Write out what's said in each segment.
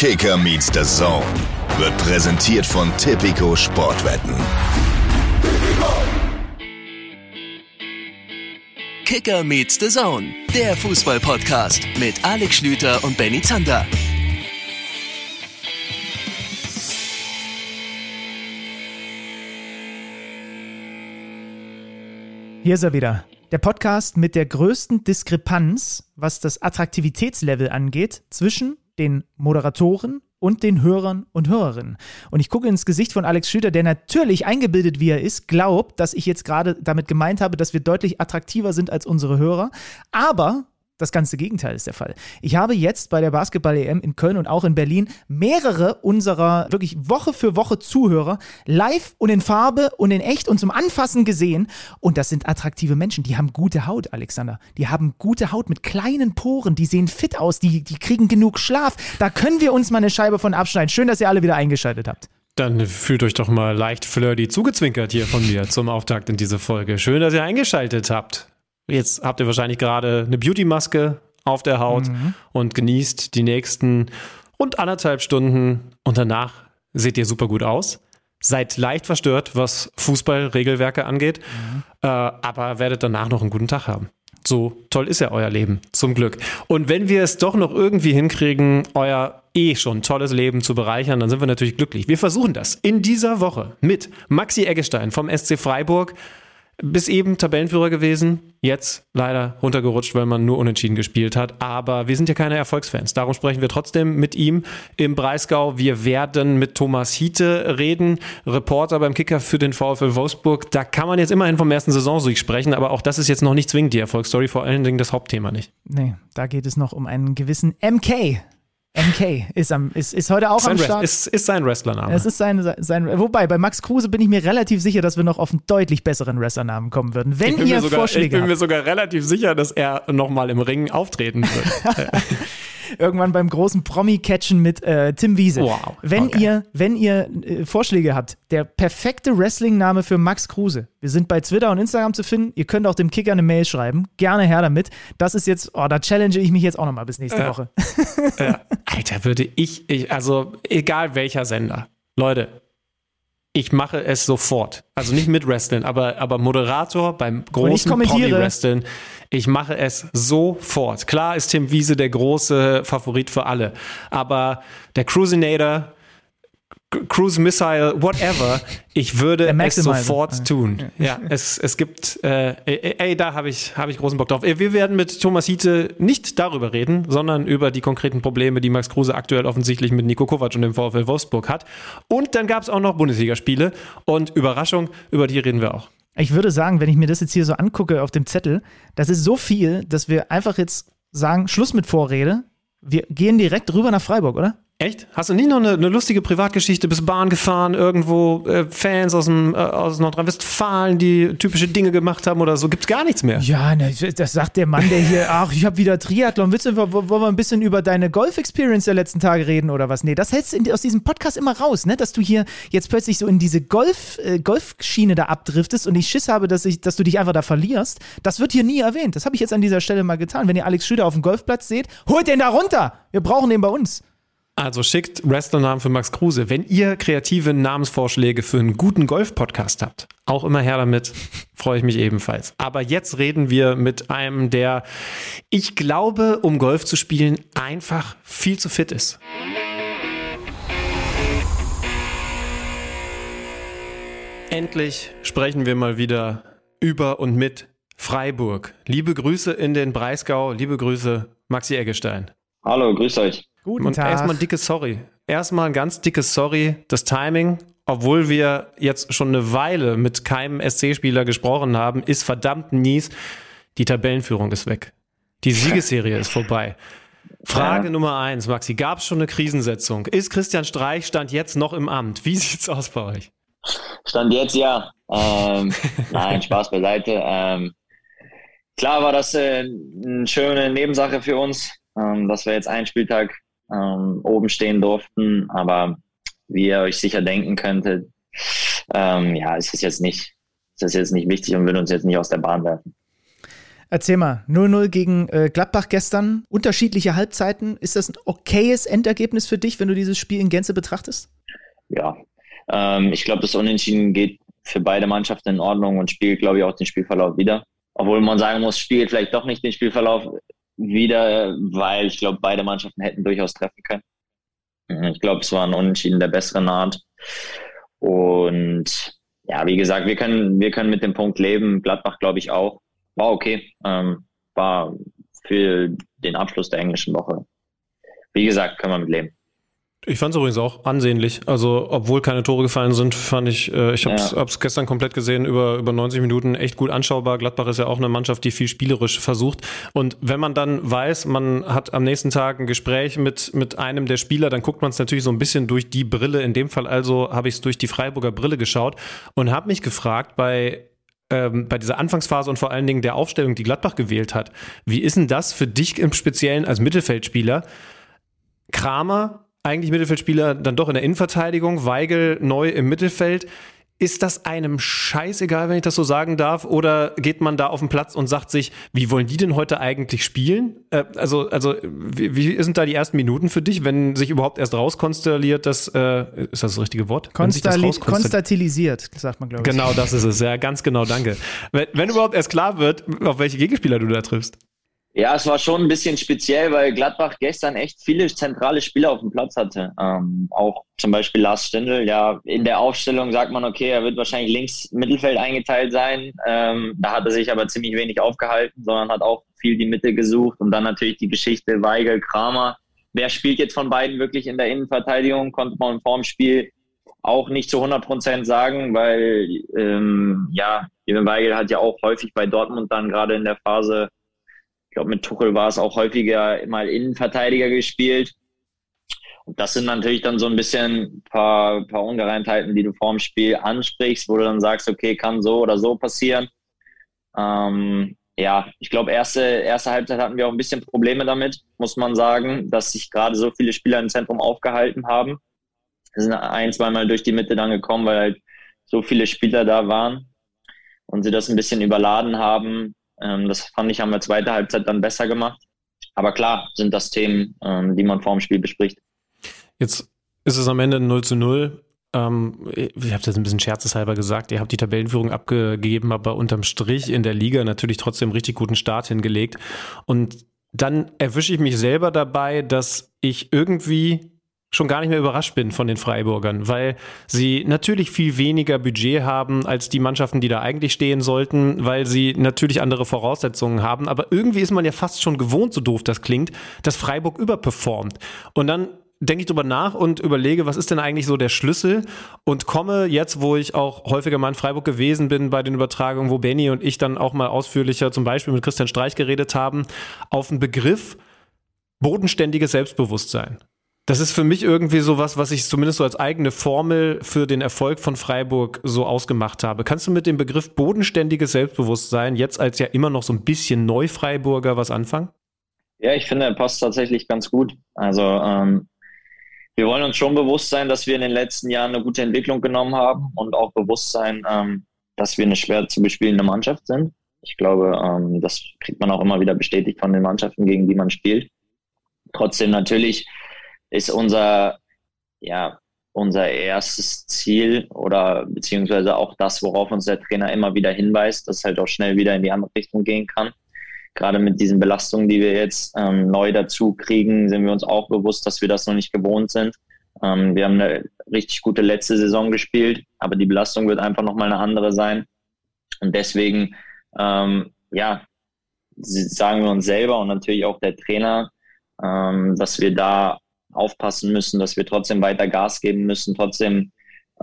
Kicker meets the Zone wird präsentiert von Tipico Sportwetten. Kicker meets the Zone, der Fußball-Podcast mit Alex Schlüter und Benny Zander. Hier ist er wieder. Der Podcast mit der größten Diskrepanz, was das Attraktivitätslevel angeht, zwischen den Moderatoren und den Hörern und Hörerinnen. Und ich gucke ins Gesicht von Alex Schüter, der natürlich eingebildet wie er ist, glaubt, dass ich jetzt gerade damit gemeint habe, dass wir deutlich attraktiver sind als unsere Hörer. Aber das ganze Gegenteil ist der Fall. Ich habe jetzt bei der Basketball-EM in Köln und auch in Berlin mehrere unserer wirklich Woche für Woche Zuhörer live und in Farbe und in echt und zum Anfassen gesehen. Und das sind attraktive Menschen. Die haben gute Haut, Alexander. Die haben gute Haut mit kleinen Poren. Die sehen fit aus. Die, die kriegen genug Schlaf. Da können wir uns mal eine Scheibe von abschneiden. Schön, dass ihr alle wieder eingeschaltet habt. Dann fühlt euch doch mal leicht flirty zugezwinkert hier von mir zum Auftakt in diese Folge. Schön, dass ihr eingeschaltet habt. Jetzt habt ihr wahrscheinlich gerade eine Beauty-Maske auf der Haut mhm. und genießt die nächsten rund anderthalb Stunden und danach seht ihr super gut aus. Seid leicht verstört, was Fußballregelwerke angeht, mhm. äh, aber werdet danach noch einen guten Tag haben. So toll ist ja euer Leben, zum Glück. Und wenn wir es doch noch irgendwie hinkriegen, euer eh schon tolles Leben zu bereichern, dann sind wir natürlich glücklich. Wir versuchen das in dieser Woche mit Maxi Eggestein vom SC Freiburg bis eben Tabellenführer gewesen, jetzt leider runtergerutscht, weil man nur unentschieden gespielt hat. Aber wir sind ja keine Erfolgsfans. Darum sprechen wir trotzdem mit ihm im Breisgau. Wir werden mit Thomas Hiete reden, Reporter beim Kicker für den VfL Wolfsburg. Da kann man jetzt immerhin vom ersten Saisonsieg sprechen, aber auch das ist jetzt noch nicht zwingend die Erfolgsstory, vor allen Dingen das Hauptthema nicht. Nee, da geht es noch um einen gewissen MK. MK ist, am, ist, ist heute auch sein am Start. Ist, ist sein Wrestlername. Es ist sein, sein, wobei, bei Max Kruse bin ich mir relativ sicher, dass wir noch auf einen deutlich besseren Wrestlernamen kommen würden. Wenn ihr sogar, Vorschläge Ich bin habt. mir sogar relativ sicher, dass er nochmal im Ring auftreten wird. irgendwann beim großen Promi-Catchen mit äh, Tim Wiese. Wow. Wenn Okay. ihr, wenn ihr äh, Vorschläge habt, der perfekte Wrestling-Name für Max Kruse. Wir sind bei Twitter und Instagram zu finden. Ihr könnt auch dem Kicker eine Mail schreiben. Gerne her damit. Das ist jetzt, oh, da challenge ich mich jetzt auch nochmal bis nächste Ja. Woche. Ja. Alter, würde ich, ich, also egal welcher Sender, Leute, ich mache es sofort. Also nicht mit Wrestling, aber, aber Moderator beim großen. Promi-Wrestling. Ich mache es sofort. Klar ist Tim Wiese der große Favorit für alle, aber der Cruisinator, Cruise Missile, whatever, ich würde es sofort tun. Ja, es, es gibt, äh, ey, ey, da habe ich, hab ich großen Bock drauf. Wir werden mit Thomas Hiete nicht darüber reden, sondern über die konkreten Probleme, die Max Kruse aktuell offensichtlich mit Nico Kovac und dem VfL Wolfsburg hat. Und dann gab es auch noch Bundesligaspiele und Überraschung, über die reden wir auch. Ich würde sagen, wenn ich mir das jetzt hier so angucke auf dem Zettel, das ist so viel, dass wir einfach jetzt sagen, Schluss mit Vorrede. Wir gehen direkt rüber nach Freiburg, oder? Echt? Hast du nie noch eine, eine lustige Privatgeschichte? Bist Bahn gefahren, irgendwo äh, Fans aus, äh, aus Nordrhein-Westfalen, die typische Dinge gemacht haben oder so? Gibt's gar nichts mehr? Ja, ne, das sagt der Mann, der hier, ach, ich habe wieder Triathlon. Willst du, wo- wollen wir ein bisschen über deine Golf-Experience der letzten Tage reden oder was? Nee, das hältst du aus diesem Podcast immer raus, ne? Dass du hier jetzt plötzlich so in diese Golf, äh, Golfschiene da abdriftest und ich Schiss habe, dass, ich, dass du dich einfach da verlierst. Das wird hier nie erwähnt. Das habe ich jetzt an dieser Stelle mal getan. Wenn ihr Alex Schröder auf dem Golfplatz seht, holt den da runter. Wir brauchen den bei uns. Also schickt Wrestlernamen für Max Kruse. Wenn ihr kreative Namensvorschläge für einen guten Golf-Podcast habt, auch immer her damit, freue ich mich ebenfalls. Aber jetzt reden wir mit einem, der, ich glaube, um Golf zu spielen, einfach viel zu fit ist. Endlich sprechen wir mal wieder über und mit Freiburg. Liebe Grüße in den Breisgau, liebe Grüße Maxi Eggestein. Hallo, grüß euch. Guten Und Tag. erstmal ein dickes Sorry. Erstmal ein ganz dickes Sorry. Das Timing, obwohl wir jetzt schon eine Weile mit keinem SC-Spieler gesprochen haben, ist verdammt mies. Die Tabellenführung ist weg. Die Siegesserie ist vorbei. Frage Ja. Nummer eins, Maxi, gab es schon eine Krisensetzung? Ist Christian Streich stand jetzt noch im Amt? Wie sieht's aus bei euch? Stand jetzt ja. Ähm, nein, Spaß beiseite. Ähm, klar war das äh, eine schöne Nebensache für uns, ähm, dass wir jetzt einen Spieltag ähm, oben stehen durften. Aber wie ihr euch sicher denken könntet, ähm, ja, ist es jetzt nicht, ist das jetzt nicht wichtig und will uns jetzt nicht aus der Bahn werfen. Erzähl mal, 0-0 gegen äh, Gladbach gestern, unterschiedliche Halbzeiten. Ist das ein okayes Endergebnis für dich, wenn du dieses Spiel in Gänze betrachtest? Ja, ähm, ich glaube, das Unentschieden geht für beide Mannschaften in Ordnung und spielt, glaube ich, auch den Spielverlauf wieder. Obwohl man sagen muss, spielt vielleicht doch nicht den Spielverlauf wieder, weil ich glaube, beide Mannschaften hätten durchaus treffen können. Ich glaube, es war ein Unentschieden der besseren Art. Und ja, wie gesagt, wir können, wir können mit dem Punkt leben. Gladbach, glaube ich, auch. War okay. Ähm, war für den Abschluss der englischen Woche. Wie gesagt, können wir mit leben. Ich fand es übrigens auch ansehnlich. Also, obwohl keine Tore gefallen sind, fand ich, äh, ich habe es ja. gestern komplett gesehen, über, über 90 Minuten echt gut anschaubar. Gladbach ist ja auch eine Mannschaft, die viel spielerisch versucht. Und wenn man dann weiß, man hat am nächsten Tag ein Gespräch mit, mit einem der Spieler, dann guckt man es natürlich so ein bisschen durch die Brille. In dem Fall also habe ich es durch die Freiburger Brille geschaut und habe mich gefragt, bei ähm, bei dieser Anfangsphase und vor allen Dingen der Aufstellung, die Gladbach gewählt hat. Wie ist denn das für dich im Speziellen als Mittelfeldspieler? Kramer eigentlich Mittelfeldspieler dann doch in der Innenverteidigung, Weigel neu im Mittelfeld. Ist das einem scheißegal, wenn ich das so sagen darf? Oder geht man da auf den Platz und sagt sich, wie wollen die denn heute eigentlich spielen? Äh, also, also wie, wie, sind da die ersten Minuten für dich, wenn sich überhaupt erst rauskonstelliert, das, äh, ist das das richtige Wort? Konstali konstatilisiert, sagt man, glaube ich. Genau, das ist es. Ja, ganz genau, danke. Wenn, wenn überhaupt erst klar wird, auf welche Gegenspieler du da triffst. Ja, es war schon ein bisschen speziell, weil Gladbach gestern echt viele zentrale Spieler auf dem Platz hatte. Ähm, auch zum Beispiel Lars Stindl. Ja, in der Aufstellung sagt man, okay, er wird wahrscheinlich links Mittelfeld eingeteilt sein. Ähm, da hat er sich aber ziemlich wenig aufgehalten, sondern hat auch viel die Mitte gesucht. Und dann natürlich die Geschichte Weigel, Kramer. Wer spielt jetzt von beiden wirklich in der Innenverteidigung? Konnte man vor dem Spiel auch nicht zu 100 Prozent sagen, weil ähm, ja, Jürgen Weigel hat ja auch häufig bei Dortmund dann gerade in der Phase glaube, mit Tuchel war es auch häufiger mal Innenverteidiger gespielt. Und das sind natürlich dann so ein bisschen ein paar, paar Ungereimtheiten, die du vorm Spiel ansprichst, wo du dann sagst, okay, kann so oder so passieren. Ähm, ja, ich glaube, erste, erste Halbzeit hatten wir auch ein bisschen Probleme damit, muss man sagen, dass sich gerade so viele Spieler im Zentrum aufgehalten haben. Wir sind ein, zweimal durch die Mitte dann gekommen, weil halt so viele Spieler da waren und sie das ein bisschen überladen haben. Ähm, das fand ich, haben wir zweite Halbzeit dann besser gemacht. Aber klar, sind das Themen, ähm, die man vor dem Spiel bespricht. Jetzt ist es am Ende 0 zu 0. Ähm, ich habe jetzt ein bisschen scherzeshalber gesagt, ihr habt die Tabellenführung abgegeben, aber unterm Strich in der Liga natürlich trotzdem richtig guten Start hingelegt. Und dann erwische ich mich selber dabei, dass ich irgendwie schon gar nicht mehr überrascht bin von den Freiburgern, weil sie natürlich viel weniger Budget haben als die Mannschaften, die da eigentlich stehen sollten, weil sie natürlich andere Voraussetzungen haben. Aber irgendwie ist man ja fast schon gewohnt, so doof das klingt, dass Freiburg überperformt. Und dann denke ich drüber nach und überlege, was ist denn eigentlich so der Schlüssel und komme jetzt, wo ich auch häufiger mal in Freiburg gewesen bin bei den Übertragungen, wo Benny und ich dann auch mal ausführlicher zum Beispiel mit Christian Streich geredet haben, auf einen Begriff bodenständiges Selbstbewusstsein. Das ist für mich irgendwie so was, was ich zumindest so als eigene Formel für den Erfolg von Freiburg so ausgemacht habe. Kannst du mit dem Begriff bodenständiges Selbstbewusstsein jetzt als ja immer noch so ein bisschen Neufreiburger was anfangen? Ja, ich finde, er passt tatsächlich ganz gut. Also ähm, wir wollen uns schon bewusst sein, dass wir in den letzten Jahren eine gute Entwicklung genommen haben und auch bewusst sein, ähm, dass wir eine schwer zu bespielende Mannschaft sind. Ich glaube, ähm, das kriegt man auch immer wieder bestätigt von den Mannschaften, gegen die man spielt. Trotzdem natürlich ist unser, ja, unser erstes Ziel oder beziehungsweise auch das, worauf uns der Trainer immer wieder hinweist, dass es halt auch schnell wieder in die andere Richtung gehen kann. Gerade mit diesen Belastungen, die wir jetzt ähm, neu dazu kriegen, sind wir uns auch bewusst, dass wir das noch nicht gewohnt sind. Ähm, wir haben eine richtig gute letzte Saison gespielt, aber die Belastung wird einfach nochmal eine andere sein. Und deswegen, ähm, ja, sagen wir uns selber und natürlich auch der Trainer, ähm, dass wir da aufpassen müssen, dass wir trotzdem weiter Gas geben müssen, trotzdem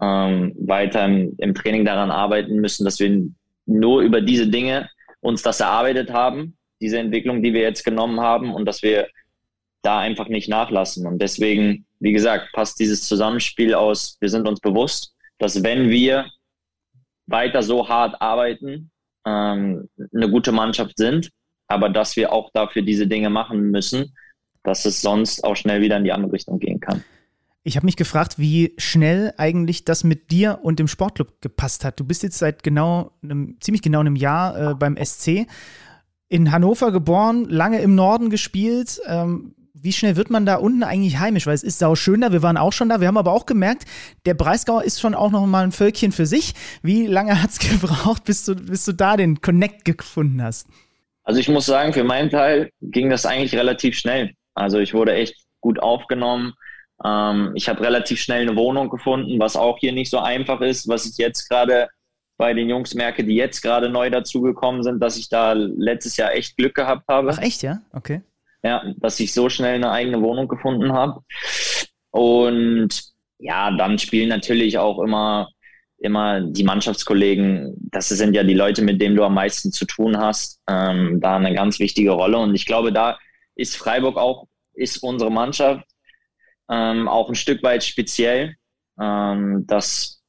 ähm, weiter im, im Training daran arbeiten müssen, dass wir nur über diese Dinge uns das erarbeitet haben, diese Entwicklung, die wir jetzt genommen haben und dass wir da einfach nicht nachlassen. Und deswegen, wie gesagt, passt dieses Zusammenspiel aus, wir sind uns bewusst, dass wenn wir weiter so hart arbeiten, ähm, eine gute Mannschaft sind, aber dass wir auch dafür diese Dinge machen müssen, dass es sonst auch schnell wieder in die andere Richtung gehen kann. Ich habe mich gefragt, wie schnell eigentlich das mit dir und dem Sportclub gepasst hat. Du bist jetzt seit genau einem, ziemlich genau einem Jahr äh, beim SC. in Hannover geboren, lange im Norden gespielt. Ähm, wie schnell wird man da unten eigentlich heimisch? Weil es ist sau schön da, wir waren auch schon da. Wir haben aber auch gemerkt, der Breisgau ist schon auch noch mal ein Völkchen für sich. Wie lange hat es gebraucht, bis du, bis du da den Connect gefunden hast? Also ich muss sagen, für meinen Teil ging das eigentlich relativ schnell. Also ich wurde echt gut aufgenommen. Ähm, ich habe relativ schnell eine Wohnung gefunden, was auch hier nicht so einfach ist, was ich jetzt gerade bei den Jungs merke, die jetzt gerade neu dazugekommen sind, dass ich da letztes Jahr echt Glück gehabt habe. Ach echt, ja? Okay. Ja, dass ich so schnell eine eigene Wohnung gefunden habe. Und ja, dann spielen natürlich auch immer, immer die Mannschaftskollegen, das sind ja die Leute, mit denen du am meisten zu tun hast, ähm, da eine ganz wichtige Rolle. Und ich glaube, da ist Freiburg auch, ist unsere Mannschaft ähm, auch ein Stück weit speziell, ähm, dass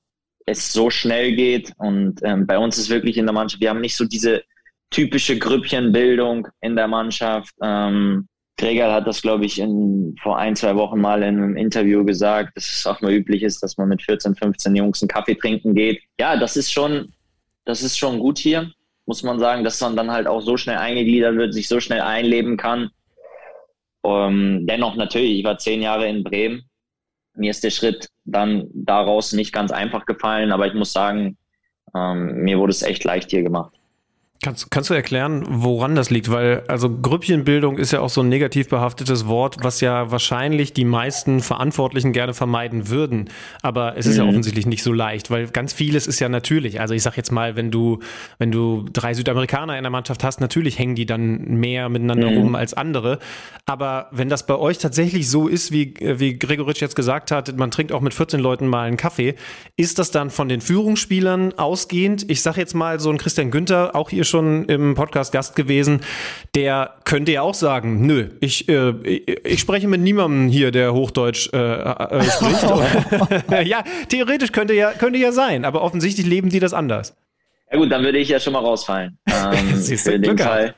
es so schnell geht. Und ähm, bei uns ist wirklich in der Mannschaft, wir haben nicht so diese typische Grüppchenbildung in der Mannschaft. Ähm, Gregor hat das, glaube ich, in, vor ein, zwei Wochen mal in einem Interview gesagt, dass es auch mal üblich ist, dass man mit 14, 15 Jungs einen Kaffee trinken geht. Ja, das ist schon, das ist schon gut hier, muss man sagen, dass man dann halt auch so schnell eingegliedert wird, sich so schnell einleben kann. Um, ähm, dennoch natürlich, ich war zehn Jahre in Bremen. Mir ist der Schritt dann daraus nicht ganz einfach gefallen, aber ich muss sagen, ähm, mir wurde es echt leicht hier gemacht. Kannst, kannst du erklären, woran das liegt? Weil, also Grüppchenbildung ist ja auch so ein negativ behaftetes Wort, was ja wahrscheinlich die meisten Verantwortlichen gerne vermeiden würden. Aber es ist mhm. ja offensichtlich nicht so leicht, weil ganz vieles ist ja natürlich. Also ich sag jetzt mal, wenn du, wenn du drei Südamerikaner in der Mannschaft hast, natürlich hängen die dann mehr miteinander mhm. rum als andere. Aber wenn das bei euch tatsächlich so ist, wie, wie Gregoritsch jetzt gesagt hat, man trinkt auch mit 14 Leuten mal einen Kaffee, ist das dann von den Führungsspielern ausgehend? Ich sag jetzt mal so ein Christian Günther, auch hier schon im Podcast Gast gewesen, der könnte ja auch sagen, nö, ich, äh, ich, spreche mit niemandem hier, der Hochdeutsch äh, äh, spricht. ja, theoretisch könnte ja, könnte ja sein, aber offensichtlich leben die das anders. Ja gut, dann würde ich ja schon mal rausfallen. Ähm, für den Fall.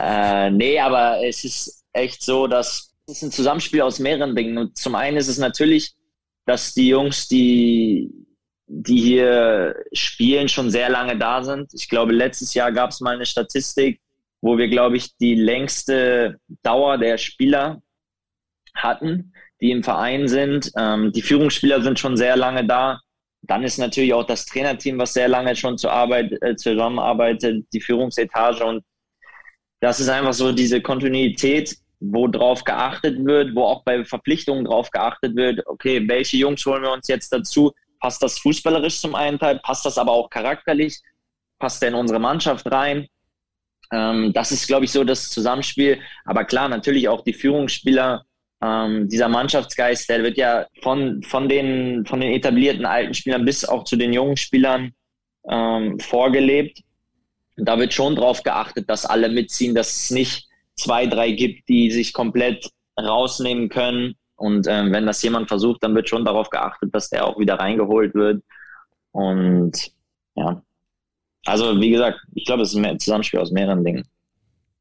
Äh, nee, aber es ist echt so, dass es ein Zusammenspiel aus mehreren Dingen. Und zum einen ist es natürlich, dass die Jungs, die die hier spielen, schon sehr lange da sind. Ich glaube, letztes Jahr gab es mal eine Statistik, wo wir, glaube ich, die längste Dauer der Spieler hatten, die im Verein sind. Ähm, die Führungsspieler sind schon sehr lange da. Dann ist natürlich auch das Trainerteam, was sehr lange schon zur Arbeit, äh, zusammenarbeitet, die Führungsetage. Und das ist einfach so diese Kontinuität, wo drauf geachtet wird, wo auch bei Verpflichtungen drauf geachtet wird. Okay, welche Jungs holen wir uns jetzt dazu? Passt das fußballerisch zum einen Teil, passt das aber auch charakterlich, passt er in unsere Mannschaft rein. Ähm, das ist, glaube ich, so das Zusammenspiel. Aber klar, natürlich auch die Führungsspieler, ähm, dieser Mannschaftsgeist, der wird ja von, von, den, von den etablierten alten Spielern bis auch zu den jungen Spielern ähm, vorgelebt. da wird schon darauf geachtet, dass alle mitziehen, dass es nicht zwei, drei gibt, die sich komplett rausnehmen können und ähm, wenn das jemand versucht, dann wird schon darauf geachtet, dass der auch wieder reingeholt wird. Und ja, also wie gesagt, ich glaube, es ist ein Zusammenspiel aus mehreren Dingen.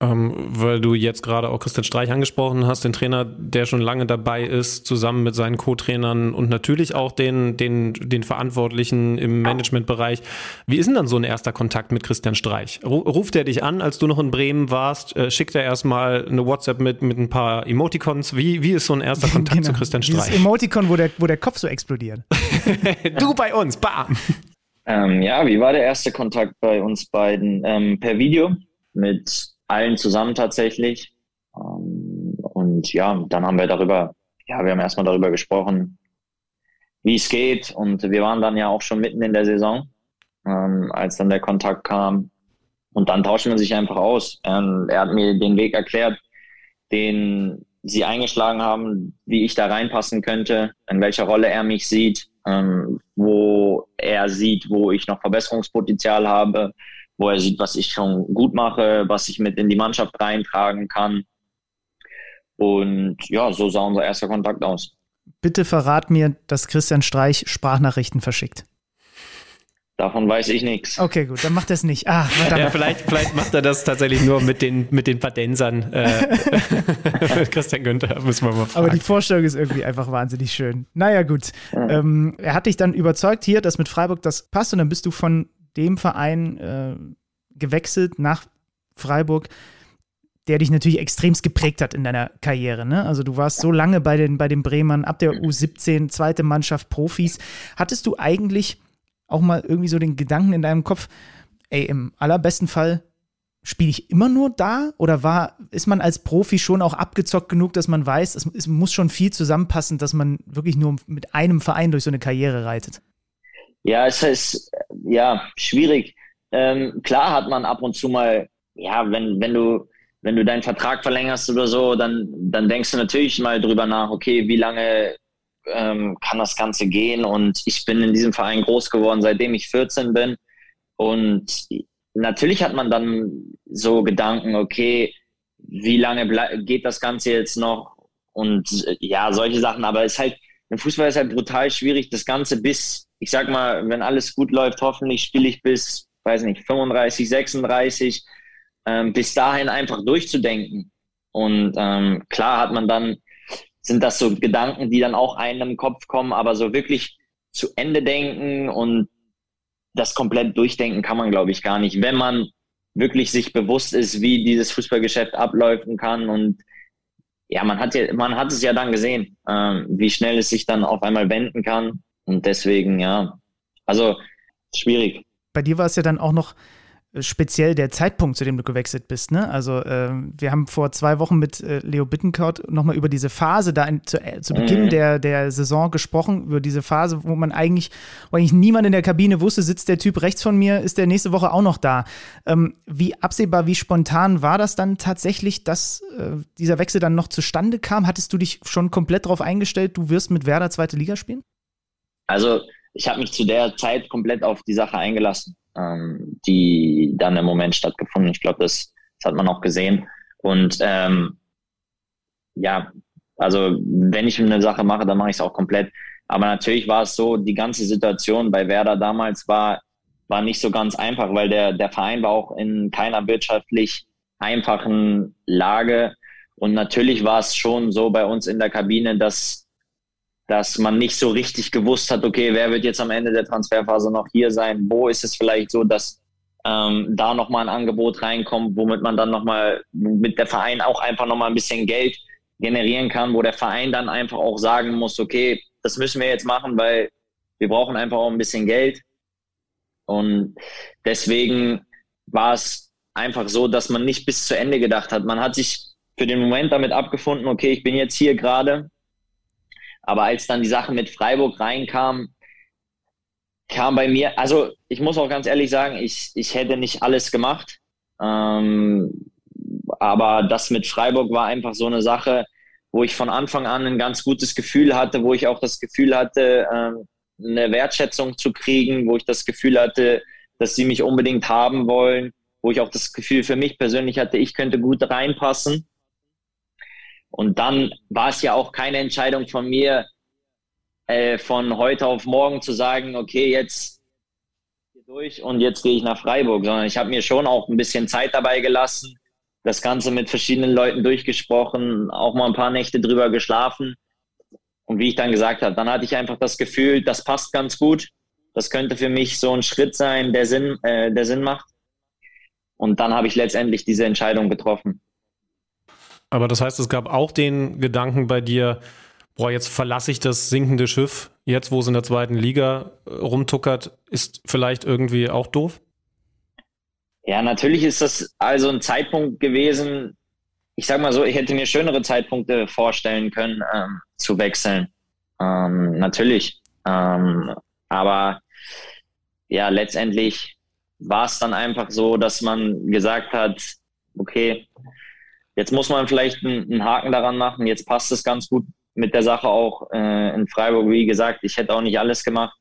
Ähm, weil du jetzt gerade auch Christian Streich angesprochen hast, den Trainer, der schon lange dabei ist, zusammen mit seinen Co-Trainern und natürlich auch den, den, den Verantwortlichen im Managementbereich. Wie ist denn dann so ein erster Kontakt mit Christian Streich? Ruft er dich an, als du noch in Bremen warst? Äh, schickt er erstmal eine WhatsApp mit, mit ein paar Emoticons? Wie, wie ist so ein erster Kontakt genau. zu Christian Streich? Dieses Emoticon, wo der, wo der Kopf so explodiert. du bei uns, bam! Ähm, ja, wie war der erste Kontakt bei uns beiden? Ähm, per Video mit allen zusammen tatsächlich. Ähm, und ja, dann haben wir darüber, ja, wir haben erstmal darüber gesprochen, wie es geht. Und wir waren dann ja auch schon mitten in der Saison, ähm, als dann der Kontakt kam. Und dann tauschen wir sich einfach aus. Ähm, er hat mir den Weg erklärt, den sie eingeschlagen haben, wie ich da reinpassen könnte, in welcher Rolle er mich sieht, ähm, wo er sieht, wo ich noch Verbesserungspotenzial habe, wo er sieht, was ich schon gut mache, was ich mit in die Mannschaft reintragen kann. Und ja, so sah unser erster Kontakt aus. Bitte verrat mir, dass Christian Streich Sprachnachrichten verschickt. Davon weiß ich nichts. Okay, gut, dann macht er es nicht. Ah, ja, vielleicht, vielleicht macht er das tatsächlich nur mit den, mit den Padensern. Äh, Christian Günther, müssen wir mal fragen. Aber die Vorstellung ist irgendwie einfach wahnsinnig schön. Naja, gut. Ja. Ähm, er hat dich dann überzeugt hier, dass mit Freiburg das passt und dann bist du von dem Verein äh, gewechselt nach Freiburg, der dich natürlich extremst geprägt hat in deiner Karriere. Ne? Also du warst so lange bei den, bei den Bremern, ab der U17, zweite Mannschaft, Profis. Hattest du eigentlich auch mal irgendwie so den Gedanken in deinem Kopf, ey, im allerbesten Fall spiele ich immer nur da oder war, ist man als Profi schon auch abgezockt genug, dass man weiß, es, es, muss schon viel zusammenpassen, dass man wirklich nur mit einem Verein durch so eine Karriere reitet? Ja, es ist ja schwierig. Ähm, klar hat man ab und zu mal, ja, wenn, wenn du, wenn du deinen Vertrag verlängerst oder so, dann, dann denkst du natürlich mal drüber nach, okay, wie lange ähm, kann das Ganze gehen? Und ich bin in diesem Verein groß geworden, seitdem ich 14 bin. Und natürlich hat man dann so Gedanken, okay, wie lange geht das Ganze jetzt noch? Und ja, solche Sachen. Aber es ist halt, im Fußball ist halt brutal schwierig, das Ganze bis, ich sag mal, wenn alles gut läuft, hoffentlich spiele ich bis, weiß nicht, 35, 36, ähm, bis dahin einfach durchzudenken. Und ähm, klar hat man dann, sind das so Gedanken, die dann auch einem im Kopf kommen, aber so wirklich zu Ende denken und das komplett durchdenken kann man, glaube ich, gar nicht, wenn man wirklich sich bewusst ist, wie dieses Fußballgeschäft ablaufen kann. Und ja, man hat ja, man hat es ja dann gesehen, ähm, wie schnell es sich dann auf einmal wenden kann. Und deswegen, ja, also schwierig. Bei dir war es ja dann auch noch speziell der Zeitpunkt, zu dem du gewechselt bist. Ne? Also äh, wir haben vor zwei Wochen mit äh, Leo Bittencourt nochmal über diese Phase da in, zu, äh, zu, Beginn mhm. der, der Saison gesprochen, über diese Phase, wo man eigentlich, wo eigentlich niemand in der Kabine wusste, sitzt der Typ rechts von mir, ist der nächste Woche auch noch da. Ähm, wie absehbar, wie spontan war das dann tatsächlich, dass äh, dieser Wechsel dann noch zustande kam? Hattest du dich schon komplett darauf eingestellt, du wirst mit Werder zweite Liga spielen? Also ich habe mich zu der Zeit komplett auf die Sache eingelassen ähm, die dann im Moment stattgefunden. Ich glaube, das, das hat man auch gesehen. Und ähm, ja, also wenn ich eine Sache mache, dann mache ich es auch komplett. Aber natürlich war es so, die ganze Situation bei Werder damals war, war nicht so ganz einfach, weil der, der Verein war auch in keiner wirtschaftlich einfachen Lage. Und natürlich war es schon so bei uns in der Kabine, dass dass man nicht so richtig gewusst hat, okay, wer wird jetzt am Ende der Transferphase noch hier sein? Wo ist es vielleicht so, dass ähm, da nochmal ein Angebot reinkommt, womit man dann nochmal mit der Verein auch einfach nochmal ein bisschen Geld generieren kann, wo der Verein dann einfach auch sagen muss, okay, das müssen wir jetzt machen, weil wir brauchen einfach auch ein bisschen Geld. Und deswegen war es einfach so, dass man nicht bis zu Ende gedacht hat. Man hat sich für den Moment damit abgefunden, okay, ich bin jetzt hier gerade, aber als dann die Sache mit Freiburg reinkam, kam bei mir, also ich muss auch ganz ehrlich sagen, ich, ich hätte nicht alles gemacht. Ähm, aber das mit Freiburg war einfach so eine Sache, wo ich von Anfang an ein ganz gutes Gefühl hatte, wo ich auch das Gefühl hatte, ähm, eine Wertschätzung zu kriegen, wo ich das Gefühl hatte, dass sie mich unbedingt haben wollen, wo ich auch das Gefühl für mich persönlich hatte, ich könnte gut reinpassen. Und dann war es ja auch keine Entscheidung von mir, äh, von heute auf morgen zu sagen, okay, jetzt durch und jetzt gehe ich nach Freiburg, sondern ich habe mir schon auch ein bisschen Zeit dabei gelassen, das Ganze mit verschiedenen Leuten durchgesprochen, auch mal ein paar Nächte drüber geschlafen. Und wie ich dann gesagt habe, dann hatte ich einfach das Gefühl, das passt ganz gut. Das könnte für mich so ein Schritt sein, der Sinn, äh, der Sinn macht. Und dann habe ich letztendlich diese Entscheidung getroffen. Aber das heißt, es gab auch den Gedanken bei dir, boah, jetzt verlasse ich das sinkende Schiff, jetzt wo es in der zweiten Liga äh, rumtuckert, ist vielleicht irgendwie auch doof? Ja, natürlich ist das also ein Zeitpunkt gewesen, ich sag mal so, ich hätte mir schönere Zeitpunkte vorstellen können, ähm, zu wechseln. Ähm, natürlich. Ähm, aber ja, letztendlich war es dann einfach so, dass man gesagt hat, okay, Jetzt muss man vielleicht einen, Haken daran machen. Jetzt passt es ganz gut mit der Sache auch äh, in Freiburg. Wie gesagt, ich hätte auch nicht alles gemacht.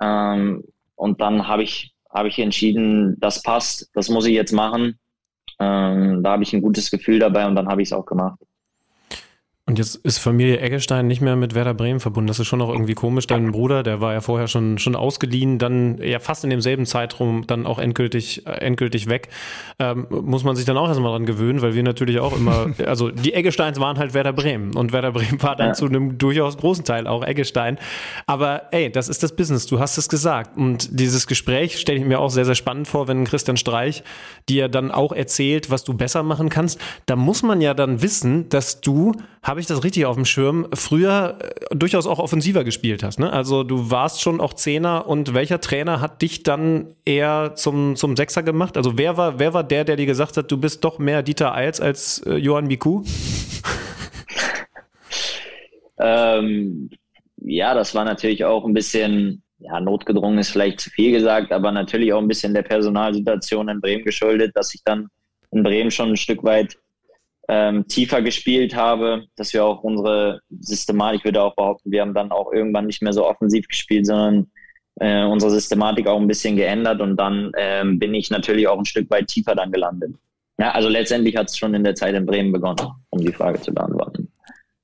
Ähm, und dann habe ich, hab ich entschieden, das passt, das muss ich jetzt machen. Ähm, da habe ich ein gutes Gefühl dabei und dann habe ich es auch gemacht. Und jetzt ist Familie Eggestein nicht mehr mit Werder Bremen verbunden. Das ist schon noch irgendwie komisch. Dein Bruder, der war ja vorher schon, schon ausgeliehen, dann ja fast in demselben Zeitraum dann auch endgültig, äh, endgültig weg. Ähm, muss man sich dann auch erstmal dran gewöhnen, weil wir natürlich auch immer, also die Eggesteins waren halt Werder Bremen und Werder Bremen war dann ja. zu einem durchaus großen Teil auch Eggestein. Aber ey, das ist das Business, du hast es gesagt. Und dieses Gespräch stelle ich mir auch sehr, sehr spannend vor, wenn Christian Streich dir dann auch erzählt, was du besser machen kannst. Da muss man ja dann wissen, dass du habe ich das richtig auf dem Schirm, früher äh, durchaus auch offensiver gespielt hast. Ne? Also du warst schon auch Zehner und welcher Trainer hat dich dann eher zum, zum Sechser gemacht? Also wer war, wer war der, der dir gesagt hat, du bist doch mehr Dieter Eils als äh, Johann Miku? ähm, ja, das war natürlich auch ein bisschen, ja, notgedrungen ist vielleicht zu viel gesagt, aber natürlich auch ein bisschen der Personalsituation in Bremen geschuldet, dass ich dann in Bremen schon ein Stück weit ähm, tiefer gespielt habe, dass wir auch unsere Systematik, ich würde auch behaupten, wir haben dann auch irgendwann nicht mehr so offensiv gespielt, sondern äh, unsere Systematik auch ein bisschen geändert und dann ähm, bin ich natürlich auch ein Stück weit tiefer dann gelandet. Ja, also letztendlich hat es schon in der Zeit in Bremen begonnen, um die Frage zu beantworten.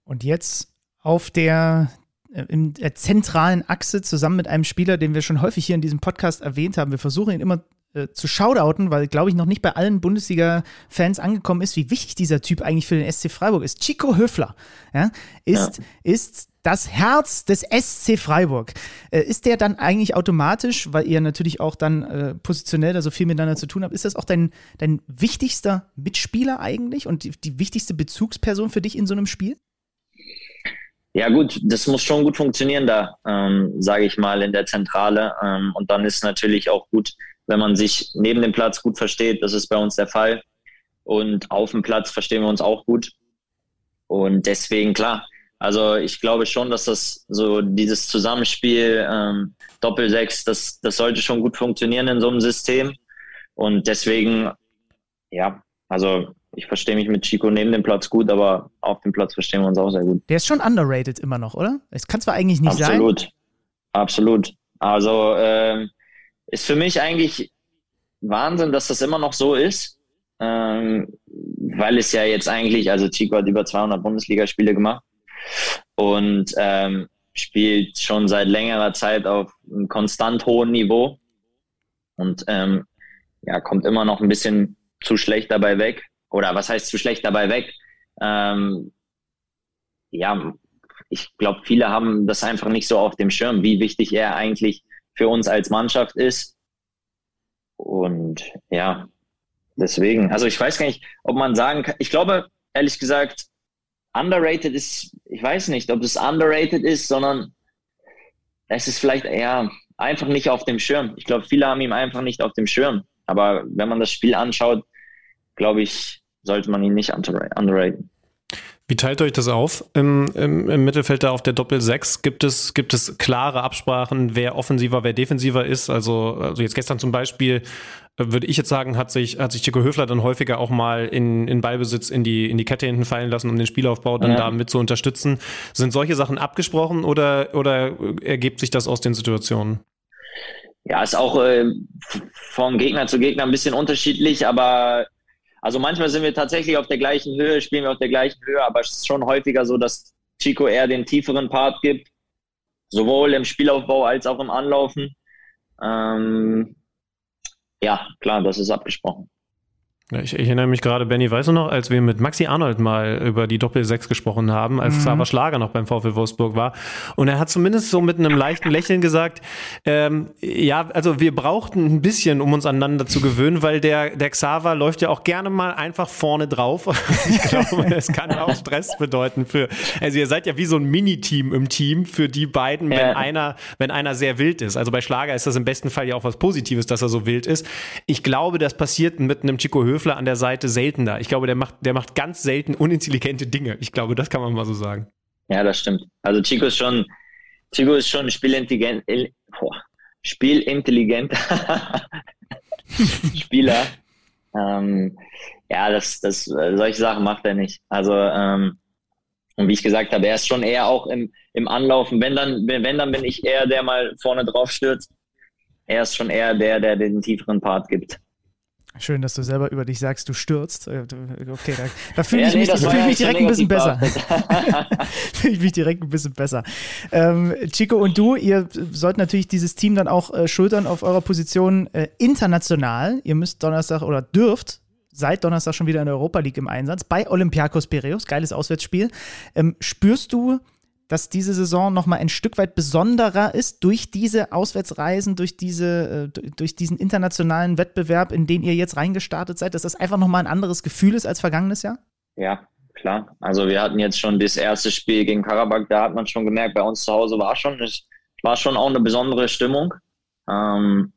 Und jetzt auf der äh, in der zentralen Achse zusammen mit einem Spieler, den wir schon häufig hier in diesem Podcast erwähnt haben. Wir versuchen ihn immer äh, zu shoutouten, weil, glaube ich, noch nicht bei allen Bundesliga-Fans angekommen ist, wie wichtig dieser Typ eigentlich für den SC Freiburg ist. Chico Höfler ja, ist, ja. ist das Herz des SC Freiburg. Äh, ist der dann eigentlich automatisch, weil ihr natürlich auch dann äh, positionell da so viel miteinander zu tun habt, ist das auch dein, dein wichtigster Mitspieler eigentlich und die, die wichtigste Bezugsperson für dich in so einem Spiel? Ja gut, das muss schon gut funktionieren da, ähm, sage ich mal, in der Zentrale. Ähm, und dann ist natürlich auch gut, wenn man sich neben dem Platz gut versteht. Das ist bei uns der Fall. Und auf dem Platz verstehen wir uns auch gut. Und deswegen, klar, also ich glaube schon, dass das so dieses Zusammenspiel ähm, Doppel-Sechs, das, das sollte schon gut funktionieren in so einem System. Und deswegen, ja, also ich verstehe mich mit Chico neben dem Platz gut, aber auf dem Platz verstehen wir uns auch sehr gut. Der ist schon underrated immer noch, oder? Es kann zwar eigentlich nicht absolut. sein. Absolut, absolut. Also ähm, ist für mich eigentlich Wahnsinn, dass das immer noch so ist, ähm, weil es ja jetzt eigentlich, also Chico hat über 200 Bundesligaspiele gemacht und ähm, spielt schon seit längerer Zeit auf einem konstant hohen Niveau und ähm, ja, kommt immer noch ein bisschen zu schlecht dabei weg. Oder was heißt zu schlecht dabei weg? Ähm, ja, ich glaube, viele haben das einfach nicht so auf dem Schirm, wie wichtig er eigentlich für uns als Mannschaft ist. Und ja, deswegen, also ich weiß gar nicht, ob man sagen kann, ich glaube, ehrlich gesagt, underrated ist, ich weiß nicht, ob es underrated ist, sondern es ist vielleicht eher einfach nicht auf dem Schirm. Ich glaube, viele haben ihn einfach nicht auf dem Schirm. Aber wenn man das Spiel anschaut, glaube ich, sollte man ihn nicht underraten. Wie teilt euch das auf im, im, im Mittelfeld da auf der Doppel 6? Gibt es, gibt es klare Absprachen, wer offensiver, wer defensiver ist? Also, also jetzt gestern zum Beispiel, äh, würde ich jetzt sagen, hat sich, hat sich Chico Höfler dann häufiger auch mal in, in Ballbesitz in die, in die Kette hinten fallen lassen, um den Spielaufbau dann ja. da mit zu unterstützen. Sind solche Sachen abgesprochen oder, oder ergibt sich das aus den Situationen? Ja, ist auch äh, vom Gegner zu Gegner ein bisschen unterschiedlich, aber also manchmal sind wir tatsächlich auf der gleichen Höhe, spielen wir auf der gleichen Höhe, aber es ist schon häufiger so, dass Chico eher den tieferen Part gibt, sowohl im Spielaufbau als auch im Anlaufen. Ähm, ja, klar, das ist abgesprochen. Ich, ich, erinnere mich gerade, Benny, weißt du noch, als wir mit Maxi Arnold mal über die Doppel-6 gesprochen haben, als mhm. Xaver Schlager noch beim VfL Wolfsburg war. Und er hat zumindest so mit einem leichten Lächeln gesagt, ähm, ja, also wir brauchten ein bisschen, um uns aneinander zu gewöhnen, weil der, der Xaver läuft ja auch gerne mal einfach vorne drauf. ich glaube, das kann auch Stress bedeuten für, also ihr seid ja wie so ein Mini-Team im Team für die beiden, ja. wenn einer, wenn einer sehr wild ist. Also bei Schlager ist das im besten Fall ja auch was Positives, dass er so wild ist. Ich glaube, das passiert mit einem Chico Höfler Höfler an der Seite seltener. Ich glaube, der macht, der macht ganz selten unintelligente Dinge. Ich glaube, das kann man mal so sagen. Ja, das stimmt. Also Chico ist schon, Chico ist schon spielintelligent, boah, spielintelligent Spieler. ähm, ja, das, das, solche Sachen macht er nicht. Also, ähm, und wie ich gesagt habe, er ist schon eher auch im, im Anlaufen. Wenn dann, wenn dann bin ich eher der mal vorne drauf stürzt. Er ist schon eher der, der den tieferen Part gibt. Schön, dass du selber über dich sagst, du stürzt. Äh, okay, da, da fühle ich, nee, mich, fühl ich mich direkt ein bisschen besser. fühle ich mich direkt ein bisschen besser. Ähm, Chico und du, ihr sollt natürlich dieses Team dann auch äh, schultern auf eurer Position äh, international. Ihr müsst Donnerstag oder dürft seit Donnerstag schon wieder in der Europa League im Einsatz bei Olympiakos Piraeus. Geiles Auswärtsspiel. Ähm, spürst du dass diese Saison nochmal ein Stück weit besonderer ist durch diese Auswärtsreisen, durch, diese, äh, durch diesen internationalen Wettbewerb, in den ihr jetzt reingestartet seid, dass das einfach nochmal ein anderes Gefühl ist als vergangenes Jahr? Ja, klar. Also wir hatten jetzt schon das erste Spiel gegen Karabakh, da hat man schon gemerkt, bei uns zu Hause war schon, war schon auch eine besondere Stimmung. Ähm,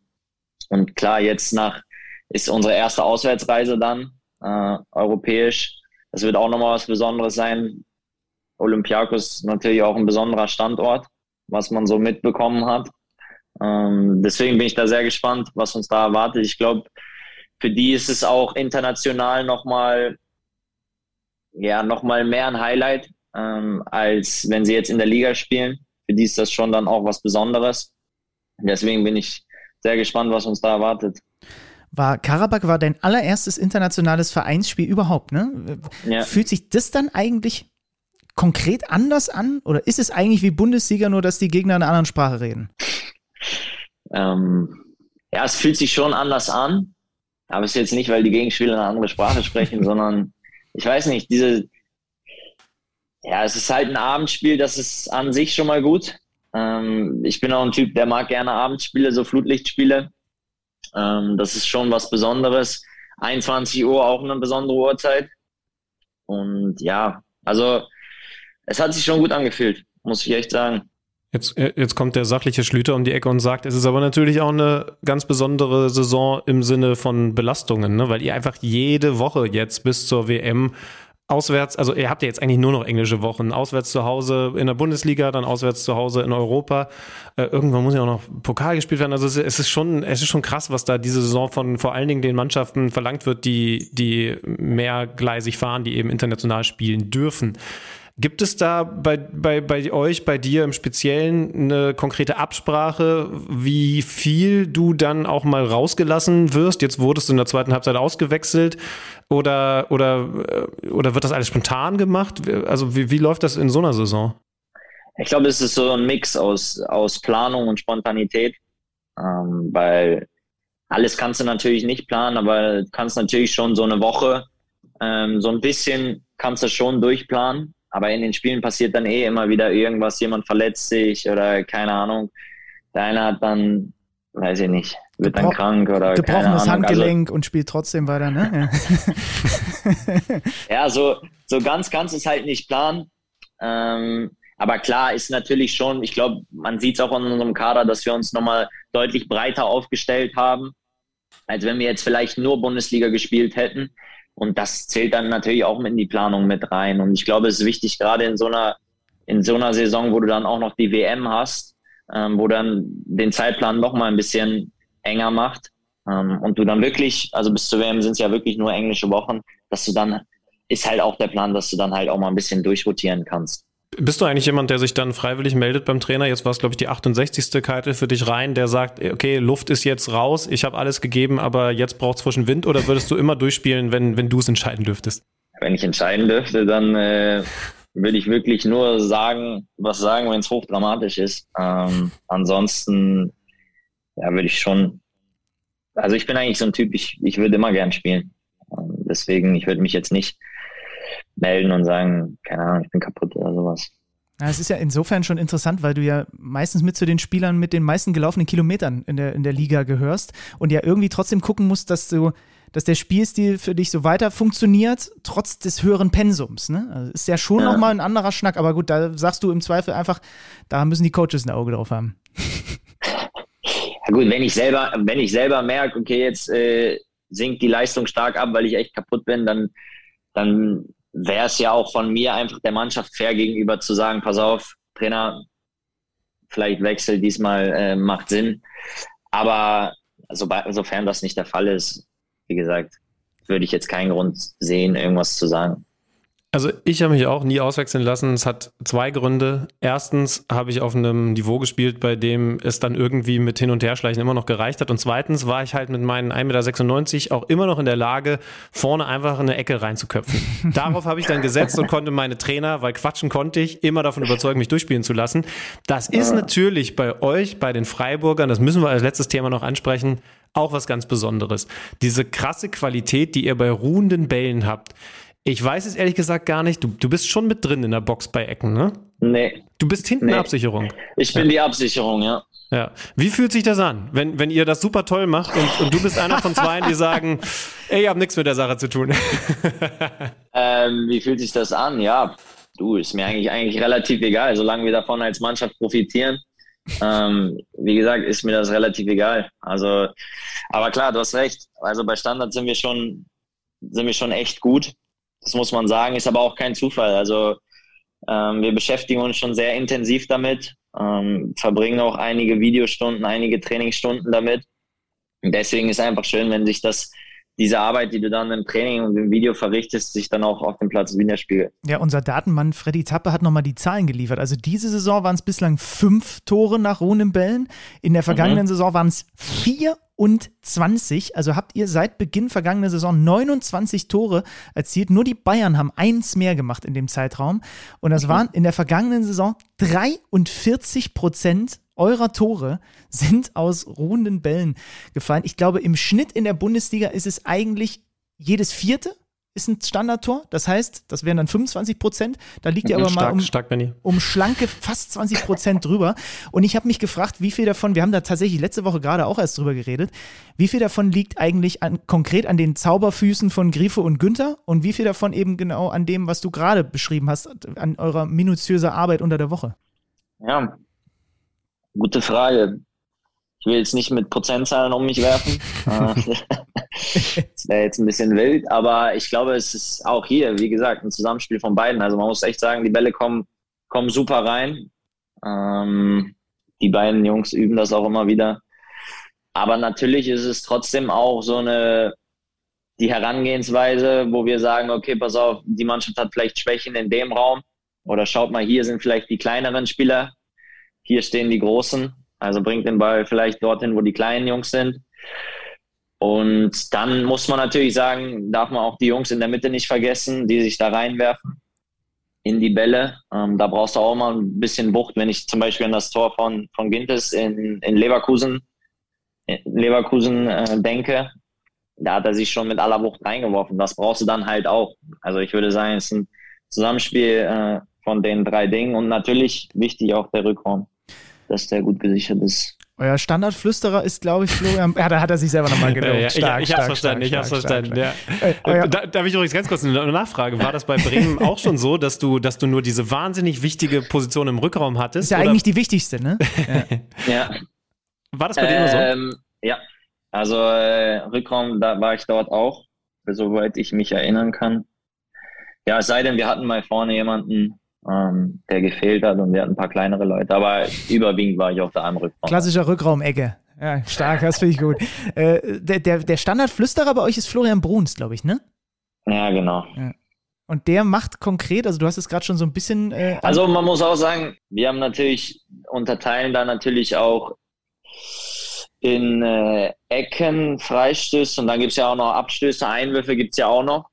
und klar, jetzt nach ist unsere erste Auswärtsreise dann äh, europäisch. Das wird auch nochmal was Besonderes sein. Olympiakos natürlich auch ein besonderer Standort, was man so mitbekommen hat. Ähm, deswegen bin ich da sehr gespannt, was uns da erwartet. Ich glaube, für die ist es auch international nochmal, ja, nochmal mehr ein Highlight, ähm, als wenn sie jetzt in der Liga spielen. Für die ist das schon dann auch was Besonderes. Deswegen bin ich sehr gespannt, was uns da erwartet war Karabakh war dein allererstes internationales Vereinsspiel überhaupt, ne? Ja. Fühlt sich das dann eigentlich konkret anders an? Oder ist es eigentlich wie Bundesliga, nur dass die Gegner eine andere Sprache reden? Ähm, ja, es fühlt sich schon anders an. Aber es ist jetzt nicht, weil die Gegenspieler eine andere Sprache sprechen, sondern ich weiß nicht, diese, ja, es ist halt ein Abendspiel, das ist an sich schon mal gut. Ähm, ich bin auch ein Typ, der mag gerne Abendspiele, so Flutlichtspiele. Ähm, das ist schon was Besonderes. 21 Uhr auch eine besondere Uhrzeit. Und ja, also es hat sich schon gut angefühlt, muss ich echt sagen. Jetzt, äh, jetzt kommt der sachliche Schlüter um die Ecke und sagt, es ist aber natürlich auch eine ganz besondere Saison im Sinne von Belastungen, ne? weil ihr einfach jede Woche jetzt bis zur WM auswärts, also ihr habt ja jetzt eigentlich nur noch englische Wochen, auswärts zu Hause in der Bundesliga, dann auswärts zu Hause in Europa. Äh, irgendwann muss ja auch noch Pokal gespielt werden. Also es, es, ist schon, es ist schon krass, was da diese Saison von vor allen Dingen den Mannschaften verlangt wird, die, die mehrgleisig fahren, die eben international spielen dürfen. Gibt es da bei, bei, bei euch, bei dir im Speziellen eine konkrete Absprache, wie viel du dann auch mal rausgelassen wirst? Jetzt wurdest du in der zweiten Halbzeit ausgewechselt oder, oder, äh, oder wird das alles spontan gemacht? Also wie, wie läuft das in so einer Saison? Ich glaube, es ist so ein Mix aus, aus Planung und Spontanität, ähm, weil alles kannst du natürlich nicht planen, aber kannst natürlich schon so eine Woche ähm, so ein bisschen kannst du schon durchplanen. Aber in den Spielen passiert dann eh immer wieder irgendwas, jemand verletzt sich oder keine Ahnung. Der eine hat dann, weiß ich nicht, wird Gebro dann krank oder gebrochenes Handgelenk also, und spielt trotzdem weiter, ne? Ja, ja so, so ganz kannst du es halt nicht planen. Ähm, aber klar ist natürlich schon, ich glaube, man sieht es auch in unserem Kader, dass wir uns nochmal deutlich breiter aufgestellt haben, als wenn wir jetzt vielleicht nur Bundesliga gespielt hätten. Und das zählt dann natürlich auch in die Planung mit rein. Und ich glaube, es ist wichtig, gerade in so einer, in so einer Saison, wo du dann auch noch die WM hast, ähm, wo dann den Zeitplan noch mal ein bisschen enger macht. Ähm, und du dann wirklich, also bis zur WM sind es ja wirklich nur englische Wochen, dass du dann, ist halt auch der Plan, dass du dann halt auch mal ein bisschen durchrotieren kannst. Bist du eigentlich jemand, der sich dann freiwillig meldet beim Trainer? Jetzt war es, glaube ich, die 68. Karte für dich rein, der sagt, okay, Luft ist jetzt raus, ich habe alles gegeben, aber jetzt braucht es frischen Wind oder würdest du immer durchspielen, wenn, wenn du es entscheiden dürftest? Wenn ich entscheiden dürfte, dann äh, würde ich wirklich nur sagen, was sagen, wenn es hochdramatisch ist. Ähm, ansonsten ja, würde ich schon, also ich bin eigentlich so ein Typ, ich, ich würde immer gern spielen. Ähm, deswegen, ich würde mich jetzt nicht melden und sagen, keine Ahnung, ich bin kaputt oder sowas. Ja, es ist ja insofern schon interessant, weil du ja meistens mit zu den Spielern mit den meisten gelaufenen Kilometern in der, in der Liga gehörst und ja irgendwie trotzdem gucken musst, dass du, dass der Spielstil für dich so weiter funktioniert, trotz des höheren Pensums. Ne? Also ist ja schon ja. nochmal ein anderer Schnack, aber gut, da sagst du im Zweifel einfach, da müssen die Coaches ein Auge drauf haben. Ja gut, wenn ich selber, wenn ich selber merke, okay, jetzt äh, sinkt die Leistung stark ab, weil ich echt kaputt bin, dann, dann wäre es ja auch von mir einfach der Mannschaft fair gegenüber zu sagen, pass auf, Trainer, vielleicht Wechsel diesmal äh, macht Sinn. Aber sobald, sofern das nicht der Fall ist, wie gesagt, würde ich jetzt keinen Grund sehen, irgendwas zu sagen. Also ich habe mich auch nie auswechseln lassen. Es hat zwei Gründe. Erstens habe ich auf einem Niveau gespielt, bei dem es dann irgendwie mit Hin- und Herschleichen immer noch gereicht hat. Und zweitens war ich halt mit meinen 1,96 Meter auch immer noch in der Lage, vorne einfach in eine Ecke reinzuköpfen. Darauf habe ich dann gesetzt und konnte meine Trainer, weil quatschen konnte ich, immer davon überzeugen, mich durchspielen zu lassen. Das ist natürlich bei euch, bei den Freiburgern, das müssen wir als letztes Thema noch ansprechen, auch was ganz Besonderes. Diese krasse Qualität, die ihr bei ruhenden Bällen habt. Ich weiß es ehrlich gesagt gar nicht. Du, du bist schon mit drin in der Box bei Ecken, ne? Nee. Du bist hinten Nee. Absicherung. Ich bin die Absicherung, ja. Ja. Wie fühlt sich das an, wenn, wenn ihr das super toll macht und, und du bist einer von zwei, die sagen, ey, ich habe nichts mit der Sache zu tun. Ähm, wie fühlt sich das an? Ja, du, ist mir eigentlich, eigentlich relativ egal, solange wir davon als Mannschaft profitieren. Ähm, wie gesagt, ist mir das relativ egal. Also, aber klar, du hast recht. Also bei Standard sind wir schon, sind wir schon echt gut. Das muss man sagen, ist aber auch kein Zufall. Also ähm, wir beschäftigen uns schon sehr intensiv damit, ähm, verbringen auch einige Videostunden, einige Trainingsstunden damit. Und deswegen ist einfach schön, wenn sich das, diese Arbeit, die du dann im Training und im Video verrichtest, sich dann auch auf dem Platz widerspiegelt. Ja, unser Datenmann Freddy Tappe hat nochmal die Zahlen geliefert. Also diese Saison waren es bislang fünf Tore nach ruhenden Bällen. In der vergangenen Saison waren es 24. Also habt ihr seit Beginn vergangener Saison 29 Tore erzielt. Nur die Bayern haben eins mehr gemacht in dem Zeitraum. Und das waren in der vergangenen Saison 43 Prozent eurer Tore sind aus ruhenden Bällen gefallen. Ich glaube, im Schnitt in der Bundesliga ist es eigentlich jedes vierte ist ein Standardtor. Das heißt, das wären dann 25 Prozent. Da liegt ihr aber mal stark, um, stark, um schlanke fast 20 Prozent drüber. Und ich habe mich gefragt, wie viel davon, wir haben da tatsächlich letzte Woche gerade auch erst drüber geredet, wie viel davon liegt eigentlich an, konkret an den Zauberfüßen von Grifo und Günther und wie viel davon eben genau an dem, was du gerade beschrieben hast, an eurer minutiöser Arbeit unter der Woche? Ja, gute Frage. Ich will jetzt nicht mit Prozentzahlen um mich werfen. Äh, das wäre jetzt ein bisschen wild, aber ich glaube, es ist auch hier, wie gesagt, ein Zusammenspiel von beiden. Also man muss echt sagen, die Bälle kommen, kommen super rein. Ähm, die beiden Jungs üben das auch immer wieder. Aber natürlich ist es trotzdem auch so eine, die Herangehensweise, wo wir sagen, okay, pass auf, die Mannschaft hat vielleicht Schwächen in dem Raum. Oder schaut mal, hier sind vielleicht die kleineren Spieler. Hier stehen die Großen. Also bringt den Ball vielleicht dorthin, wo die kleinen Jungs sind. Und dann muss man natürlich sagen, darf man auch die Jungs in der Mitte nicht vergessen, die sich da reinwerfen in die Bälle. Ähm, da brauchst du auch mal ein bisschen Wucht, wenn ich zum Beispiel an das Tor von, von Gintes in, in Leverkusen, in Leverkusen äh, denke. Da hat er sich schon mit aller Wucht reingeworfen. Das brauchst du dann halt auch. Also ich würde sagen, es ist ein Zusammenspiel äh, von den drei Dingen und natürlich wichtig auch der Rückraum, dass der gut gesichert ist. Euer Standardflüsterer ist, glaube ich, Florian. Ja, da hat er sich selber nochmal gelobt. Ja, Stark, ich ich hab's stark, verstanden, stark, ich hab's stark, verstanden. stark, Ja. Äh, Da, darf ich übrigens ganz kurz eine Nachfrage? War das bei Bremen auch schon so, dass du, dass du nur diese wahnsinnig wichtige Position im Rückraum hattest? Ist ja oder eigentlich die wichtigste, ne? Ja, war das bei dir immer so? Ähm, ja, also äh, Rückraum, da war ich dort auch, soweit ich mich erinnern kann. Ja, es sei denn, wir hatten mal vorne jemanden, ähm, der gefehlt hat und wir hatten ein paar kleinere Leute, aber überwiegend war ich auch da am Rückraum. Klassischer Rückraumecke. Ja, stark, das finde ich gut. Äh, der, der, der Standardflüsterer bei euch ist Florian Bruns, glaube ich, ne? Ja, genau. Und der macht konkret, also du hast es gerade schon so ein bisschen. Äh, Also man muss auch sagen, wir haben natürlich, unterteilen da natürlich auch in äh, Ecken, Freistöße und dann gibt's ja auch noch Abstöße, Einwürfe gibt's ja auch noch.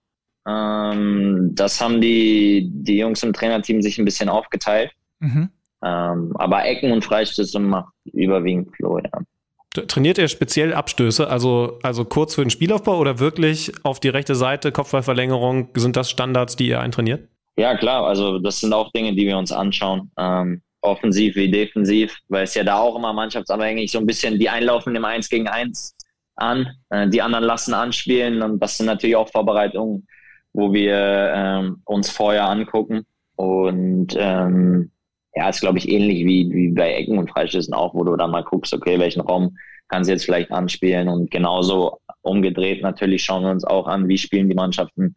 Ähm, das haben die, die Jungs im Trainerteam sich ein bisschen aufgeteilt. mhm. Ähm, aber Ecken und Freistöße macht überwiegend Flo, ja. Trainiert er speziell Abstöße, also, also kurz für den Spielaufbau oder wirklich auf die rechte Seite, Kopfballverlängerung, sind das Standards, die ihr eintrainiert? Ja, klar, also das sind auch Dinge, die wir uns anschauen. Ähm, offensiv wie defensiv, weil es ja da auch immer mannschaftsabhängig so ein bisschen, die einlaufen im 1 gegen 1 an, äh, die anderen lassen anspielen und das sind natürlich auch Vorbereitungen, wo wir ähm, uns vorher angucken und ähm, ja, ist glaube ich ähnlich wie, wie bei Ecken und Freistößen auch, wo du dann mal guckst, okay, welchen Raum kannst du jetzt vielleicht anspielen und genauso umgedreht natürlich schauen wir uns auch an, wie spielen die Mannschaften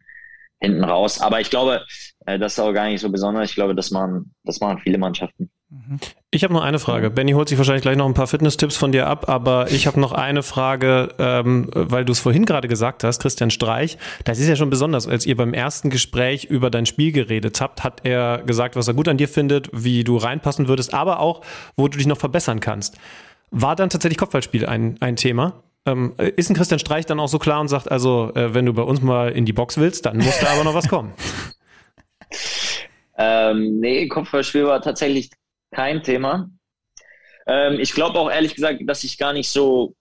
hinten raus. Aber ich glaube, äh, das ist auch gar nicht so besonders. Ich glaube, das machen, das machen viele Mannschaften. Ich habe noch eine Frage. Benny holt sich wahrscheinlich gleich noch ein paar Fitness-Tipps von dir ab, aber ich habe noch eine Frage, ähm, weil du es vorhin gerade gesagt hast, Christian Streich. Das ist ja schon besonders, als ihr beim ersten Gespräch über dein Spiel geredet habt, hat er gesagt, was er gut an dir findet, wie du reinpassen würdest, aber auch, wo du dich noch verbessern kannst. War dann tatsächlich Kopfballspiel ein, ein Thema? Ähm, ist ein Christian Streich dann auch so klar und sagt, also, äh, wenn du bei uns mal in die Box willst, dann muss da aber noch was kommen? Ähm, nee, Kopfballspiel war tatsächlich kein Thema. Ähm, ich glaube auch ehrlich gesagt, dass ich gar nicht so,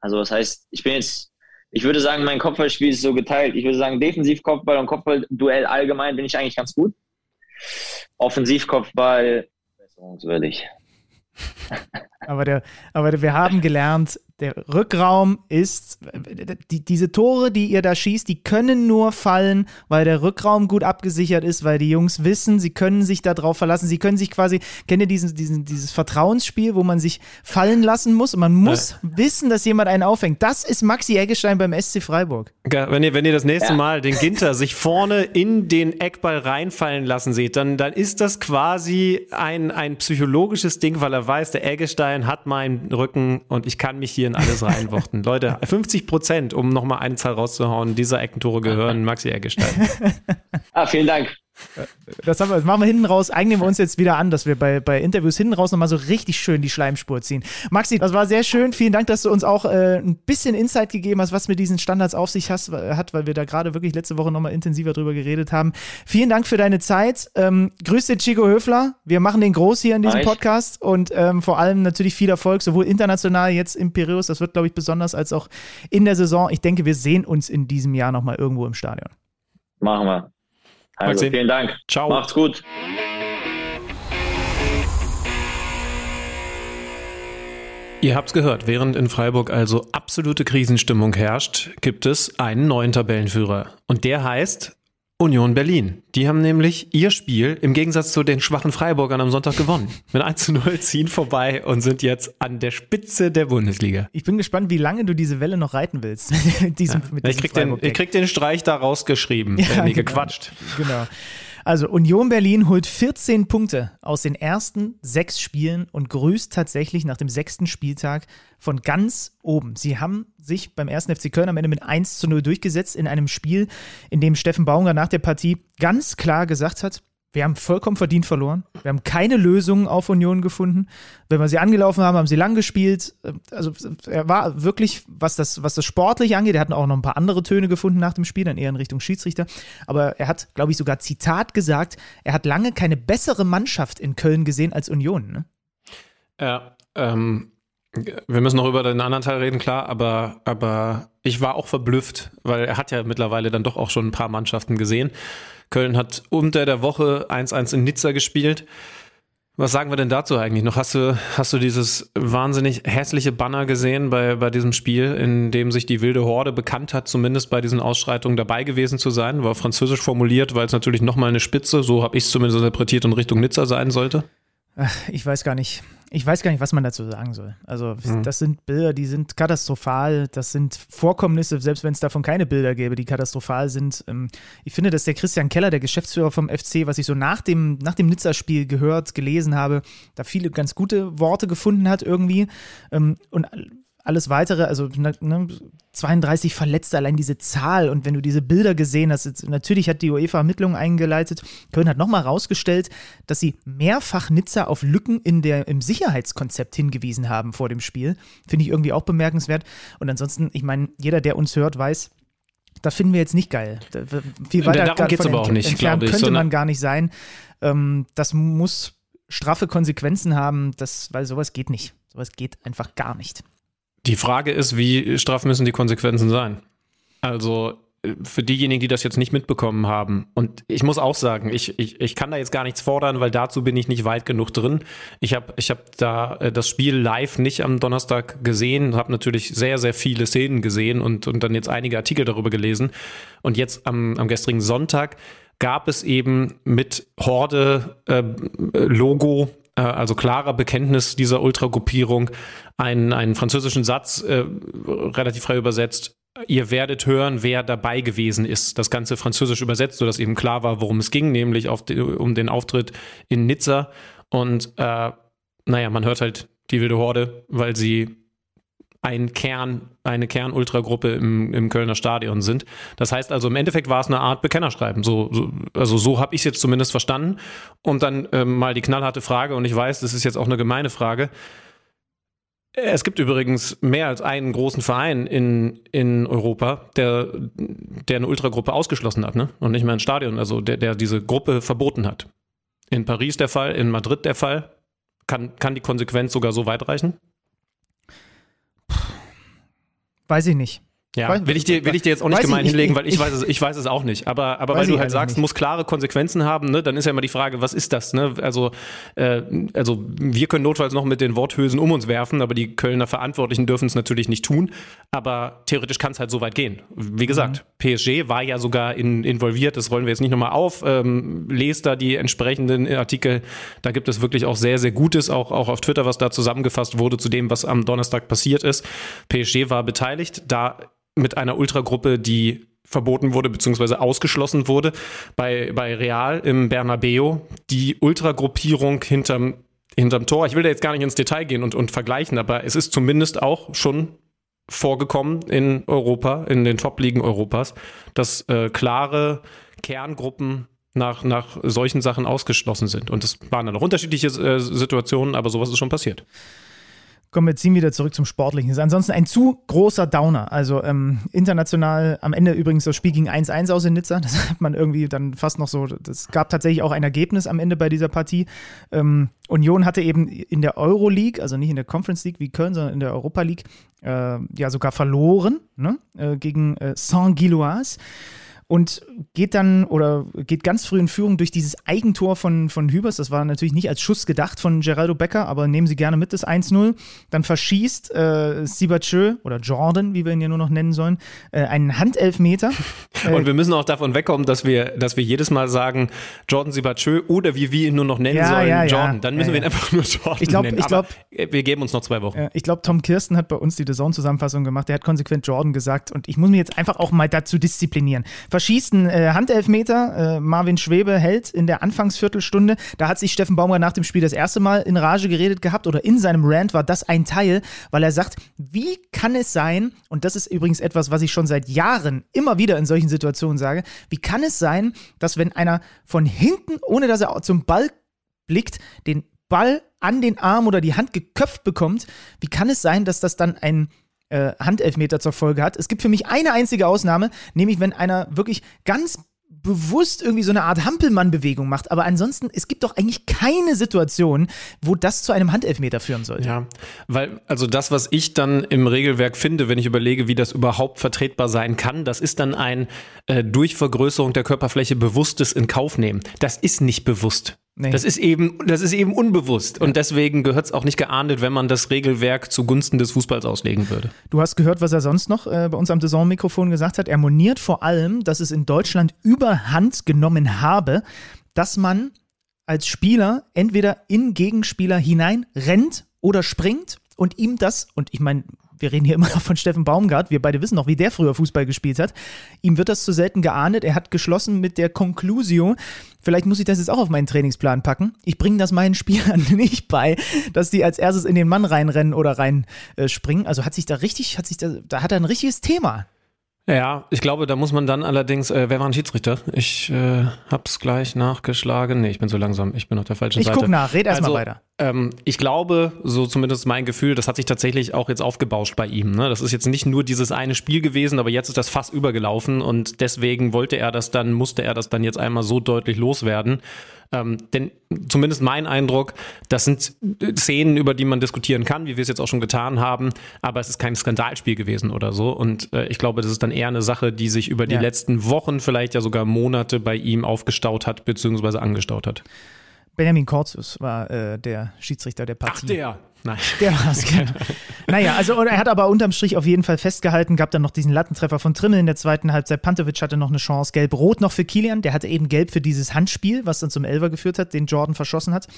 also was heißt, ich bin jetzt, ich würde sagen, mein Kopfballspiel ist so geteilt. Ich würde sagen, Defensiv-Kopfball und Kopfballduell allgemein bin ich eigentlich ganz gut. Offensiv-Kopfball besserungswürdig. Aber, der, aber wir haben gelernt, der Rückraum ist, die, diese Tore, die ihr da schießt, die können nur fallen, weil der Rückraum gut abgesichert ist, weil die Jungs wissen, sie können sich darauf verlassen. Sie können sich quasi, kennt ihr diesen, diesen, dieses Vertrauensspiel, wo man sich fallen lassen muss und man muss ja. wissen, dass jemand einen auffängt. Das ist Maxi Eggestein beim SC Freiburg. Wenn ihr, wenn ihr das nächste ja. Mal den Ginter sich vorne in den Eckball reinfallen lassen seht, dann, dann ist das quasi ein, ein psychologisches Ding, weil er weiß, der Eggestein hat meinen Rücken und ich kann mich hier in alles reinwuchten. Leute, 50 Prozent, um nochmal eine Zahl rauszuhauen, dieser Eckentore gehören Maxi Eggestein. ah, vielen Dank. Das, wir, das, machen wir hinten raus. Eignen wir uns jetzt wieder an, dass wir bei, bei Interviews hinten raus nochmal so richtig schön die Schleimspur ziehen. Maxi, das war sehr schön. Vielen Dank, dass du uns auch äh, ein bisschen Insight gegeben hast, was mit diesen Standards auf sich has, hat, weil wir da gerade wirklich letzte Woche nochmal intensiver drüber geredet haben. Vielen Dank für deine Zeit. Ähm, grüß dir, Chico Höfler. Wir machen den groß hier in diesem Nice. Podcast und ähm, vor allem natürlich viel Erfolg, sowohl international jetzt im Piräus, das wird, glaube ich, besonders, als auch in der Saison. Ich denke, wir sehen uns in diesem Jahr nochmal irgendwo im Stadion. Machen wir. Also, Maxim. vielen Dank. Ciao. Macht's gut. Ihr habt's gehört, während in Freiburg also absolute Krisenstimmung herrscht, gibt es einen neuen Tabellenführer. Und der heißt Union Berlin. Die haben nämlich ihr Spiel im Gegensatz zu den schwachen Freiburgern am Sonntag gewonnen. Mit 1 zu 0 ziehen vorbei und sind jetzt an der Spitze der Bundesliga. Ich bin gespannt, wie lange du diese Welle noch reiten willst. mit diesem, ja. mit diesem ich, krieg den, ich krieg den Streich da rausgeschrieben. Ja, äh, nee, genau. gequatscht. Genau. Also Union Berlin holt 14 Punkte aus den ersten sechs Spielen und grüßt tatsächlich nach dem sechsten Spieltag von ganz oben. Sie haben sich beim ersten FC Köln am Ende mit 1 zu 0 durchgesetzt in einem Spiel, in dem Steffen Baumgart nach der Partie ganz klar gesagt hat, wir haben vollkommen verdient verloren. Wir haben keine Lösungen auf Union gefunden. Wenn wir sie angelaufen haben, haben sie lang gespielt. Also er war wirklich, was das, was das sportlich angeht, er hat auch noch ein paar andere Töne gefunden nach dem Spiel, dann eher in Richtung Schiedsrichter. Aber er hat, glaube ich, sogar Zitat gesagt, er hat lange keine bessere Mannschaft in Köln gesehen als Union. Ne? Ja, ähm, wir müssen noch über den anderen Teil reden, klar, aber, aber ich war auch verblüfft, weil er hat ja mittlerweile dann doch auch schon ein paar Mannschaften gesehen. Köln hat unter der Woche 1-1 in Nizza gespielt. Was sagen wir denn dazu eigentlich noch? Hast du, hast du dieses wahnsinnig hässliche Banner gesehen bei, bei diesem Spiel, in dem sich die wilde Horde bekannt hat, zumindest bei diesen Ausschreitungen dabei gewesen zu sein? War französisch formuliert, weil es natürlich nochmal eine Spitze, so habe ich es zumindest interpretiert, in Richtung Nizza sein sollte? Ich weiß gar nicht. Ich weiß gar nicht, was man dazu sagen soll. Also, mhm. das sind Bilder, die sind katastrophal. Das sind Vorkommnisse, selbst wenn es davon keine Bilder gäbe, die katastrophal sind. Ähm, ich finde, dass der Christian Keller, der Geschäftsführer vom FC, was ich so nach dem, nach dem Nizza-Spiel gehört, gelesen habe, da viele ganz gute Worte gefunden hat irgendwie. Ähm, und alles weitere, also ne, 32 Verletzte, allein diese Zahl und wenn du diese Bilder gesehen hast, natürlich hat die UEFA Ermittlungen eingeleitet. Köln hat nochmal rausgestellt, dass sie mehrfach Nizza auf Lücken in der, im Sicherheitskonzept hingewiesen haben vor dem Spiel. Finde ich irgendwie auch bemerkenswert. Und ansonsten, ich meine, jeder, der uns hört, weiß, das finden wir jetzt nicht geil. Viel weiter Darum geht's aber auch nicht, glaube ich. Könnte man gar nicht sein. Ähm, das muss straffe Konsequenzen haben, das, weil sowas geht nicht. Sowas geht einfach gar nicht. Die Frage ist, wie straff müssen die Konsequenzen sein? Also äh, für diejenigen, die das jetzt nicht mitbekommen haben. Und ich muss auch sagen, ich, ich, ich kann da jetzt gar nichts fordern, weil dazu bin ich nicht weit genug drin. Ich habe ich hab da äh, das Spiel live nicht am Donnerstag gesehen, habe natürlich sehr, sehr viele Szenen gesehen und, und dann jetzt einige Artikel darüber gelesen. Und jetzt am, am gestrigen Sonntag gab es eben mit Horde-Logo äh, äh, also klarer Bekenntnis dieser Ultragruppierung, einen, einen französischen Satz, äh, relativ frei übersetzt, ihr werdet hören, wer dabei gewesen ist. Das Ganze französisch übersetzt, sodass eben klar war, worum es ging, nämlich die, um den Auftritt in Nizza. Und äh, naja, man hört halt die wilde Horde, weil sie ein Kern, eine Kern-Ultragruppe im, im Kölner Stadion sind. Das heißt also, im Endeffekt war es eine Art Bekennerschreiben. So, so also so habe ich es jetzt zumindest verstanden. Und dann ähm, mal die knallharte Frage, und ich weiß, das ist jetzt auch eine gemeine Frage. Es gibt übrigens mehr als einen großen Verein in, in Europa, der, der eine Ultragruppe ausgeschlossen hat, ne? Und nicht mehr ein Stadion, also der, der diese Gruppe verboten hat. In Paris der Fall, in Madrid der Fall. Kann, kann die Konsequenz sogar so weit reichen? Weiß ich nicht. Ja, will ich dir, will ich dir jetzt auch nicht gemein hinlegen, weil ich weiß es, ich weiß es auch nicht. Aber, aber Weiß weil du halt ehrlich sagst, nicht. muss klare Konsequenzen haben, ne, dann ist ja immer die Frage, was ist das, ne? Also, äh, also wir können notfalls noch mit den Worthülsen um uns werfen, aber die Kölner Verantwortlichen dürfen es natürlich nicht tun. Aber theoretisch kann es halt so weit gehen. Wie gesagt, Mhm. PSG war ja sogar in, involviert, das rollen wir jetzt nicht nochmal auf. Ähm, lest da die entsprechenden Artikel. Da gibt es wirklich auch sehr, sehr Gutes, auch, auch auf Twitter, was da zusammengefasst wurde zu dem, was am Donnerstag passiert ist. PSG war beteiligt, da mit einer Ultragruppe, die verboten wurde bzw. ausgeschlossen wurde. Bei, bei Real im Bernabeu die Ultragruppierung hinterm, hinterm Tor. Ich will da jetzt gar nicht ins Detail gehen und, und vergleichen, aber es ist zumindest auch schon vorgekommen in Europa, in den Top-Ligen Europas, dass äh, klare Kerngruppen nach, nach solchen Sachen ausgeschlossen sind. Und das waren dann noch unterschiedliche äh, Situationen, aber sowas ist schon passiert. Kommen wir ziehen wieder zurück zum Sportlichen. Ist ansonsten ein zu großer Downer. Also ähm, international am Ende übrigens das Spiel ging 1-1 aus in Nizza. Das hat man irgendwie dann fast noch so. Es gab tatsächlich auch ein Ergebnis am Ende bei dieser Partie. Ähm, Union hatte eben in der Euroleague, also nicht in der Conference League wie Köln, sondern in der Europa League, äh, ja sogar verloren ne? äh, gegen äh, Saint-Gilloise und geht dann oder geht ganz früh in Führung durch dieses Eigentor von, von Hübers. Das war natürlich nicht als Schuss gedacht von Geraldo Becker, aber nehmen Sie gerne mit das 1-0. Dann verschießt äh, Sibachö oder Jordan, wie wir ihn ja nur noch nennen sollen, äh, einen Handelfmeter. Äh, Und wir müssen auch davon wegkommen, dass wir, dass wir jedes Mal sagen, Jordan Sibachö oder wie wir ihn nur noch nennen Ja, sollen, ja, ja. Jordan. Dann müssen wir ihn einfach nur Jordan Ich glaub- nennen. ich glaub- Aber, wir geben uns noch zwei Wochen. Ich glaube, Tom Kirsten hat bei uns die Zone-Zusammenfassung gemacht. Der hat konsequent Jordan gesagt. Und ich muss mich jetzt einfach auch mal dazu disziplinieren. Verschießt einen äh, Handelfmeter. Äh, Marvin Schwebe hält in der Anfangsviertelstunde. Da hat sich Steffen Baumgart nach dem Spiel das erste Mal in Rage geredet gehabt. Oder in seinem Rant war das ein Teil, weil er sagt, wie kann es sein, und das ist übrigens etwas, was ich schon seit Jahren immer wieder in solchen Situationen sage, wie kann es sein, dass wenn einer von hinten, ohne dass er zum Ball blickt, den Ball an den Arm oder die Hand geköpft bekommt, wie kann es sein, dass das dann ein äh, Handelfmeter zur Folge hat? Es gibt für mich eine einzige Ausnahme, nämlich wenn einer wirklich ganz bewusst irgendwie so eine Art Hampelmann-Bewegung macht. Aber ansonsten, es gibt doch eigentlich keine Situation, wo das zu einem Handelfmeter führen sollte. Ja, weil, also das, was ich dann im Regelwerk finde, wenn ich überlege, wie das überhaupt vertretbar sein kann, das ist dann ein äh, durch Vergrößerung der Körperfläche bewusstes in Kauf nehmen. Das ist nicht bewusst. Nee. Das ist eben, das ist eben unbewusst. Und deswegen gehört es auch nicht geahndet, wenn man das Regelwerk zugunsten des Fußballs auslegen würde. Du hast gehört, was er sonst noch äh, bei uns am Saison-Mikrofon gesagt hat. Er moniert vor allem, dass es in Deutschland überhand genommen habe, dass man als Spieler entweder in Gegenspieler hinein rennt oder springt und ihm das, und ich meine, wir reden hier immer noch von Steffen Baumgart, wir beide wissen noch, wie der früher Fußball gespielt hat. Ihm wird das zu selten geahndet. Er hat geschlossen mit der Conclusio, vielleicht muss ich das jetzt auch auf meinen Trainingsplan packen. Ich bringe das meinen Spielern nicht bei, dass die als erstes in den Mann reinrennen oder reinspringen. Äh, also hat sich da richtig, hat sich da, da hat er ein richtiges Thema. Ja, ich glaube, da muss man dann allerdings, äh, wer war ein Schiedsrichter? Ich äh, hab's gleich nachgeschlagen. Nee, ich bin so langsam, ich bin auf der falschen Ich Seite. guck nach, red erst mal Also, weiter. Ähm, ich glaube, so zumindest mein Gefühl, das hat sich tatsächlich auch jetzt aufgebauscht bei ihm. Ne? Das ist jetzt nicht nur dieses eine Spiel gewesen, aber jetzt ist das fast übergelaufen und deswegen wollte er das dann, musste er das dann jetzt einmal so deutlich loswerden. Ähm, denn zumindest mein Eindruck, das sind Szenen, über die man diskutieren kann, wie wir es jetzt auch schon getan haben, aber es ist kein Skandalspiel gewesen oder so. Und äh, ich glaube, das ist dann eher eine Sache, die sich über die Ja. letzten Wochen, vielleicht ja sogar Monate bei ihm aufgestaut hat, beziehungsweise angestaut hat. Benjamin Korzus war äh, der Schiedsrichter der Partie. der. Nein. Der war es, genau. naja, also er hat aber unterm Strich auf jeden Fall festgehalten, gab dann noch diesen Lattentreffer von Trimmel in der zweiten Halbzeit. Pantovic hatte noch eine Chance, gelb-rot noch für Kilian. Der hatte eben gelb für dieses Handspiel, was dann zum Elfer geführt hat, den Jordan verschossen hat.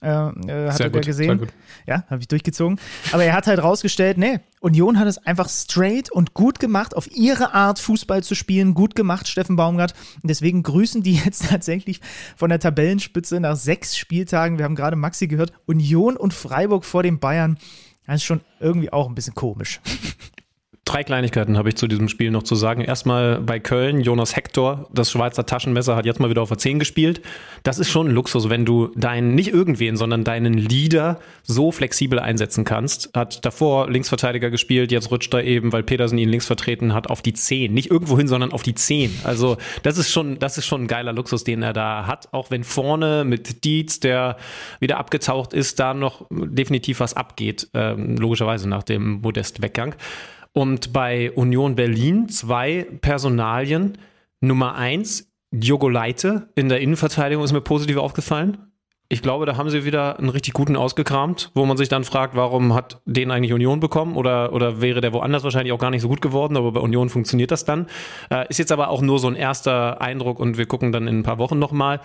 Äh, äh, hat er gesehen. Ja, habe ich durchgezogen. Aber er hat halt rausgestellt, nee, Union hat es einfach straight und gut gemacht, auf ihre Art Fußball zu spielen. Gut gemacht, Steffen Baumgart. Und deswegen grüßen die jetzt tatsächlich von der Tabellenspitze nach sechs Spieltagen. Wir haben gerade Maxi gehört, Union und Freiburg vor den Bayern. Das ist schon irgendwie auch ein bisschen komisch. Drei Kleinigkeiten habe ich zu diesem Spiel noch zu sagen. Erstmal bei Köln, Jonas Hector, das Schweizer Taschenmesser, hat jetzt mal wieder auf der 10 gespielt. Das ist schon ein Luxus, wenn du deinen, nicht irgendwen, sondern deinen Leader so flexibel einsetzen kannst. Hat davor Linksverteidiger gespielt, jetzt rutscht er eben, weil Petersen ihn links vertreten hat, auf die 10. Nicht irgendwohin, sondern auf die 10. Also das ist schon, das ist schon ein geiler Luxus, den er da hat. Auch wenn vorne mit Dietz, der wieder abgetaucht ist, da noch definitiv was abgeht. Ähm, logischerweise nach dem Modest-Weggang. Und bei Union Berlin zwei Personalien. Nummer eins, Diogo Leite in der Innenverteidigung ist mir positiv aufgefallen. Ich glaube, da haben sie wieder einen richtig guten ausgekramt, wo man sich dann fragt, warum hat den eigentlich Union bekommen oder, oder wäre der woanders wahrscheinlich auch gar nicht so gut geworden, aber bei Union funktioniert das dann. Äh, ist jetzt aber auch nur so ein erster Eindruck und wir gucken dann in ein paar Wochen nochmal.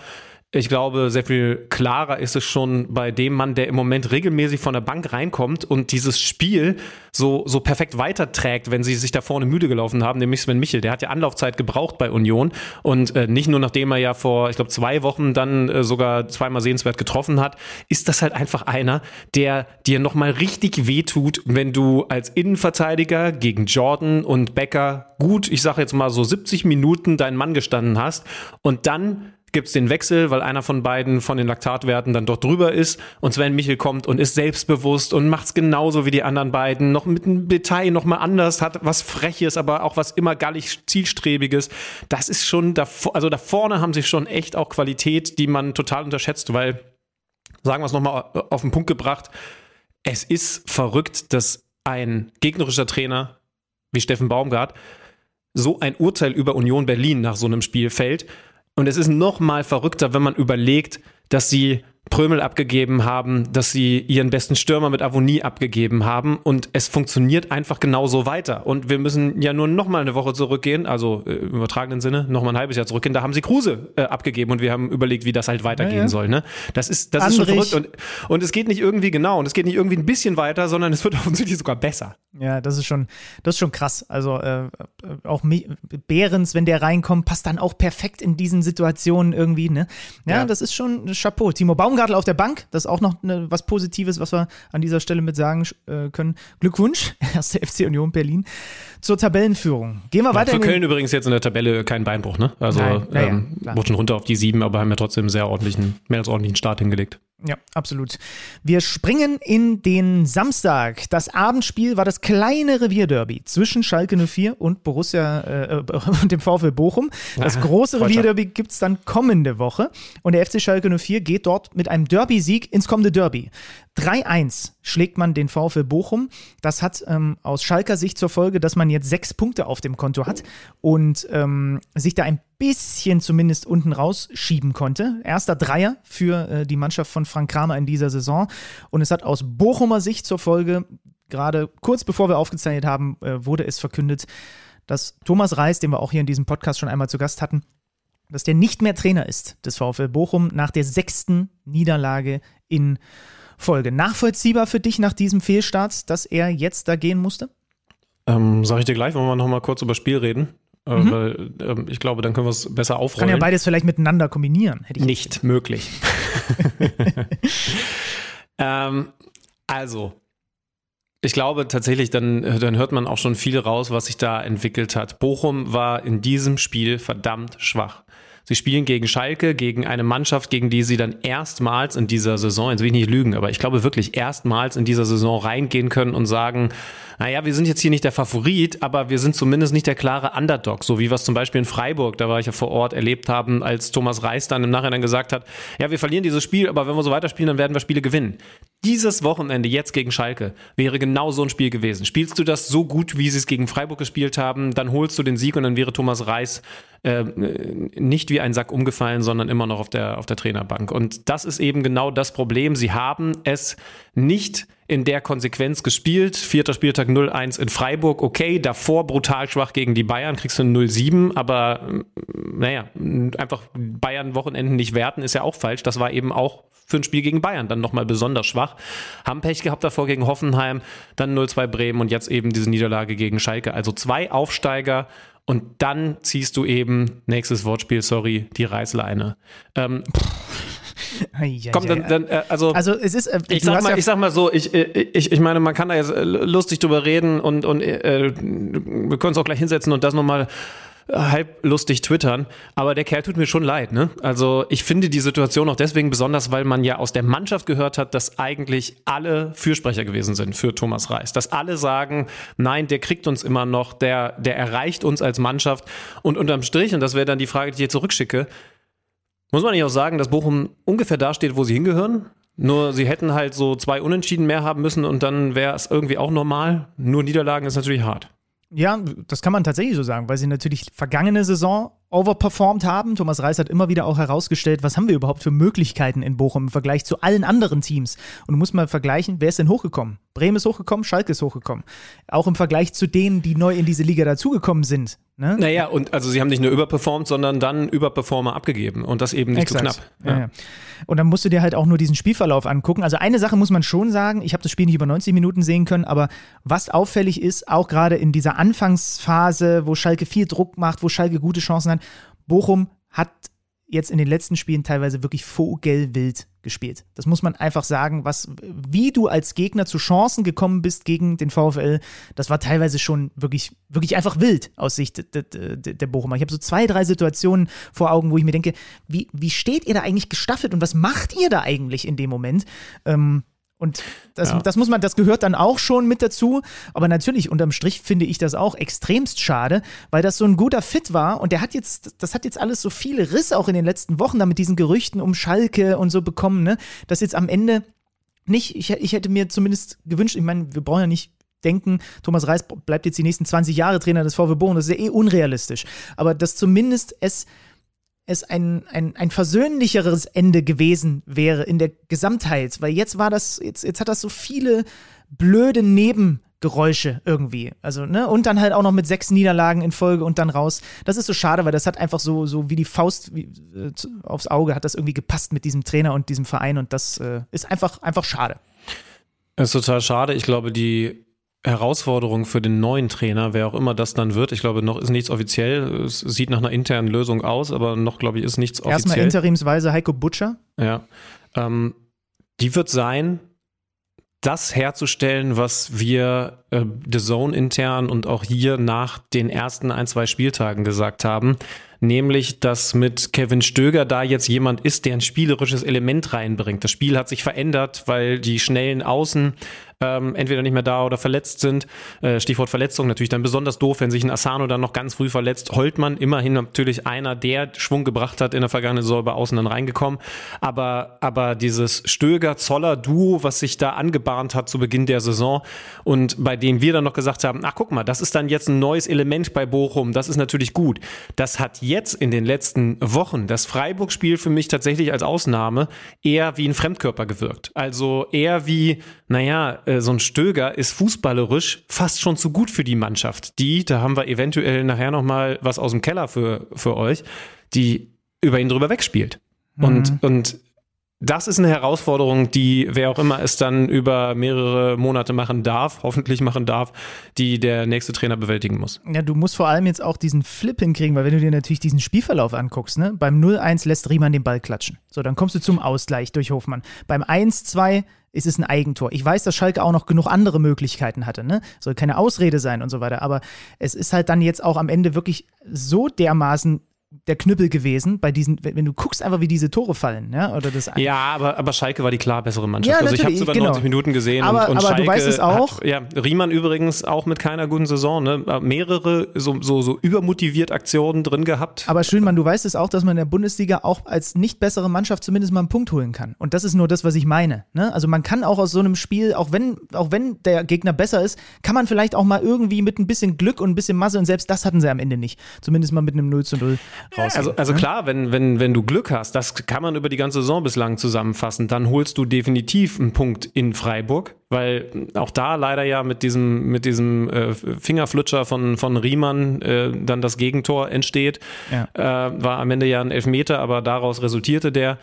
Ich glaube, sehr viel klarer ist es schon bei dem Mann, der im Moment regelmäßig von der Bank reinkommt und dieses Spiel so, so perfekt weiterträgt, wenn sie sich da vorne müde gelaufen haben, nämlich Sven Michel. Der hat ja Anlaufzeit gebraucht bei Union und äh, nicht nur nachdem er ja vor, ich glaube, zwei Wochen dann äh, sogar zweimal sehenswert getroffen hat, ist das halt einfach einer, der dir nochmal richtig wehtut, wenn du als Innenverteidiger gegen Jordan und Becker gut, ich sage jetzt mal so 70 Minuten deinen Mann gestanden hast und dann gibt es den Wechsel, weil einer von beiden von den Laktatwerten dann dort drüber ist und Sven Michel kommt und ist selbstbewusst und macht es genauso wie die anderen beiden, noch mit einem Detail noch mal anders, hat was Freches, aber auch was immer gallig Zielstrebiges. Das ist schon, da, also da vorne haben sie schon echt auch Qualität, die man total unterschätzt, weil, sagen wir es nochmal auf den Punkt gebracht, es ist verrückt, dass ein gegnerischer Trainer wie Steffen Baumgart so ein Urteil über Union Berlin nach so einem Spiel fällt und es ist noch mal verrückter, wenn man überlegt, dass sie Prömel abgegeben haben, dass sie ihren besten Stürmer mit Avonie abgegeben haben und es funktioniert einfach genauso weiter. Und wir müssen ja nur noch mal eine Woche zurückgehen, also äh, im übertragenen Sinne, noch mal ein halbes Jahr zurückgehen. Da haben sie Kruse äh, abgegeben und wir haben überlegt, wie das halt weitergehen ja, ja. soll. Ne? Das ist, das ist schon verrückt und, und es geht nicht irgendwie genau und es geht nicht irgendwie ein bisschen weiter, sondern es wird offensichtlich sogar besser. Ja, das ist schon, das ist schon krass. Also äh, auch Behrens, wenn der reinkommt, passt dann auch perfekt in diesen Situationen irgendwie. Ne? Ja, ja. das ist schon Chapeau. Timo Baum Baumgartel auf der Bank, das ist auch noch ne, was Positives, was wir an dieser Stelle mit sagen äh, können. Glückwunsch, erste FC Union Berlin, zur Tabellenführung. Gehen wir ja, weiter. Für Köln übrigens jetzt in der Tabelle kein Beinbruch, ne? Also Nein, ähm, ja, schon runter auf die sieben, aber haben ja trotzdem einen sehr ordentlichen, mehr als ordentlichen Start hingelegt. Ja, absolut. Wir springen in den Samstag. Das Abendspiel war das kleine Revierderby zwischen Schalke 04 und Borussia äh, und dem VfL Bochum. Das große Revierderby gibt es dann kommende Woche. Und der FC Schalke 04 geht dort mit einem Derby-Sieg ins kommende Derby. 3-1 schlägt man den VfL Bochum. Das hat ähm, aus Schalker Sicht zur Folge, dass man jetzt sechs Punkte auf dem Konto hat und ähm, sich da ein bisschen zumindest unten rausschieben konnte. Erster Dreier für äh, die Mannschaft von Frank Kramer in dieser Saison. Und es hat aus Bochumer Sicht zur Folge, gerade kurz bevor wir aufgezeichnet haben, äh, wurde es verkündet, dass Thomas Reis, den wir auch hier in diesem Podcast schon einmal zu Gast hatten, dass der nicht mehr Trainer ist des VfL Bochum nach der sechsten Niederlage in Folge. Nachvollziehbar für dich nach diesem Fehlstart, dass er jetzt da gehen musste? Ähm, sag ich dir gleich, wollen wir noch mal kurz über das Spiel reden? Äh, mhm. Weil äh, ich glaube, dann können wir es besser aufrollen. Kann ja beides vielleicht miteinander kombinieren. Nicht möglich. ähm, also, ich glaube tatsächlich, dann, dann hört man auch schon viel raus, was sich da entwickelt hat. Bochum war in diesem Spiel verdammt schwach. Sie spielen gegen Schalke, gegen eine Mannschaft, gegen die sie dann erstmals in dieser Saison, jetzt will ich nicht lügen, aber ich glaube wirklich erstmals in dieser Saison reingehen können und sagen, naja, wir sind jetzt hier nicht der Favorit, aber wir sind zumindest nicht der klare Underdog, so wie wir es zum Beispiel in Freiburg, da war ich ja vor Ort, erlebt haben, als Thomas Reis dann im Nachhinein gesagt hat, ja, wir verlieren dieses Spiel, aber wenn wir so weiterspielen, dann werden wir Spiele gewinnen. Dieses Wochenende jetzt gegen Schalke wäre genau so ein Spiel gewesen. Spielst du das so gut, wie sie es gegen Freiburg gespielt haben, dann holst du den Sieg und dann wäre Thomas Reis äh, nicht wie ein Sack umgefallen, sondern immer noch auf der, auf der Trainerbank. Und das ist eben genau das Problem. Sie haben es nicht in der Konsequenz gespielt. Vierter Spieltag 0-1 in Freiburg, okay. Davor brutal schwach gegen die Bayern, kriegst du 0-7, aber naja, einfach Bayern-Wochenenden nicht werten ist ja auch falsch. Das war eben auch für ein Spiel gegen Bayern dann nochmal besonders schwach. Haben Pech gehabt davor gegen Hoffenheim, dann 0-2 Bremen und jetzt eben diese Niederlage gegen Schalke. Also zwei Aufsteiger und dann ziehst du eben, nächstes Wortspiel, sorry, die Reißleine. Ähm, Komm, dann, dann äh, also, also es ist, äh, ich, sag mal, ja ich sag mal so, ich, ich, ich meine, man kann da jetzt äh, lustig drüber reden und, und äh, wir können uns auch gleich hinsetzen und das nochmal halb lustig twittern, aber der Kerl tut mir schon leid. Ne? Also ich finde die Situation auch deswegen besonders, weil man ja aus der Mannschaft gehört hat, dass eigentlich alle Fürsprecher gewesen sind für Thomas Reis. Dass alle sagen, nein, der kriegt uns immer noch, der, der erreicht uns als Mannschaft. Und unterm Strich, und das wäre dann die Frage, die ich hier zurückschicke, muss man nicht auch sagen, dass Bochum ungefähr da steht, wo sie hingehören? Nur sie hätten halt so zwei Unentschieden mehr haben müssen und dann wäre es irgendwie auch normal. Nur Niederlagen ist natürlich hart. Ja, das kann man tatsächlich so sagen, weil sie natürlich vergangene Saison overperformed haben. Thomas Reis hat immer wieder auch herausgestellt, was haben wir überhaupt für Möglichkeiten in Bochum im Vergleich zu allen anderen Teams. Und du musst mal vergleichen, wer ist denn hochgekommen? Bremen ist hochgekommen, Schalke ist hochgekommen. Auch im Vergleich zu denen, die neu in diese Liga dazugekommen sind. Ne? Naja, und also sie haben nicht nur überperformt, sondern dann Überperformer abgegeben und das eben nicht Exakt. zu knapp. Ja. Ja. Und dann musst du dir halt auch nur diesen Spielverlauf angucken. Also eine Sache muss man schon sagen, ich habe das Spiel nicht über 90 Minuten sehen können, aber was auffällig ist, auch gerade in dieser Anfangsphase, wo Schalke viel Druck macht, wo Schalke gute Chancen hat, Bochum hat jetzt in den letzten Spielen teilweise wirklich vogelwild gespielt. Das muss man einfach sagen, was, wie du als Gegner zu Chancen gekommen bist gegen den VfL, das war teilweise schon wirklich, wirklich einfach wild aus Sicht der, der, der Bochumer. Ich habe so zwei, drei Situationen vor Augen, wo ich mir denke, wie, wie steht ihr da eigentlich gestaffelt und was macht ihr da eigentlich in dem Moment? Ähm, und das, ja. das muss man, das gehört dann auch schon mit dazu. Aber natürlich, unterm Strich finde ich das auch extremst schade, weil das so ein guter Fit war und der hat jetzt, das hat jetzt alles so viele Risse auch in den letzten Wochen da mit diesen Gerüchten um Schalke und so bekommen, ne? Dass jetzt am Ende nicht, ich, ich hätte mir zumindest gewünscht, ich meine, wir brauchen ja nicht denken, Thomas Reis bleibt jetzt die nächsten 20 Jahre Trainer des VW Bochum, das ist ja eh unrealistisch. Aber dass zumindest es es ein, ein, ein versöhnlicheres Ende gewesen wäre in der Gesamtheit, weil jetzt war das, jetzt, jetzt hat das so viele blöde Nebengeräusche irgendwie. Also, ne, und dann halt auch noch mit sechs Niederlagen in Folge und dann raus. Das ist so schade, weil das hat einfach so, so wie die Faust wie, äh, aufs Auge hat das irgendwie gepasst mit diesem Trainer und diesem Verein und das äh, ist einfach, einfach schade. Es ist total schade. Ich glaube, die Herausforderung für den neuen Trainer, wer auch immer das dann wird. Ich glaube, noch ist nichts offiziell. Es sieht nach einer internen Lösung aus, aber noch, glaube ich, ist nichts offiziell. Erstmal interimsweise Heiko Butcher. Ja. Ähm, die wird sein, das herzustellen, was wir äh, The Zone intern und auch hier nach den ersten ein, zwei Spieltagen gesagt haben nämlich dass mit Kevin Stöger da jetzt jemand ist, der ein spielerisches Element reinbringt. Das Spiel hat sich verändert, weil die schnellen Außen ähm, entweder nicht mehr da oder verletzt sind. Äh, Stichwort Verletzung natürlich dann besonders doof, wenn sich ein Asano dann noch ganz früh verletzt. Holtmann immerhin natürlich einer, der Schwung gebracht hat in der vergangenen Saison bei Außen dann reingekommen. Aber, aber dieses Stöger-Zoller-Duo, was sich da angebahnt hat zu Beginn der Saison und bei dem wir dann noch gesagt haben, ach guck mal, das ist dann jetzt ein neues Element bei Bochum, das ist natürlich gut. Das hat jetzt in den letzten Wochen das Freiburg-Spiel für mich tatsächlich als Ausnahme eher wie ein Fremdkörper gewirkt. Also eher wie, naja, äh, so ein Stöger ist fußballerisch fast schon zu gut für die Mannschaft. Die, da haben wir eventuell nachher nochmal was aus dem Keller für, für euch, die über ihn drüber wegspielt. Mhm. Und, und das ist eine Herausforderung, die wer auch immer es dann über mehrere Monate machen darf, hoffentlich machen darf, die der nächste Trainer bewältigen muss. Ja, du musst vor allem jetzt auch diesen Flip hinkriegen, weil wenn du dir natürlich diesen Spielverlauf anguckst, ne, beim 0-1 lässt Riemann den Ball klatschen. So, dann kommst du zum Ausgleich durch Hofmann. Beim 1-2 ist es ein Eigentor. Ich weiß, dass Schalke auch noch genug andere Möglichkeiten hatte, ne? Soll keine Ausrede sein und so weiter. Aber es ist halt dann jetzt auch am Ende wirklich so dermaßen der Knüppel gewesen bei diesen, wenn du guckst einfach, wie diese Tore fallen, ja, oder das. Ja, aber, aber Schalke war die klar bessere Mannschaft. Ja, also ich habe es über genau. 90 Minuten gesehen aber, und, und aber Schalke du weißt es auch. Hat, ja, Riemann übrigens auch mit keiner guten Saison, ne? Mehrere so, so, so übermotiviert Aktionen drin gehabt. Aber Schönmann, du weißt es auch, dass man in der Bundesliga auch als nicht bessere Mannschaft zumindest mal einen Punkt holen kann. Und das ist nur das, was ich meine. Ne? Also man kann auch aus so einem Spiel, auch wenn, auch wenn der Gegner besser ist, kann man vielleicht auch mal irgendwie mit ein bisschen Glück und ein bisschen Masse und selbst das hatten sie am Ende nicht. Zumindest mal mit einem 0 zu 0 rausgehen. Also, also ne? klar, wenn, wenn, wenn du Glück hast, das kann man über die ganze Saison bislang zusammenfassen, dann holst du definitiv einen Punkt in Freiburg, weil auch da leider ja mit diesem, mit diesem äh, Fingerflutscher von, von Riemann äh, dann das Gegentor entsteht. Ja. Äh, war am Ende ja ein Elfmeter, aber daraus resultierte der.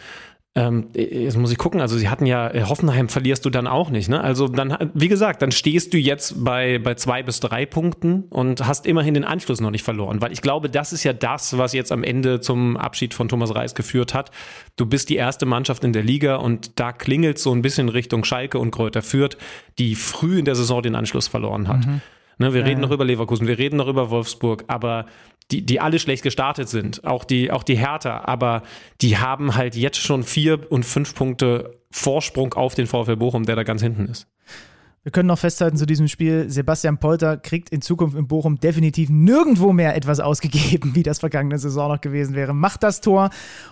Ähm, jetzt muss ich gucken, also sie hatten ja, äh, Hoffenheim verlierst du dann auch nicht, ne? Also dann, wie gesagt, dann stehst du jetzt bei, bei zwei bis drei Punkten und hast immerhin den Anschluss noch nicht verloren, weil ich glaube, das ist ja das, was jetzt am Ende zum Abschied von Thomas Reis geführt hat. Du bist die erste Mannschaft in der Liga und da klingelt so ein bisschen Richtung Schalke und Kräuter Fürth, die früh in der Saison den Anschluss verloren hat. Ne, wir reden noch über Leverkusen, wir reden noch über Wolfsburg, aber die, die alle schlecht gestartet sind, auch die, auch die Hertha, aber die haben halt jetzt schon vier und fünf Punkte Vorsprung auf den VfL Bochum, der da ganz hinten ist. Wir können noch festhalten zu diesem Spiel, Sebastian Polter kriegt in Zukunft in Bochum definitiv nirgendwo mehr etwas ausgegeben, wie das vergangene Saison noch gewesen wäre. Macht das Tor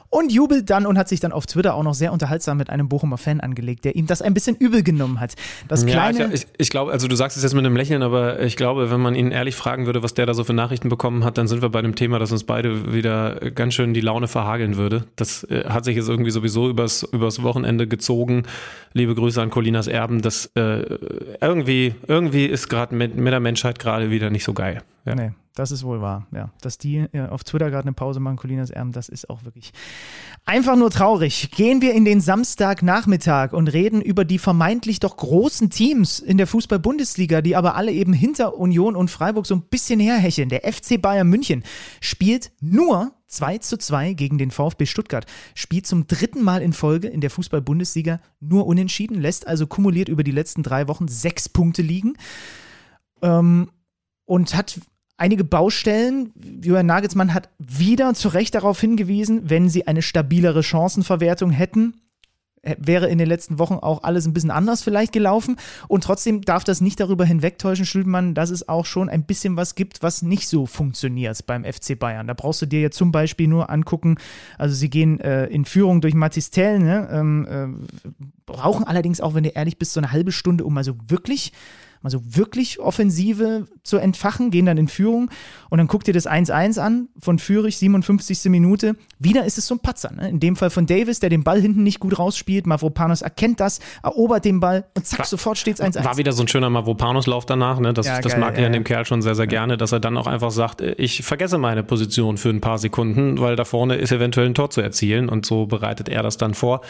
und jubelt dann und hat sich dann auf Twitter auch noch sehr unterhaltsam mit einem Bochumer Fan angelegt, der ihm das ein bisschen übel genommen hat. Das kleine, ja, ich, ich, ich glaube, also du sagst es jetzt mit einem Lächeln, aber ich glaube, wenn man ihn ehrlich fragen würde, was der da so für Nachrichten bekommen hat, dann sind wir bei dem Thema, das uns beide wieder ganz schön die Laune verhageln würde. Das äh, hat sich jetzt irgendwie sowieso übers, übers Wochenende gezogen. Liebe Grüße an Colinas Erben. Das äh, irgendwie, irgendwie ist gerade mit, mit der Menschheit gerade wieder nicht so geil. Ja. Nee, das ist wohl wahr. Ja, dass die äh, auf Twitter gerade eine Pause machen, Colinas Erben, das ist auch wirklich einfach nur traurig. Gehen wir in den Samstagnachmittag und reden über die vermeintlich doch großen Teams in der Fußball-Bundesliga, die aber alle eben hinter Union und Freiburg so ein bisschen herhecheln. Der FC Bayern München spielt nur 2 zu 2 gegen den VfB Stuttgart. Spielt zum dritten Mal in Folge in der Fußball-Bundesliga nur unentschieden, lässt also kumuliert über die letzten drei Wochen sechs Punkte liegen. Ähm, und hat einige Baustellen. Julian Nagelsmann hat wieder zu Recht darauf hingewiesen, wenn sie eine stabilere Chancenverwertung hätten, äh, wäre in den letzten Wochen auch alles ein bisschen anders vielleicht gelaufen. Und trotzdem darf das nicht darüber hinwegtäuschen, Schülmann, dass es auch schon ein bisschen was gibt, was nicht so funktioniert beim FC Bayern. Da brauchst du dir ja zum Beispiel nur angucken, also sie gehen äh, in Führung durch Matistel, ne? ähm, äh, brauchen allerdings auch, wenn du ehrlich bist, so eine halbe Stunde, um also wirklich mal so wirklich Offensive zu entfachen, gehen dann in Führung und dann guckt ihr das 1-1 an von Fürich, 57. Minute. Wieder ist es so ein Patzer. Ne? In dem Fall von Davis, der den Ball hinten nicht gut rausspielt. Mavropanos erkennt das, erobert den Ball und zack, sofort steht es 1-1. War wieder so ein schöner Mavropanos-Lauf danach. Ne? Das, Ja, das geil, mag ich ja, an dem ja. Kerl schon sehr, sehr gerne, dass er dann auch einfach sagt, äh, ich vergesse meine Position für ein paar Sekunden, weil da vorne ist eventuell ein Tor zu erzielen und so bereitet er das dann vor.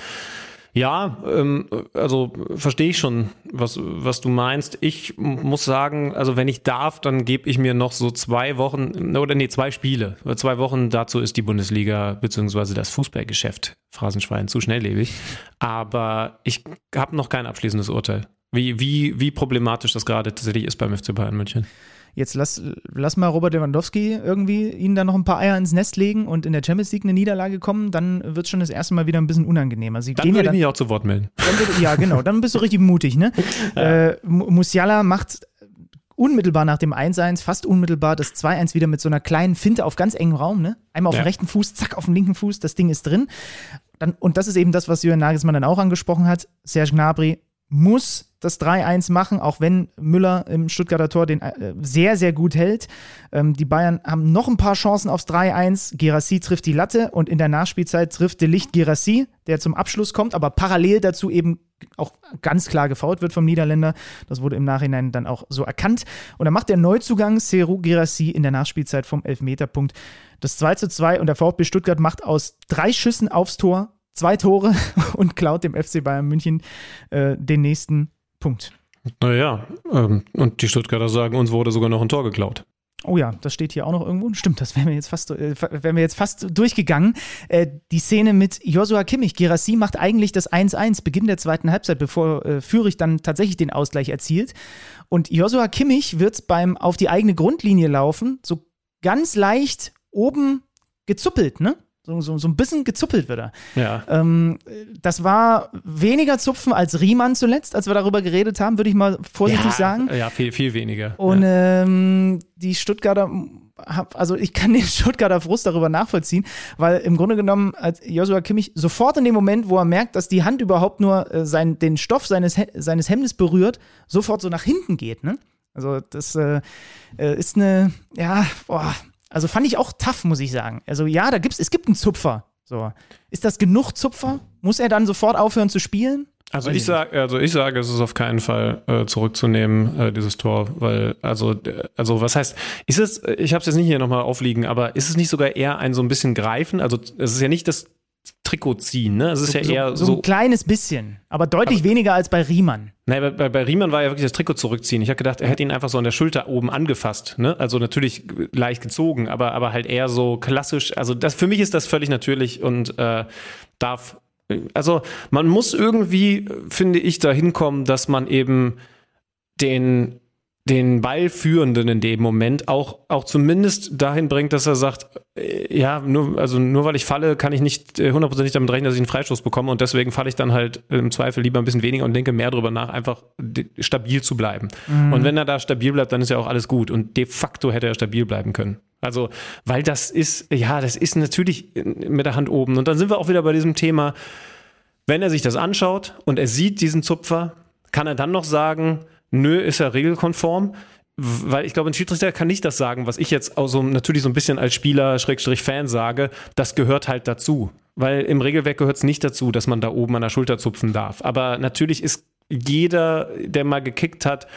Ja, ähm, also verstehe ich schon, was, was du meinst. Ich muss sagen, also wenn ich darf, dann gebe ich mir noch so zwei Wochen, oder nee, zwei Spiele. Zwei Wochen dazu ist die Bundesliga beziehungsweise das Fußballgeschäft, Phrasenschwein, zu schnelllebig. Aber ich habe noch kein abschließendes Urteil. Wie, wie, wie problematisch das gerade tatsächlich ist beim FC Bayern München. Jetzt lass, lass mal Robert Lewandowski irgendwie ihnen da noch ein paar Eier ins Nest legen und in der Champions League eine Niederlage kommen, dann wird es schon das erste Mal wieder ein bisschen unangenehmer. Sie Dann gehen ja würde ich dann, mich auch zu Wort melden. wird, ja, genau, dann bist du richtig mutig, ne? Äh, Mu- Musiala macht unmittelbar nach dem 1-1, fast unmittelbar das 2-1 wieder mit so einer kleinen Finte auf ganz engem Raum, ne? Einmal auf Ja. dem rechten Fuß, zack, auf dem linken Fuß, das Ding ist drin. Dann, und das ist eben das, was Jürgen Nagelsmann dann auch angesprochen hat. Serge Gnabry muss das 3-1 machen, auch wenn Müller im Stuttgarter Tor den äh, sehr, sehr gut hält. Ähm, die Bayern haben noch ein paar Chancen aufs 3-1. Gerassi trifft die Latte und in der Nachspielzeit trifft de Licht Gerassi, der zum Abschluss kommt, aber parallel dazu eben auch ganz klar gefault wird vom Niederländer. Das wurde im Nachhinein dann auch so erkannt. Und dann macht der Neuzugang Seru Gerassi in der Nachspielzeit vom Elfmeterpunkt das 2 zu 2 und der VfB Stuttgart macht aus drei Schüssen aufs Tor zwei Tore und klaut dem FC Bayern München äh, den nächsten Punkt. Naja, ähm, und die Stuttgarter sagen, uns wurde sogar noch ein Tor geklaut. Oh ja, das steht hier auch noch irgendwo. Stimmt, das wären wir jetzt fast, äh, wären wir jetzt fast durchgegangen. Äh, die Szene mit Joshua Kimmich. Gerassi macht eigentlich das 1-1, Beginn der zweiten Halbzeit, bevor äh, Fürich dann tatsächlich den Ausgleich erzielt. Und Joshua Kimmich wird beim auf die eigene Grundlinie laufen, so ganz leicht oben gezuppelt, ne? So, so, so ein bisschen gezuppelt wird er. Ja. Ähm, das war weniger Zupfen als Riemann zuletzt, als wir darüber geredet haben, würde ich mal vorsichtig ja, sagen. Ja, viel, viel weniger. Und ja. ähm, die Stuttgarter, also ich kann den Stuttgarter Frust darüber nachvollziehen, weil im Grunde genommen hat Joshua Kimmich sofort in dem Moment, wo er merkt, dass die Hand überhaupt nur äh, sein, den Stoff seines, He- seines Hemdes berührt, sofort so nach hinten geht. Ne? Also das äh, äh, ist eine, ja, boah, Also fand ich auch tough, muss ich sagen. Also ja, da gibt's, es gibt einen Zupfer. So. Ist das genug Zupfer? Muss er dann sofort aufhören zu spielen? Also ich sage, also ich sage, es ist auf keinen Fall äh, zurückzunehmen, äh, dieses Tor, weil also also was heißt, ist es? Ich habe es jetzt nicht hier nochmal aufliegen, aber ist es nicht sogar eher ein so ein bisschen greifen? Also es ist ja nicht das Trikot ziehen, ne? Es ist so, ja eher so, so, so ein kleines bisschen, aber deutlich aber, weniger als bei Riemann. Nein, bei, bei Riemann war ja wirklich das Trikot zurückziehen. Ich habe gedacht, er hätte ihn einfach so an der Schulter oben angefasst, ne? Also natürlich leicht gezogen, aber aber halt eher so klassisch. Also das für mich ist das völlig natürlich und äh, darf also man muss irgendwie, finde ich, dahin kommen, dass man eben den den Ballführenden in dem Moment auch, auch zumindest dahin bringt, dass er sagt, äh, ja, nur, also nur weil ich falle, kann ich nicht äh, hundertprozentig damit rechnen, dass ich einen Freistoß bekomme und deswegen falle ich dann halt im Zweifel lieber ein bisschen weniger und denke mehr darüber nach, einfach stabil zu bleiben. Mhm. Und wenn er da stabil bleibt, dann ist ja auch alles gut und de facto hätte er stabil bleiben können. Also, weil das ist, ja, das ist natürlich mit der Hand oben. Und dann sind wir auch wieder bei diesem Thema, wenn er sich das anschaut und er sieht diesen Zupfer, kann er dann noch sagen, nö, ist er regelkonform? Weil ich glaube, ein Schiedsrichter kann nicht das sagen, was ich jetzt auch so natürlich so ein bisschen als Spieler, Schrägstrich Fan sage, das gehört halt dazu. Weil im Regelwerk gehört es nicht dazu, dass man da oben an der Schulter zupfen darf. Aber natürlich ist jeder, der mal gekickt hat,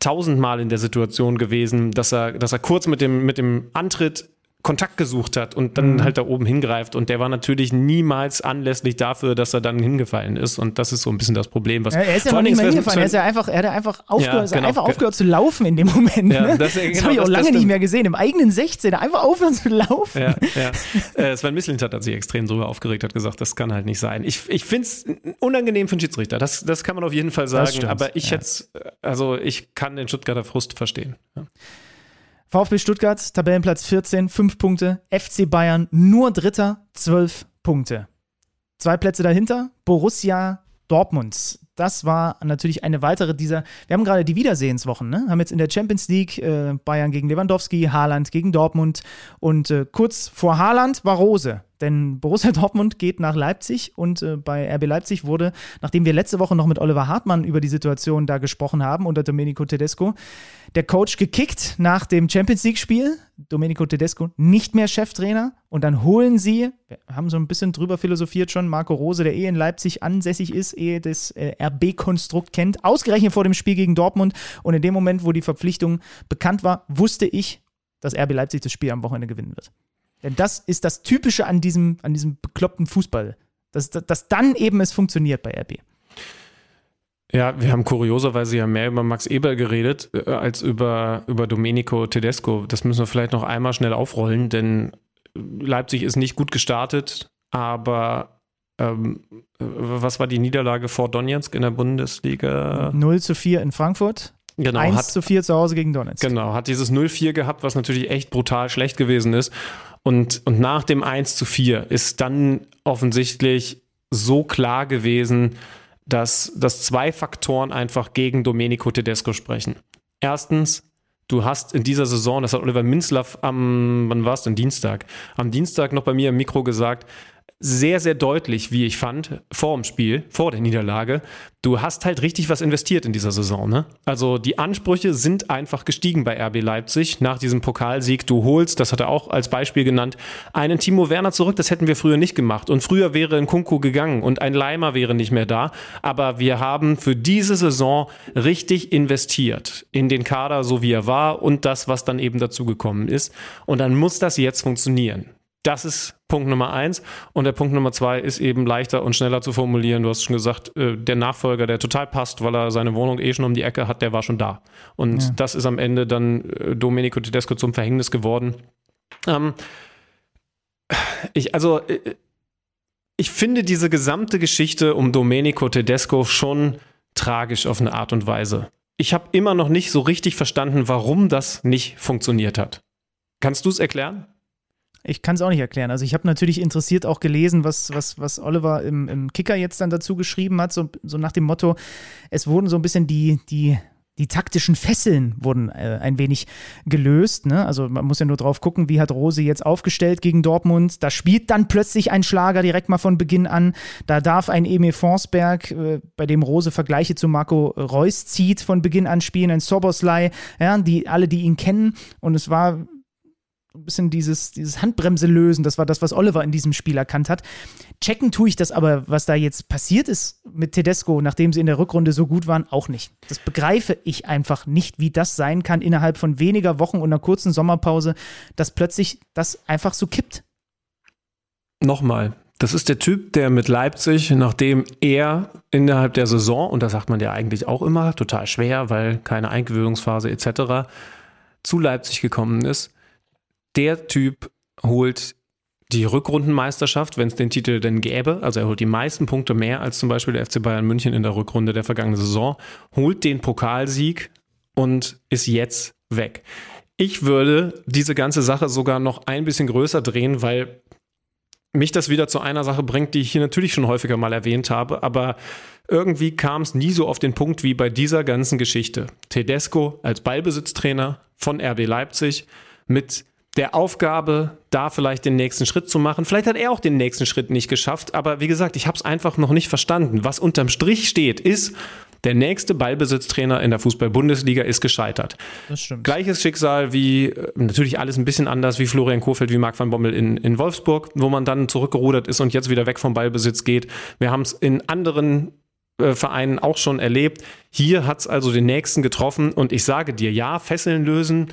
tausendmal in der Situation gewesen, dass er, dass er kurz mit dem, mit dem Antritt Kontakt gesucht hat und dann mhm. halt da oben hingreift. Und der war natürlich niemals anlässlich dafür, dass er dann hingefallen ist. Und das ist so ein bisschen das Problem. Was ja, er ist ja noch nicht mehr hingefallen. Er, ist ja einfach, er hat einfach aufgehört, ja, genau. einfach aufgehört zu laufen in dem Moment. Ja, ne? Das, das genau, habe ich auch lange nicht mehr gesehen. Im eigenen 16 einfach aufhören zu laufen. Ja, ja. äh, Sven Misslint hat sich extrem drüber aufgeregt, hat gesagt, das kann halt nicht sein. Ich, ich finde es unangenehm für einen Schiedsrichter. Das, das kann man auf jeden Fall sagen. Aber ich jetzt, also ich kann den Stuttgarter Frust verstehen. VfB Stuttgart, Tabellenplatz 14, 5 Punkte. FC Bayern nur Dritter, 12 Punkte. Zwei Plätze dahinter, Borussia Dortmund. Das war natürlich eine weitere dieser. Wir haben gerade die Wiedersehenswochen, ne? Haben jetzt in der Champions League äh, Bayern gegen Lewandowski, Haaland gegen Dortmund und äh, kurz vor Haaland war Rose. Denn Borussia Dortmund geht nach Leipzig und äh, bei RB Leipzig wurde, nachdem wir letzte Woche noch mit Oliver Hartmann über die Situation da gesprochen haben unter Domenico Tedesco, der Coach gekickt nach dem Champions League-Spiel. Domenico Tedesco nicht mehr Cheftrainer. Und dann holen sie, wir haben so ein bisschen drüber philosophiert schon, Marco Rose, der eh in Leipzig ansässig ist, eh das äh, RB-Konstrukt kennt, ausgerechnet vor dem Spiel gegen Dortmund. Und in dem Moment, wo die Verpflichtung bekannt war, wusste ich, dass RB Leipzig das Spiel am Wochenende gewinnen wird. Denn das ist das Typische an diesem, an diesem bekloppten Fußball. Dass, dass dann eben es funktioniert bei RB. Ja, wir haben kurioserweise ja mehr über Max Eber geredet äh, als über, über Domenico Tedesco. Das müssen wir vielleicht noch einmal schnell aufrollen, denn Leipzig ist nicht gut gestartet, aber ähm, was war die Niederlage vor Donetsk in der Bundesliga? 0 zu 4 in Frankfurt. Genau, 1 hat, zu 4 zu Hause gegen Donetsk. Genau, hat dieses 0-4 gehabt, was natürlich echt brutal schlecht gewesen ist. Und, und nach dem 1 zu 4 ist dann offensichtlich so klar gewesen, dass, dass zwei Faktoren einfach gegen Domenico Tedesco sprechen. Erstens, du hast in dieser Saison, das hat Oliver Minzlaff am, wann war es denn, Dienstag, am Dienstag noch bei mir im Mikro gesagt, sehr, sehr deutlich, wie ich fand, vor dem Spiel, vor der Niederlage. Du hast halt richtig was investiert in dieser Saison. Ne? Also die Ansprüche sind einfach gestiegen bei RB Leipzig nach diesem Pokalsieg. Du holst, das hat er auch als Beispiel genannt, einen Timo Werner zurück. Das hätten wir früher nicht gemacht. Und früher wäre ein Kunku gegangen und ein Leimer wäre nicht mehr da. Aber wir haben für diese Saison richtig investiert in den Kader, so wie er war und das, was dann eben dazugekommen ist. Und dann muss das jetzt funktionieren. Das ist Punkt Nummer eins. Und der Punkt Nummer zwei ist eben leichter und schneller zu formulieren. Du hast schon gesagt, äh, der Nachfolger, der total passt, weil er seine Wohnung eh schon um die Ecke hat, der war schon da. Und ja. das ist am Ende dann äh, Domenico Tedesco zum Verhängnis geworden. Ähm, ich, also, äh, ich finde diese gesamte Geschichte um Domenico Tedesco schon tragisch auf eine Art und Weise. Ich habe immer noch nicht so richtig verstanden, warum das nicht funktioniert hat. Kannst du es erklären? Ich kann es auch nicht erklären. Also ich habe natürlich interessiert auch gelesen, was, was, was Oliver im, im Kicker jetzt dann dazu geschrieben hat, so, so nach dem Motto, es wurden so ein bisschen die, die die taktischen Fesseln wurden äh, ein wenig gelöst. Ne? Also man muss ja nur drauf gucken, wie hat Rose jetzt aufgestellt gegen Dortmund. Da spielt dann plötzlich ein Schlager direkt mal von Beginn an. Da darf ein Emil Forsberg, äh, bei dem Rose Vergleiche zu Marco Reus zieht, von Beginn an spielen. Ein Soboslai, ja, die alle, die ihn kennen. Und es war ein bisschen dieses, dieses Handbremse lösen. Das war das, was Oliver in diesem Spiel erkannt hat. Checken tue ich das aber, was da jetzt passiert ist mit Tedesco, nachdem sie in der Rückrunde so gut waren, auch nicht. Das begreife ich einfach nicht, wie das sein kann innerhalb von weniger Wochen und einer kurzen Sommerpause, dass plötzlich das einfach so kippt. Nochmal, das ist der Typ, der mit Leipzig, nachdem er innerhalb der Saison, und das sagt man ja eigentlich auch immer, total schwer, weil keine Eingewöhnungsphase etc., zu Leipzig gekommen ist, der Typ holt die Rückrundenmeisterschaft, wenn es den Titel denn gäbe. Also er holt die meisten Punkte mehr als zum Beispiel der FC Bayern München in der Rückrunde der vergangenen Saison, holt den Pokalsieg und ist jetzt weg. Ich würde diese ganze Sache sogar noch ein bisschen größer drehen, weil mich das wieder zu einer Sache bringt, die ich hier natürlich schon häufiger mal erwähnt habe, aber irgendwie kam es nie so auf den Punkt wie bei dieser ganzen Geschichte. Tedesco als Ballbesitztrainer von RB Leipzig mit der Aufgabe, da vielleicht den nächsten Schritt zu machen. Vielleicht hat er auch den nächsten Schritt nicht geschafft, aber wie gesagt, ich habe es einfach noch nicht verstanden. Was unterm Strich steht, ist, der nächste Ballbesitztrainer in der Fußball-Bundesliga ist gescheitert. Das stimmt. Gleiches Schicksal wie, äh, natürlich alles ein bisschen anders, wie Florian Kofeld, wie Marc van Bommel in, in Wolfsburg, wo man dann zurückgerudert ist und jetzt wieder weg vom Ballbesitz geht. Wir haben es in anderen äh, Vereinen auch schon erlebt. Hier hat es also den nächsten getroffen und ich sage dir, ja, Fesseln lösen,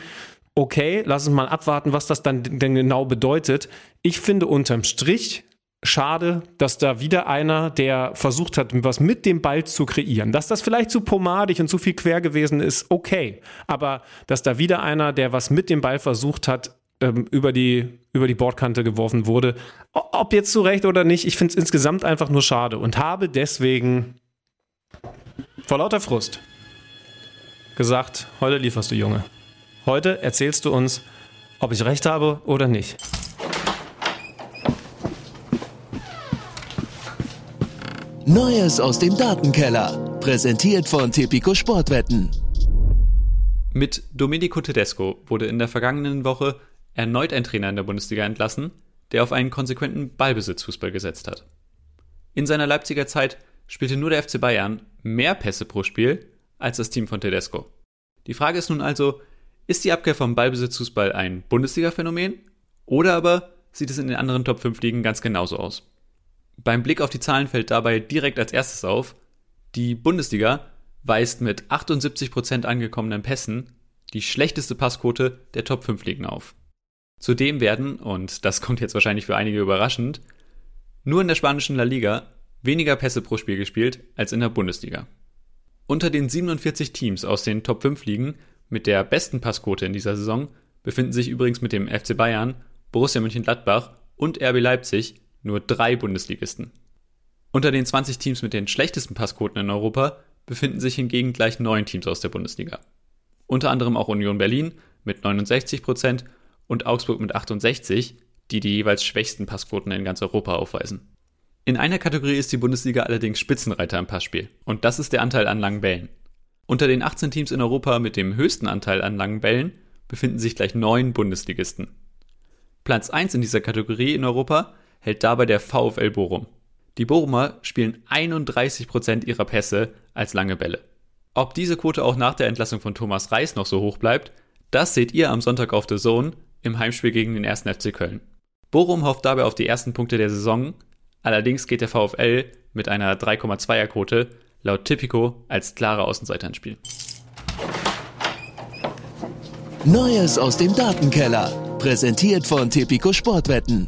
okay, lass uns mal abwarten, was das dann denn genau bedeutet. Ich finde unterm Strich schade, dass da wieder einer, der versucht hat, was mit dem Ball zu kreieren, dass das vielleicht zu pomadig und zu viel quer gewesen ist, okay. Aber dass da wieder einer, der was mit dem Ball versucht hat, ähm, über, die, über die Bordkante geworfen wurde, ob jetzt zu Recht oder nicht, ich finde es insgesamt einfach nur schade und habe deswegen vor lauter Frust gesagt, heute lieferst du Junge. Heute erzählst du uns, ob ich recht habe oder nicht. Neues aus dem Datenkeller. Präsentiert von Tipico Sportwetten. Mit Domenico Tedesco wurde in der vergangenen Woche erneut ein Trainer in der Bundesliga entlassen, der auf einen konsequenten Ballbesitzfußball gesetzt hat. In seiner Leipziger Zeit spielte nur der FC Bayern mehr Pässe pro Spiel als das Team von Tedesco. Die Frage ist nun also, ist die Abkehr vom Ballbesitzfußball ein Bundesliga-Phänomen oder aber sieht es in den anderen Top 5 Ligen ganz genauso aus? Beim Blick auf die Zahlen fällt dabei direkt als erstes auf, die Bundesliga weist mit 78% angekommenen Pässen die schlechteste Passquote der Top 5 Ligen auf. Zudem werden, und das kommt jetzt wahrscheinlich für einige überraschend, nur in der spanischen La Liga weniger Pässe pro Spiel gespielt als in der Bundesliga. Unter den 47 Teams aus den Top 5 Ligen mit der besten Passquote in dieser Saison befinden sich übrigens mit dem FC Bayern, Borussia Mönchengladbach und RB Leipzig nur drei Bundesligisten. Unter den 20 Teams mit den schlechtesten Passquoten in Europa befinden sich hingegen gleich neun Teams aus der Bundesliga. Unter anderem auch Union Berlin mit 69% und Augsburg mit 68, die die jeweils schwächsten Passquoten in ganz Europa aufweisen. In einer Kategorie ist die Bundesliga allerdings Spitzenreiter im Passspiel, und das ist der Anteil an langen Bällen. Unter den 18 Teams in Europa mit dem höchsten Anteil an langen Bällen befinden sich gleich neun Bundesligisten. Platz 1 in dieser Kategorie in Europa hält dabei der VfL Bochum. Die Bochumer spielen 31% ihrer Pässe als lange Bälle. Ob diese Quote auch nach der Entlassung von Thomas Reis noch so hoch bleibt, das seht ihr am Sonntag auf The Zone im Heimspiel gegen den 1. FC Köln. Bochum hofft dabei auf die ersten Punkte der Saison, allerdings geht der VfL mit einer 3,2er Quote laut Tipico als klare Außenseiter ins Spiel. Neues aus dem Datenkeller. Präsentiert von Tipico Sportwetten.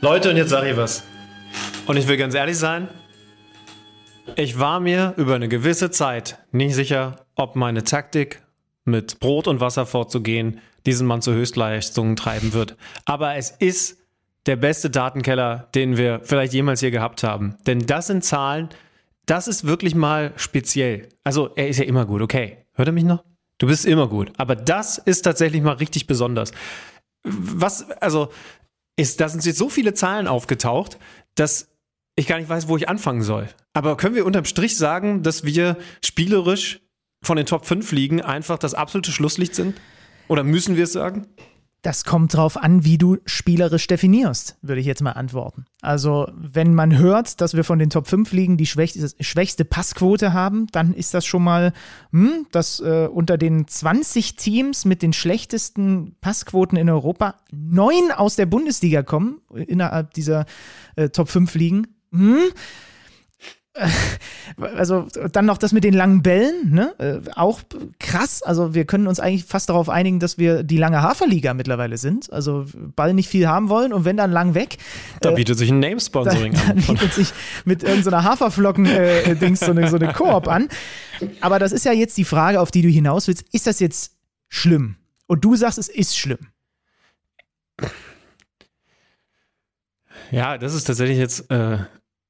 Leute, und jetzt sage ich was. Und ich will ganz ehrlich sein, ich war mir über eine gewisse Zeit nicht sicher, ob meine Taktik mit Brot und Wasser vorzugehen diesen Mann zu Höchstleistungen treiben wird. Aber es ist der beste Datenkeller, den wir vielleicht jemals hier gehabt haben. Denn das sind Zahlen, das ist wirklich mal speziell. Also er ist ja immer gut, okay. Hört er mich noch? Du bist immer gut. Aber das ist tatsächlich mal richtig besonders. Was, also ist, da sind jetzt so viele Zahlen aufgetaucht, dass ich gar nicht weiß, wo ich anfangen soll. Aber können wir unterm Strich sagen, dass wir spielerisch von den Top 5 Ligen einfach das absolute Schlusslicht sind? Oder müssen wir es sagen? Das kommt drauf an, wie du spielerisch definierst, würde ich jetzt mal antworten. Also, wenn man hört, dass wir von den Top 5 Ligen die schwächste, Passquote haben, dann ist das schon mal, hm, dass äh, unter den 20 Teams mit den schlechtesten Passquoten in Europa neun aus der Bundesliga kommen, innerhalb dieser äh, Top 5 Ligen. Hm, also dann noch das mit den langen Bällen, ne? Äh, auch krass. Also wir können uns eigentlich fast darauf einigen, dass wir die lange Haferliga mittlerweile sind. Also Ball nicht viel haben wollen und wenn dann lang weg. Da äh, bietet sich ein Name-Sponsoring an. Dann bietet sich mit irgendeiner so Haferflocken-Dings äh, so eine, so eine Koop an. Aber das ist ja jetzt die Frage, auf die du hinaus willst. Ist das jetzt schlimm? Und du sagst, es ist schlimm. Ja, das ist tatsächlich jetzt äh,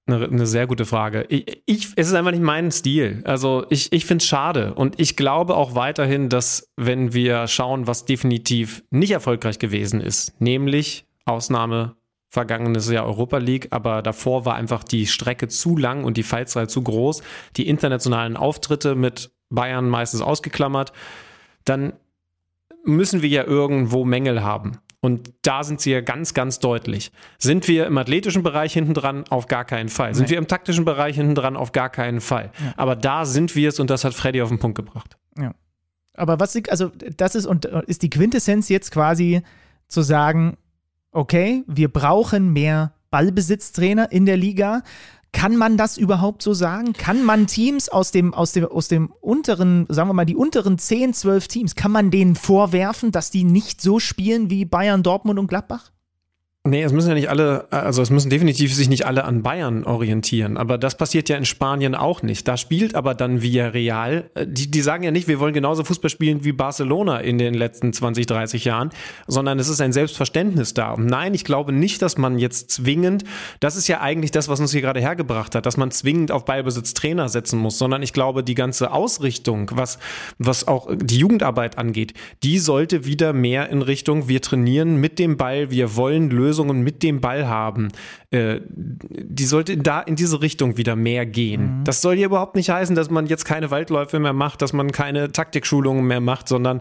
eine, eine sehr gute Frage. Ich, ich, es ist einfach nicht mein Stil. Also ich, ich finde es schade. Und ich glaube auch weiterhin, dass wenn wir schauen, was definitiv nicht erfolgreich gewesen ist, nämlich Ausnahme vergangenes Jahr Europa League, aber davor war einfach die Strecke zu lang und die Fallzeit zu groß, die internationalen Auftritte mit Bayern meistens ausgeklammert, dann müssen wir ja irgendwo Mängel haben. Und da sind sie ja ganz, ganz deutlich. Sind wir im athletischen Bereich hinten dran? Auf gar keinen Fall. Sind wir im taktischen Bereich hinten dran? Auf gar keinen Fall. Ja. Aber da sind wir es und das hat Freddy auf den Punkt gebracht. Ja. Aber was, also das ist und ist die Quintessenz jetzt quasi zu sagen, okay, wir brauchen mehr Ballbesitztrainer in der Liga. Kann man das überhaupt so sagen? Kann man Teams aus dem, aus dem, aus dem unteren, sagen wir mal, die unteren 10, 12 Teams, kann man denen vorwerfen, dass die nicht so spielen wie Bayern, Dortmund und Gladbach? Nee, es müssen ja nicht alle, also es müssen definitiv sich nicht alle an Bayern orientieren. Aber das passiert ja in Spanien auch nicht. Da spielt aber dann Villarreal. Äh, die, die sagen ja nicht, wir wollen genauso Fußball spielen wie Barcelona in den letzten 20, 30 Jahren, sondern es ist ein Selbstverständnis da. Und nein, ich glaube nicht, dass man jetzt zwingend, das ist ja eigentlich das, was uns hier gerade hergebracht hat, dass man zwingend auf Ballbesitz Trainer setzen muss, sondern ich glaube, die ganze Ausrichtung, was, was auch die Jugendarbeit angeht, die sollte wieder mehr in Richtung, wir trainieren mit dem Ball, wir wollen lösen Lösungen mit dem Ball haben, äh, die sollte da in diese Richtung wieder mehr gehen. Mhm. Das soll hier überhaupt nicht heißen, dass man jetzt keine Waldläufe mehr macht, dass man keine Taktikschulungen mehr macht, sondern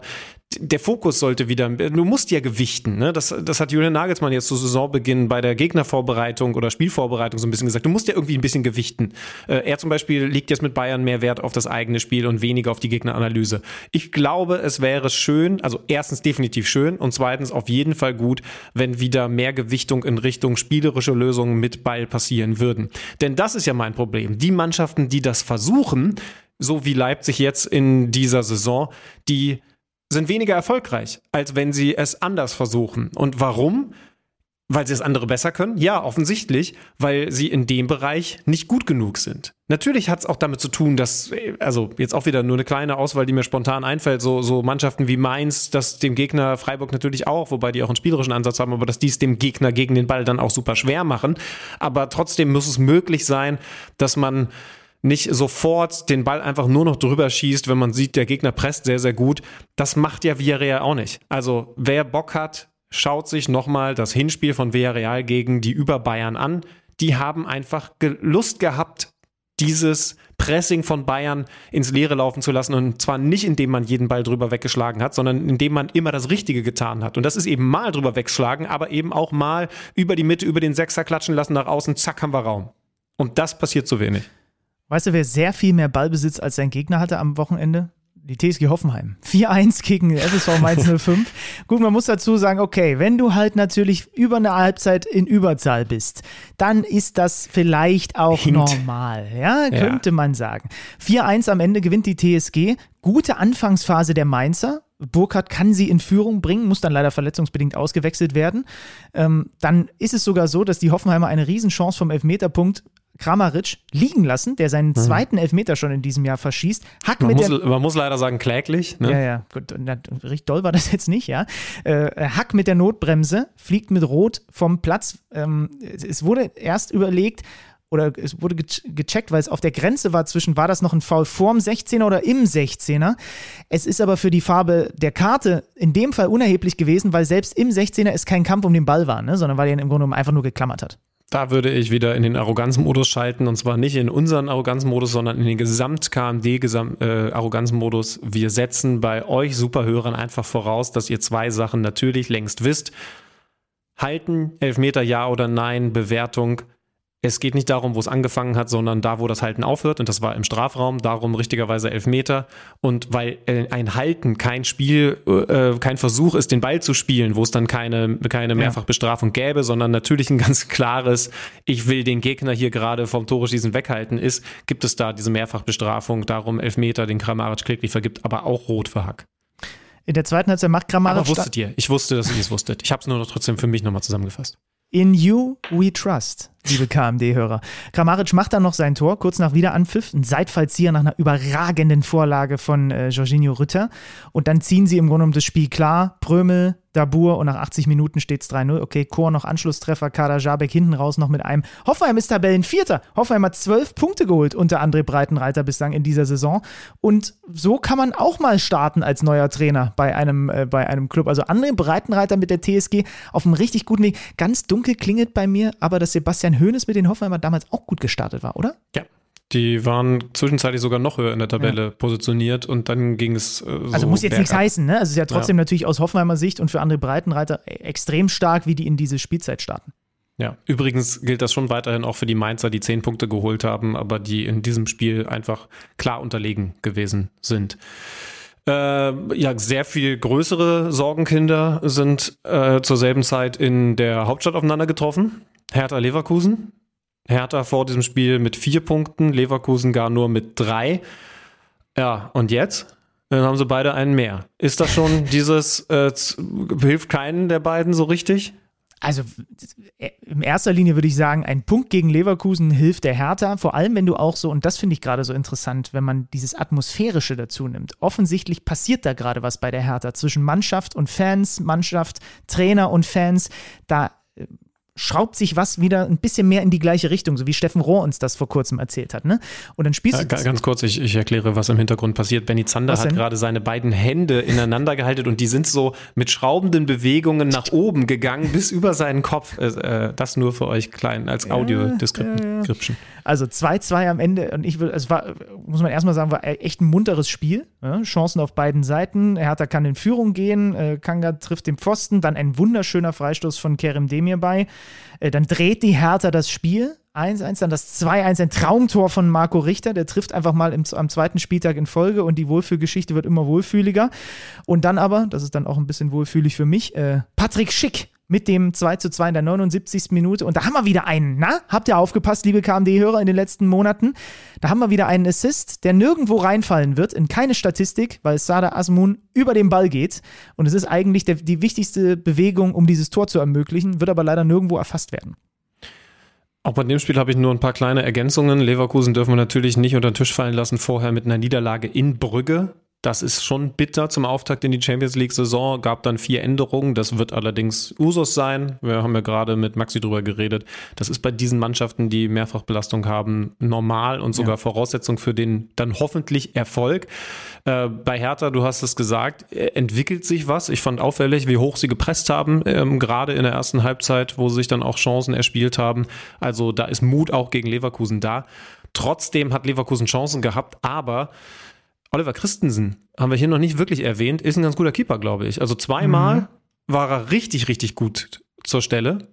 der Fokus sollte wieder, du musst ja gewichten, ne? Das, das hat Julian Nagelsmann jetzt zu Saisonbeginn bei der Gegnervorbereitung oder Spielvorbereitung so ein bisschen gesagt. Du musst ja irgendwie ein bisschen gewichten. Äh, er zum Beispiel legt jetzt mit Bayern mehr Wert auf das eigene Spiel und weniger auf die Gegneranalyse. Ich glaube, es wäre schön, also erstens definitiv schön und zweitens auf jeden Fall gut, wenn wieder mehr Gewichtung in Richtung spielerische Lösungen mit Ball passieren würden. Denn das ist ja mein Problem. Die Mannschaften, die das versuchen, so wie Leipzig jetzt in dieser Saison, die sind weniger erfolgreich, als wenn sie es anders versuchen. Und warum? Weil sie das andere besser können? Ja, offensichtlich, weil sie in dem Bereich nicht gut genug sind. Natürlich hat es auch damit zu tun, dass, also jetzt auch wieder nur eine kleine Auswahl, die mir spontan einfällt, so, so Mannschaften wie Mainz, dass dem Gegner Freiburg natürlich auch, wobei die auch einen spielerischen Ansatz haben, aber dass die es dem Gegner gegen den Ball dann auch super schwer machen. Aber trotzdem muss es möglich sein, dass man nicht sofort den Ball einfach nur noch drüber schießt, wenn man sieht, der Gegner presst sehr, sehr gut. Das macht ja Villarreal auch nicht. Also wer Bock hat, schaut sich nochmal das Hinspiel von Villarreal gegen die Über Bayern an. Die haben einfach Lust gehabt, dieses Pressing von Bayern ins Leere laufen zu lassen. Und zwar nicht, indem man jeden Ball drüber weggeschlagen hat, sondern indem man immer das Richtige getan hat. Und das ist eben mal drüber wegschlagen, aber eben auch mal über die Mitte, über den Sechser klatschen lassen, nach außen, zack, haben wir Raum. Und das passiert zu wenig. Weißt du, wer sehr viel mehr Ballbesitz als sein Gegner hatte am Wochenende? Die TSG Hoffenheim. 4-1 gegen FSV Mainz 05. Gut, man muss dazu sagen, okay, wenn du halt natürlich über eine Halbzeit in Überzahl bist, dann ist das vielleicht auch Hinkt. normal. Ja, könnte ja. man sagen. 4-1 am Ende gewinnt die TSG. Gute Anfangsphase der Mainzer. Burkhardt kann sie in Führung bringen, muss dann leider verletzungsbedingt ausgewechselt werden. Ähm, dann ist es sogar so, dass die Hoffenheimer eine Riesenchance vom Elfmeterpunkt Kramaric liegen lassen, der seinen mhm. zweiten Elfmeter schon in diesem Jahr verschießt. Hack man, mit muss, der, man muss leider sagen, kläglich. Ne? Ja, ja, gut, richtig doll war das jetzt nicht, ja. Äh, Hack mit der Notbremse, fliegt mit Rot vom Platz. Ähm, es wurde erst überlegt, oder es wurde gecheckt, weil es auf der Grenze war zwischen, war das noch ein Foul vorm 16er oder im 16er. Es ist aber für die Farbe der Karte in dem Fall unerheblich gewesen, weil selbst im 16er es kein Kampf um den Ball war, ne? sondern weil er ihn im Grunde einfach nur geklammert hat. Da würde ich wieder in den Arroganzmodus schalten und zwar nicht in unseren Arroganzmodus, sondern in den Gesamt-KMD-Arroganzmodus. Wir setzen bei euch Superhörern einfach voraus, dass ihr zwei Sachen natürlich längst wisst. Halten, Elfmeter ja oder nein, Bewertung es geht nicht darum, wo es angefangen hat, sondern da, wo das Halten aufhört. Und das war im Strafraum, darum richtigerweise elf Meter. Und weil äh, ein Halten kein Spiel, äh, kein Versuch ist, den Ball zu spielen, wo es dann keine, keine Mehrfachbestrafung gäbe, sondern natürlich ein ganz klares, ich will den Gegner hier gerade vom Tore schießen weghalten ist, gibt es da diese Mehrfachbestrafung. Darum elf Meter, den Kramaric kläglich vergibt, aber auch rot für Hack. In der zweiten Halbzeit macht Kramaric. Aber wusstet ihr? Ich wusste, dass ihr es wusstet. Ich habe es nur noch trotzdem für mich nochmal zusammengefasst. In you we trust, liebe KMD-Hörer. Kramaric macht dann noch sein Tor, kurz nach Wiederanpfiff, ein Seitfallzieher nach einer überragenden Vorlage von äh, Jorginho Rütter. Und dann ziehen sie im Grunde um das Spiel klar. Prömel, Dabur und nach 80 Minuten steht es 3-0. Okay, Chor noch Anschlusstreffer, Kader Jabek hinten raus noch mit einem. Hoffenheim ist Tabellenvierter. Hoffenheim hat zwölf Punkte geholt unter André Breitenreiter bislang in dieser Saison. Und so kann man auch mal starten als neuer Trainer bei einem, äh, bei einem Club. Also André Breitenreiter mit der TSG auf einem richtig guten Weg. Ganz dunkel klingelt bei mir, aber dass Sebastian Hoeneß mit den Hoffenheimer damals auch gut gestartet war, oder? Ja, die waren zwischenzeitlich sogar noch höher in der Tabelle ja. positioniert und dann ging es. Äh, so also muss jetzt nichts heißen, ne? Also es ist ja trotzdem ja. natürlich aus Hoffenheimer Sicht und für andere Breitenreiter extrem stark, wie die in diese Spielzeit starten. Ja, übrigens gilt das schon weiterhin auch für die Mainzer, die zehn Punkte geholt haben, aber die in diesem Spiel einfach klar unterlegen gewesen sind. Äh, ja, sehr viel größere Sorgenkinder sind äh, zur selben Zeit in der Hauptstadt aufeinander getroffen. Hertha Leverkusen, Hertha vor diesem Spiel mit vier Punkten, Leverkusen gar nur mit drei. Ja, und jetzt? Dann haben sie beide einen mehr. Ist das schon dieses, äh, hilft keinen der beiden so richtig? Also äh, in erster Linie würde ich sagen, ein Punkt gegen Leverkusen hilft der Hertha, vor allem wenn du auch so, und das finde ich gerade so interessant, wenn man dieses Atmosphärische dazu nimmt. Offensichtlich passiert da gerade was bei der Hertha zwischen Mannschaft und Fans, Mannschaft, Trainer und Fans. Da äh, schraubt sich was wieder ein bisschen mehr in die gleiche Richtung, so wie Steffen Rohr uns das vor kurzem erzählt hat. Ne? Und dann spielst du. ganz kurz, ich, ich erkläre, was im Hintergrund passiert. Benny Zander hat gerade seine beiden Hände ineinander gehalten und die sind so mit schraubenden Bewegungen nach oben gegangen bis über seinen Kopf. Äh, äh das nur für euch klein als Audio-Description. Ja, ja. Also 2-2 am Ende und ich will, es war, muss man erstmal sagen, war echt ein munteres Spiel. Ja? Chancen auf beiden Seiten. Hertha kann in Führung gehen, äh, Kanga trifft den Pfosten, dann ein wunderschöner Freistoß von Kerem Demir bei. Äh, dann dreht die Hertha das Spiel. 1-1, dann das 2-1, ein Traumtor von Marco Richter. Der trifft einfach mal im, am zweiten Spieltag in Folge und die Wohlfühlgeschichte wird immer wohlfühliger. Und dann aber, das ist dann auch ein bisschen wohlfühlig für mich, äh, Patrick Schick mit dem 2 zu 2 in der 79. Minute. Und da haben wir wieder einen, na? Habt ihr aufgepasst, liebe KMD-Hörer, in den letzten Monaten? Da haben wir wieder einen Assist, der nirgendwo reinfallen wird, in keine Statistik, weil Sada Asmun über den Ball geht. Und es ist eigentlich der, die wichtigste Bewegung, um dieses Tor zu ermöglichen, wird aber leider nirgendwo erfasst werden. Auch bei dem Spiel habe ich nur ein paar kleine Ergänzungen. Leverkusen dürfen wir natürlich nicht unter den Tisch fallen lassen, vorher mit einer Niederlage in Brügge. Das ist schon bitter zum Auftakt in die Champions League-Saison. Gab dann vier Änderungen. Das wird allerdings Usus sein. Wir haben ja gerade mit Maxi drüber geredet. Das ist bei diesen Mannschaften, die Mehrfachbelastung haben, normal und sogar ja. Voraussetzung für den dann hoffentlich Erfolg. Äh, bei Hertha, du hast es gesagt, äh, entwickelt sich was. Ich fand auffällig, wie hoch sie gepresst haben, ähm, gerade in der ersten Halbzeit, wo sie sich dann auch Chancen erspielt haben. Also da ist Mut auch gegen Leverkusen da. Trotzdem hat Leverkusen Chancen gehabt, aber Oliver Christensen haben wir hier noch nicht wirklich erwähnt, ist ein ganz guter Keeper, glaube ich. Also zweimal mhm. war er richtig, richtig gut zur Stelle.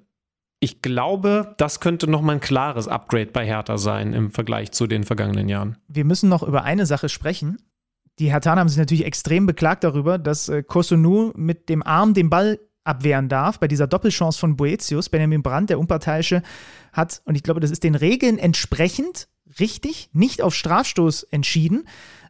Ich glaube, das könnte noch mal ein klares Upgrade bei Hertha sein im Vergleich zu den vergangenen Jahren. Wir müssen noch über eine Sache sprechen. Die Herthaner haben sich natürlich extrem beklagt darüber, dass äh, Kosunu mit dem Arm den Ball abwehren darf. Bei dieser Doppelchance von Boetius, Benjamin Brandt, der Unparteiische, hat, und ich glaube, das ist den Regeln entsprechend richtig, nicht auf Strafstoß entschieden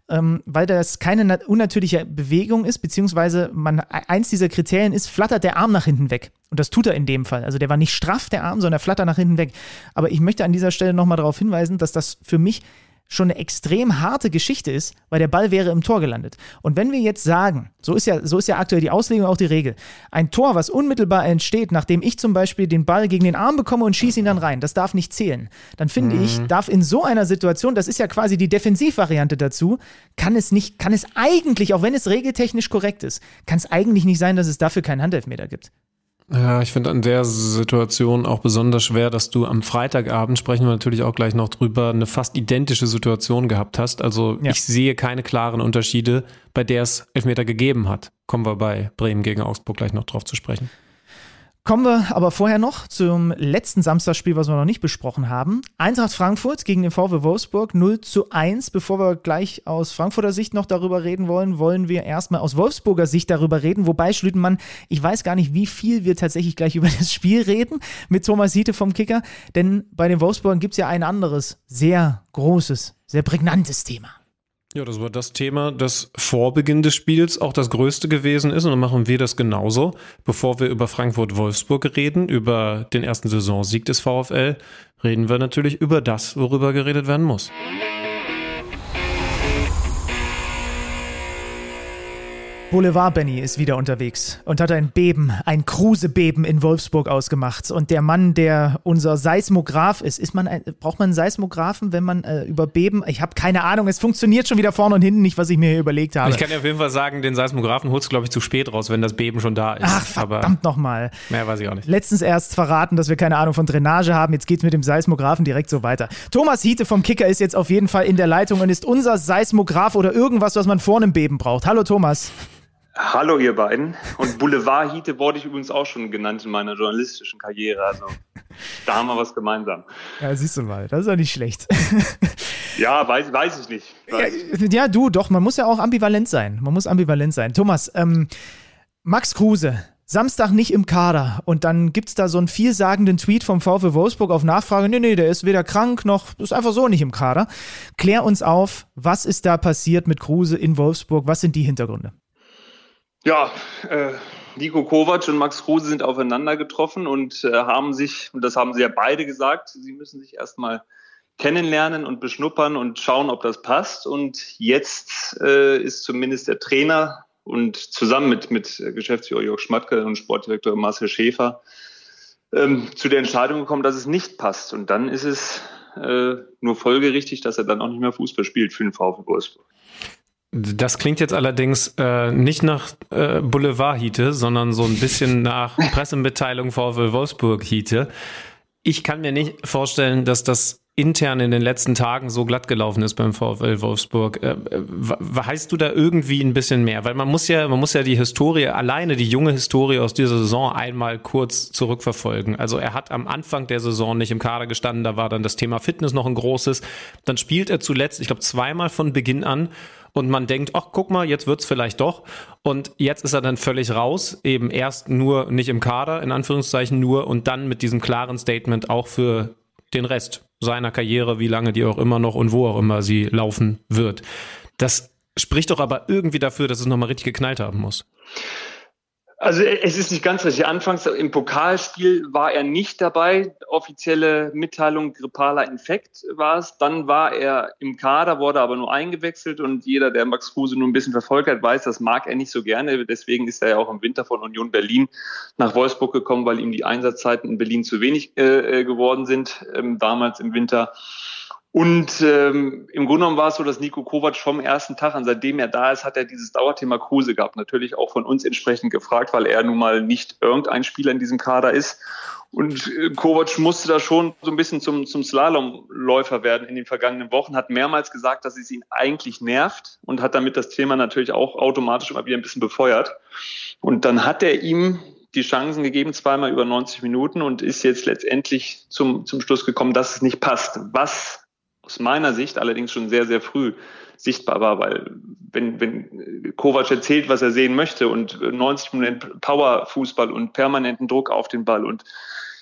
ähm, weil das keine unnatürliche Bewegung ist, beziehungsweise man, e-, eins dieser Kriterien ist, flattert der Arm nach hinten weg. Und das tut er in dem Fall. Also der war nicht straff, der Arm, sondern er flattert nach hinten weg. Aber ich möchte an dieser Stelle nochmal darauf hinweisen, dass das für mich schon eine extrem harte Geschichte ist, weil der Ball wäre im Tor gelandet. Und wenn wir jetzt sagen, so ist ja, so ist ja aktuell die Auslegung auch die Regel, ein Tor, was unmittelbar entsteht, nachdem ich zum Beispiel den Ball gegen den Arm bekomme und schieße ihn dann rein, das darf nicht zählen. Dann finde mhm. ich, darf in so einer Situation, das ist ja quasi die Defensivvariante dazu, kann es nicht, kann es eigentlich, auch wenn es regeltechnisch korrekt ist, kann es eigentlich nicht sein, dass es dafür keinen Handelfmeter gibt. Ja, ich finde an der Situation auch besonders schwer, dass du am Freitagabend, sprechen wir natürlich auch gleich noch drüber, eine fast identische Situation gehabt hast. Also ja. ich sehe keine klaren Unterschiede, bei der es Elfmeter gegeben hat. Kommen wir bei Bremen gegen Augsburg gleich noch drauf zu sprechen. Kommen wir aber vorher noch zum letzten Samstagsspiel, was wir noch nicht besprochen haben. Eintracht Frankfurt gegen den VW Wolfsburg 0 zu 1. Bevor wir gleich aus Frankfurter Sicht noch darüber reden wollen, wollen wir erstmal aus Wolfsburger Sicht darüber reden. Wobei, Schlütenmann, ich weiß gar nicht, wie viel wir tatsächlich gleich über das Spiel reden mit Thomas Hiete vom Kicker. Denn bei den Wolfsburgern gibt es ja ein anderes, sehr großes, sehr prägnantes Thema. Ja, das war das Thema, das vor Beginn des Spiels auch das größte gewesen ist. Und dann machen wir das genauso. Bevor wir über Frankfurt-Wolfsburg reden, über den ersten Saisonsieg des VfL, reden wir natürlich über das, worüber geredet werden muss. Boulevard Benny ist wieder unterwegs und hat ein Beben, ein Kruse-Beben in Wolfsburg ausgemacht. Und der Mann, der unser Seismograph ist, ist man, braucht man einen Seismographen, wenn man äh, über Beben, ich habe keine Ahnung, es funktioniert schon wieder vorne und hinten nicht, was ich mir hier überlegt habe. Ich kann dir auf jeden Fall sagen, den Seismographen holst du, glaube ich, zu spät raus, wenn das Beben schon da ist. Ach, verdammt nochmal. Mehr weiß ich auch nicht. Letztens erst verraten, dass wir keine Ahnung von Drainage haben. Jetzt geht es mit dem Seismographen direkt so weiter. Thomas Hiete vom Kicker ist jetzt auf jeden Fall in der Leitung und ist unser Seismograph oder irgendwas, was man vor einem Beben braucht. Hallo Thomas. Hallo ihr beiden. Und Boulevard-Hiete wurde ich übrigens auch schon genannt in meiner journalistischen Karriere. Also da haben wir was gemeinsam. Ja, siehst du mal, das ist ja nicht schlecht. ja, weiß, weiß ich nicht. Weiß. Ja, ja, du, doch, man muss ja auch ambivalent sein. Man muss ambivalent sein. Thomas, ähm, Max Kruse, Samstag nicht im Kader und dann gibt es da so einen vielsagenden Tweet vom VfW Wolfsburg auf Nachfrage, nee, nee, der ist weder krank noch, ist einfach so nicht im Kader. Klär uns auf, was ist da passiert mit Kruse in Wolfsburg, was sind die Hintergründe? Ja, äh, Nico Kovac und Max Kruse sind aufeinander getroffen und äh, haben sich, und das haben sie ja beide gesagt, sie müssen sich erstmal kennenlernen und beschnuppern und schauen, ob das passt. Und jetzt äh, ist zumindest der Trainer und zusammen mit, mit Geschäftsführer Jörg Schmatke und Sportdirektor Marcel Schäfer ähm, zu der Entscheidung gekommen, dass es nicht passt. Und dann ist es äh, nur folgerichtig, dass er dann auch nicht mehr Fußball spielt für den VfB Wolfsburg. Das klingt jetzt allerdings äh, nicht nach äh, Boulevard-Hiete, sondern so ein bisschen nach Pressemitteilung VfL Wolfsburg-Hiete. Ich kann mir nicht vorstellen, dass das intern in den letzten Tagen so glatt gelaufen ist beim VfL Wolfsburg. Äh, heißt du da irgendwie ein bisschen mehr? Weil man muss ja, man muss ja die Historie, alleine die junge Historie aus dieser Saison einmal kurz zurückverfolgen. Also er hat am Anfang der Saison nicht im Kader gestanden, da war dann das Thema Fitness noch ein großes. Dann spielt er zuletzt, ich glaube, zweimal von Beginn an und man denkt, ach, guck mal, jetzt wird's vielleicht doch. Und jetzt ist er dann völlig raus, eben erst nur nicht im Kader, in Anführungszeichen nur, und dann mit diesem klaren Statement auch für den Rest seiner Karriere, wie lange die auch immer noch und wo auch immer sie laufen wird. Das spricht doch aber irgendwie dafür, dass es nochmal richtig geknallt haben muss. Also es ist nicht ganz richtig. Anfangs im Pokalspiel war er nicht dabei. Offizielle Mitteilung grippaler Infekt war es. Dann war er im Kader, wurde aber nur eingewechselt und jeder, der Max Kruse nur ein bisschen verfolgt hat, weiß, das mag er nicht so gerne. Deswegen ist er ja auch im Winter von Union Berlin nach Wolfsburg gekommen, weil ihm die Einsatzzeiten in Berlin zu wenig äh, äh geworden sind, ähm, damals im Winter. Und ähm, im Grunde genommen war es so, dass Nico Kovac vom ersten Tag an, seitdem er da ist, hat er dieses Dauerthema Kruse gehabt. Natürlich auch von uns entsprechend gefragt, weil er nun mal nicht irgendein Spieler in diesem Kader ist. Und äh, Kovac musste da schon so ein bisschen zum, zum Slalomläufer werden in den vergangenen Wochen, hat mehrmals gesagt, dass es ihn eigentlich nervt und hat damit das Thema natürlich auch automatisch immer wieder ein bisschen befeuert. Und dann hat er ihm die Chancen gegeben, zweimal über 90 Minuten und ist jetzt letztendlich zum, zum Schluss gekommen, dass es nicht passt. Was aus meiner Sicht allerdings schon sehr, sehr früh sichtbar war, weil wenn, wenn Kovac erzählt, was er sehen möchte und 90 Minuten Powerfußball und permanenten Druck auf den Ball und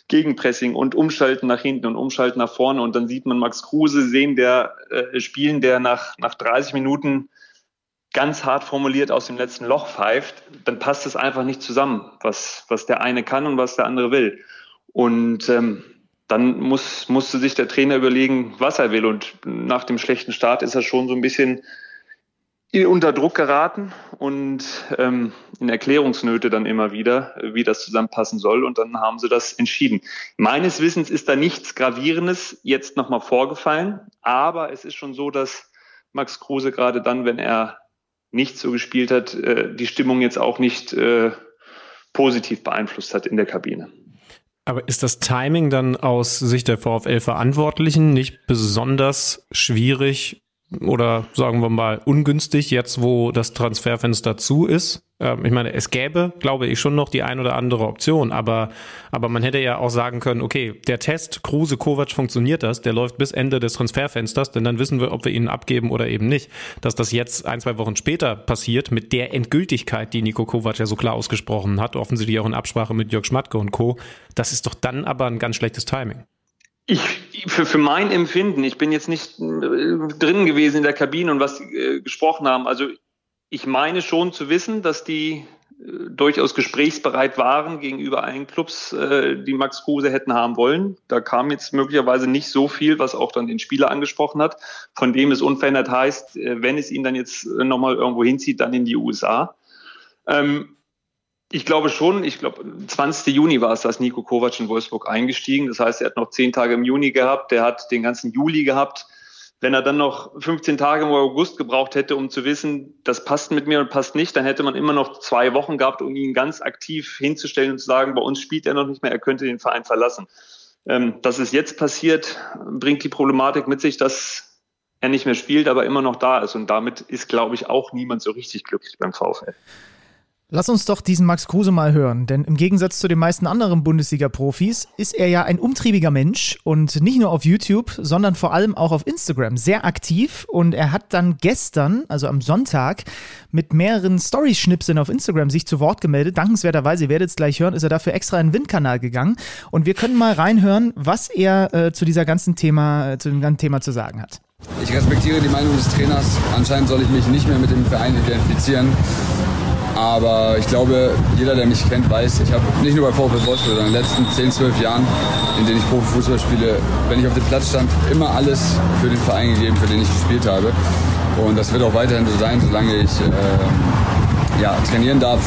Gegenpressing und Umschalten nach hinten und Umschalten nach vorne und dann sieht man Max Kruse sehen, der äh, spielen, der nach, nach 30 Minuten ganz hart formuliert aus dem letzten Loch pfeift, dann passt es einfach nicht zusammen, was, was der eine kann und was der andere will. Und ähm, dann muss, musste sich der Trainer überlegen, was er will. Und nach dem schlechten Start ist er schon so ein bisschen unter Druck geraten und ähm, in Erklärungsnöte dann immer wieder, wie das zusammenpassen soll. Und dann haben sie das entschieden. Meines Wissens ist da nichts Gravierendes jetzt nochmal vorgefallen. Aber es ist schon so, dass Max Kruse gerade dann, wenn er nicht so gespielt hat, äh, die Stimmung jetzt auch nicht äh, positiv beeinflusst hat in der Kabine. Aber ist das Timing dann aus Sicht der VfL-Verantwortlichen nicht besonders schwierig oder sagen wir mal ungünstig, jetzt wo das Transferfenster zu ist? Ähm, ich meine, es gäbe, glaube ich, schon noch die ein oder andere Option, aber, aber man hätte ja auch sagen können, okay, der Test Kruse Kovac funktioniert das, der läuft bis Ende des Transferfensters, denn dann wissen wir, ob wir ihn abgeben oder eben nicht. Dass das jetzt ein, zwei Wochen später passiert, mit der Endgültigkeit, die Nico Kovac ja so klar ausgesprochen hat, offensichtlich auch in Absprache mit Jörg Schmatke und Co., das ist doch dann aber ein ganz schlechtes Timing. Ich, für, für mein Empfinden, ich bin jetzt nicht äh, drin gewesen in der Kabine und was äh, gesprochen haben. Also ich meine schon zu wissen, dass die äh, durchaus gesprächsbereit waren gegenüber allen Clubs, äh, die Max Kruse hätten haben wollen. Da kam jetzt möglicherweise nicht so viel, was auch dann den Spieler angesprochen hat, von dem es unverändert heißt, äh, wenn es ihn dann jetzt äh, nochmal irgendwo hinzieht, dann in die USA. Ähm, ich glaube schon, ich glaube, 20. Juni war es, dass Nico Kovac in Wolfsburg eingestiegen. Das heißt, er hat noch zehn Tage im Juni gehabt, der hat den ganzen Juli gehabt. Wenn er dann noch 15 Tage im August gebraucht hätte, um zu wissen, das passt mit mir und passt nicht, dann hätte man immer noch zwei Wochen gehabt, um ihn ganz aktiv hinzustellen und zu sagen, bei uns spielt er noch nicht mehr, er könnte den Verein verlassen. Ähm, dass es jetzt passiert, bringt die Problematik mit sich, dass er nicht mehr spielt, aber immer noch da ist. Und damit ist, glaube ich, auch niemand so richtig glücklich beim VfL. Lass uns doch diesen Max Kruse mal hören, denn im Gegensatz zu den meisten anderen Bundesliga-Profis ist er ja ein umtriebiger Mensch und nicht nur auf YouTube, sondern vor allem auch auf Instagram sehr aktiv und er hat dann gestern, also am Sonntag, mit mehreren Story-Schnipseln auf Instagram sich zu Wort gemeldet. Dankenswerterweise, ihr werdet es gleich hören, ist er dafür extra in den Windkanal gegangen und wir können mal reinhören, was er äh, zu dieser ganzen Thema, äh, zu dem ganzen Thema zu sagen hat. Ich respektiere die Meinung des Trainers. Anscheinend soll ich mich nicht mehr mit dem Verein identifizieren. Aber ich glaube, jeder, der mich kennt, weiß, ich habe nicht nur bei VfL Wolfsburg, sondern in den letzten 10, 12 Jahren, in denen ich Profifußball spiele, wenn ich auf dem Platz stand, immer alles für den Verein gegeben, für den ich gespielt habe. Und das wird auch weiterhin so sein, solange ich äh, ja, trainieren darf.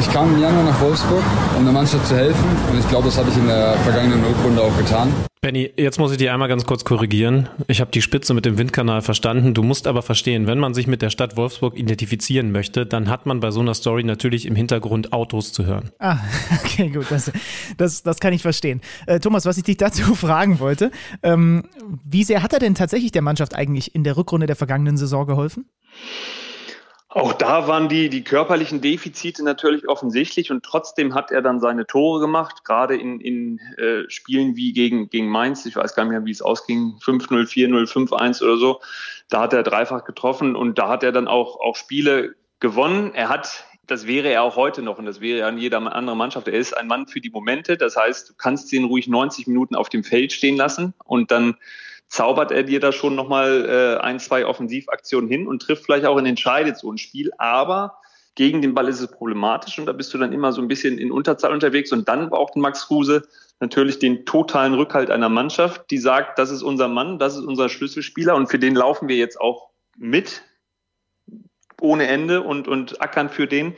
Ich kam im Januar nach Wolfsburg, um der Mannschaft zu helfen. Und ich glaube, das habe ich in der vergangenen Rückrunde auch getan. Benny, jetzt muss ich dich einmal ganz kurz korrigieren. Ich habe die Spitze mit dem Windkanal verstanden. Du musst aber verstehen, wenn man sich mit der Stadt Wolfsburg identifizieren möchte, dann hat man bei so einer Story natürlich im Hintergrund Autos zu hören. Ah, okay, gut, das, das, das kann ich verstehen. Äh, Thomas, was ich dich dazu fragen wollte, ähm, wie sehr hat er denn tatsächlich der Mannschaft eigentlich in der Rückrunde der vergangenen Saison geholfen? Auch da waren die, die körperlichen Defizite natürlich offensichtlich und trotzdem hat er dann seine Tore gemacht, gerade in, in äh, Spielen wie gegen, gegen Mainz. Ich weiß gar nicht mehr, wie es ausging, 5-0, 4-0, 5-1 oder so. Da hat er dreifach getroffen und da hat er dann auch, auch Spiele gewonnen. Er hat, das wäre er auch heute noch und das wäre ja in jeder anderen Mannschaft. Er ist ein Mann für die Momente. Das heißt, du kannst ihn ruhig 90 Minuten auf dem Feld stehen lassen und dann zaubert er dir da schon nochmal äh, ein, zwei Offensivaktionen hin und trifft vielleicht auch in entscheidet so ein Spiel. Aber gegen den Ball ist es problematisch und da bist du dann immer so ein bisschen in Unterzahl unterwegs und dann braucht Max Kruse natürlich den totalen Rückhalt einer Mannschaft, die sagt, das ist unser Mann, das ist unser Schlüsselspieler und für den laufen wir jetzt auch mit ohne Ende und, und ackern für den.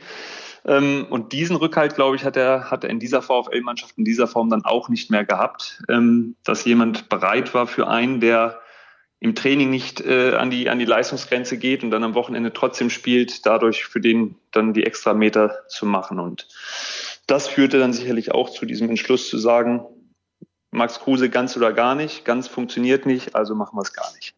Ähm, und diesen Rückhalt, glaube ich, hat er, hat er in dieser VfL-Mannschaft in dieser Form dann auch nicht mehr gehabt, ähm, dass jemand bereit war für einen, der im Training nicht äh, an, die, an die Leistungsgrenze geht und dann am Wochenende trotzdem spielt, dadurch für den dann die extra Meter zu machen. Und das führte dann sicherlich auch zu diesem Entschluss zu sagen, Max Kruse ganz oder gar nicht, ganz funktioniert nicht, also machen wir es gar nicht.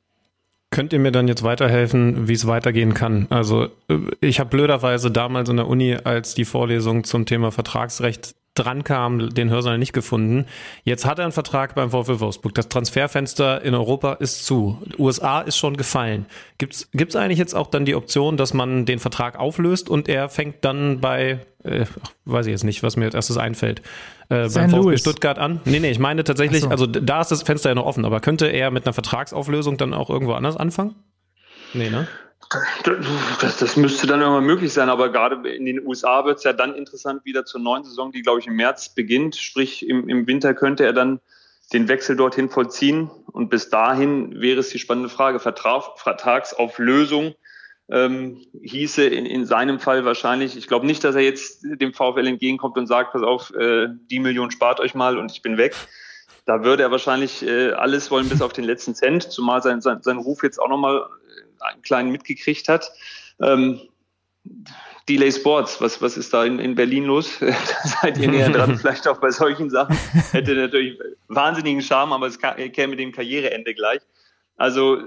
Könnt ihr mir dann jetzt weiterhelfen, wie es weitergehen kann? Also äh, ich habe blöderweise damals in der Uni, als die Vorlesung zum Thema Vertragsrecht drankam, den Hörsaal nicht gefunden. Jetzt hat er einen Vertrag beim VfL Wolfsburg. Das Transferfenster in Europa ist zu. USA ist schon gefallen. Gibt's gibt's eigentlich jetzt auch dann die Option, dass man den Vertrag auflöst und er fängt dann bei, äh, weiß ich jetzt nicht, was mir als erstes einfällt, äh, beim VfB Stuttgart an? Nee, nee, ich meine tatsächlich, so. also da ist das Fenster ja noch offen, aber könnte er mit einer Vertragsauflösung dann auch irgendwo anders anfangen? Nee, ne? Das, das, müsste dann irgendwann möglich sein, aber gerade in den USA wird es ja dann interessant wieder zur neuen Saison, die, glaube ich, im März beginnt. Sprich, im, im Winter könnte er dann den Wechsel dorthin vollziehen. Und bis dahin wäre es die spannende Frage, Vertrag, Vertragsauflösung ähm, hieße in, in seinem Fall wahrscheinlich, ich glaube nicht, dass er jetzt dem VfL entgegenkommt und sagt, pass auf, äh, die Million spart euch mal und ich bin weg. Da würde er wahrscheinlich äh, alles wollen bis auf den letzten Cent, zumal sein, sein, sein Ruf jetzt auch nochmal einen kleinen mitgekriegt hat. Ähm, Delay Sports, was, was ist da in, in Berlin los? da seid ihr näher dran, vielleicht auch bei solchen Sachen. Hätte natürlich wahnsinnigen Charme, aber es käme dem Karriereende gleich. Also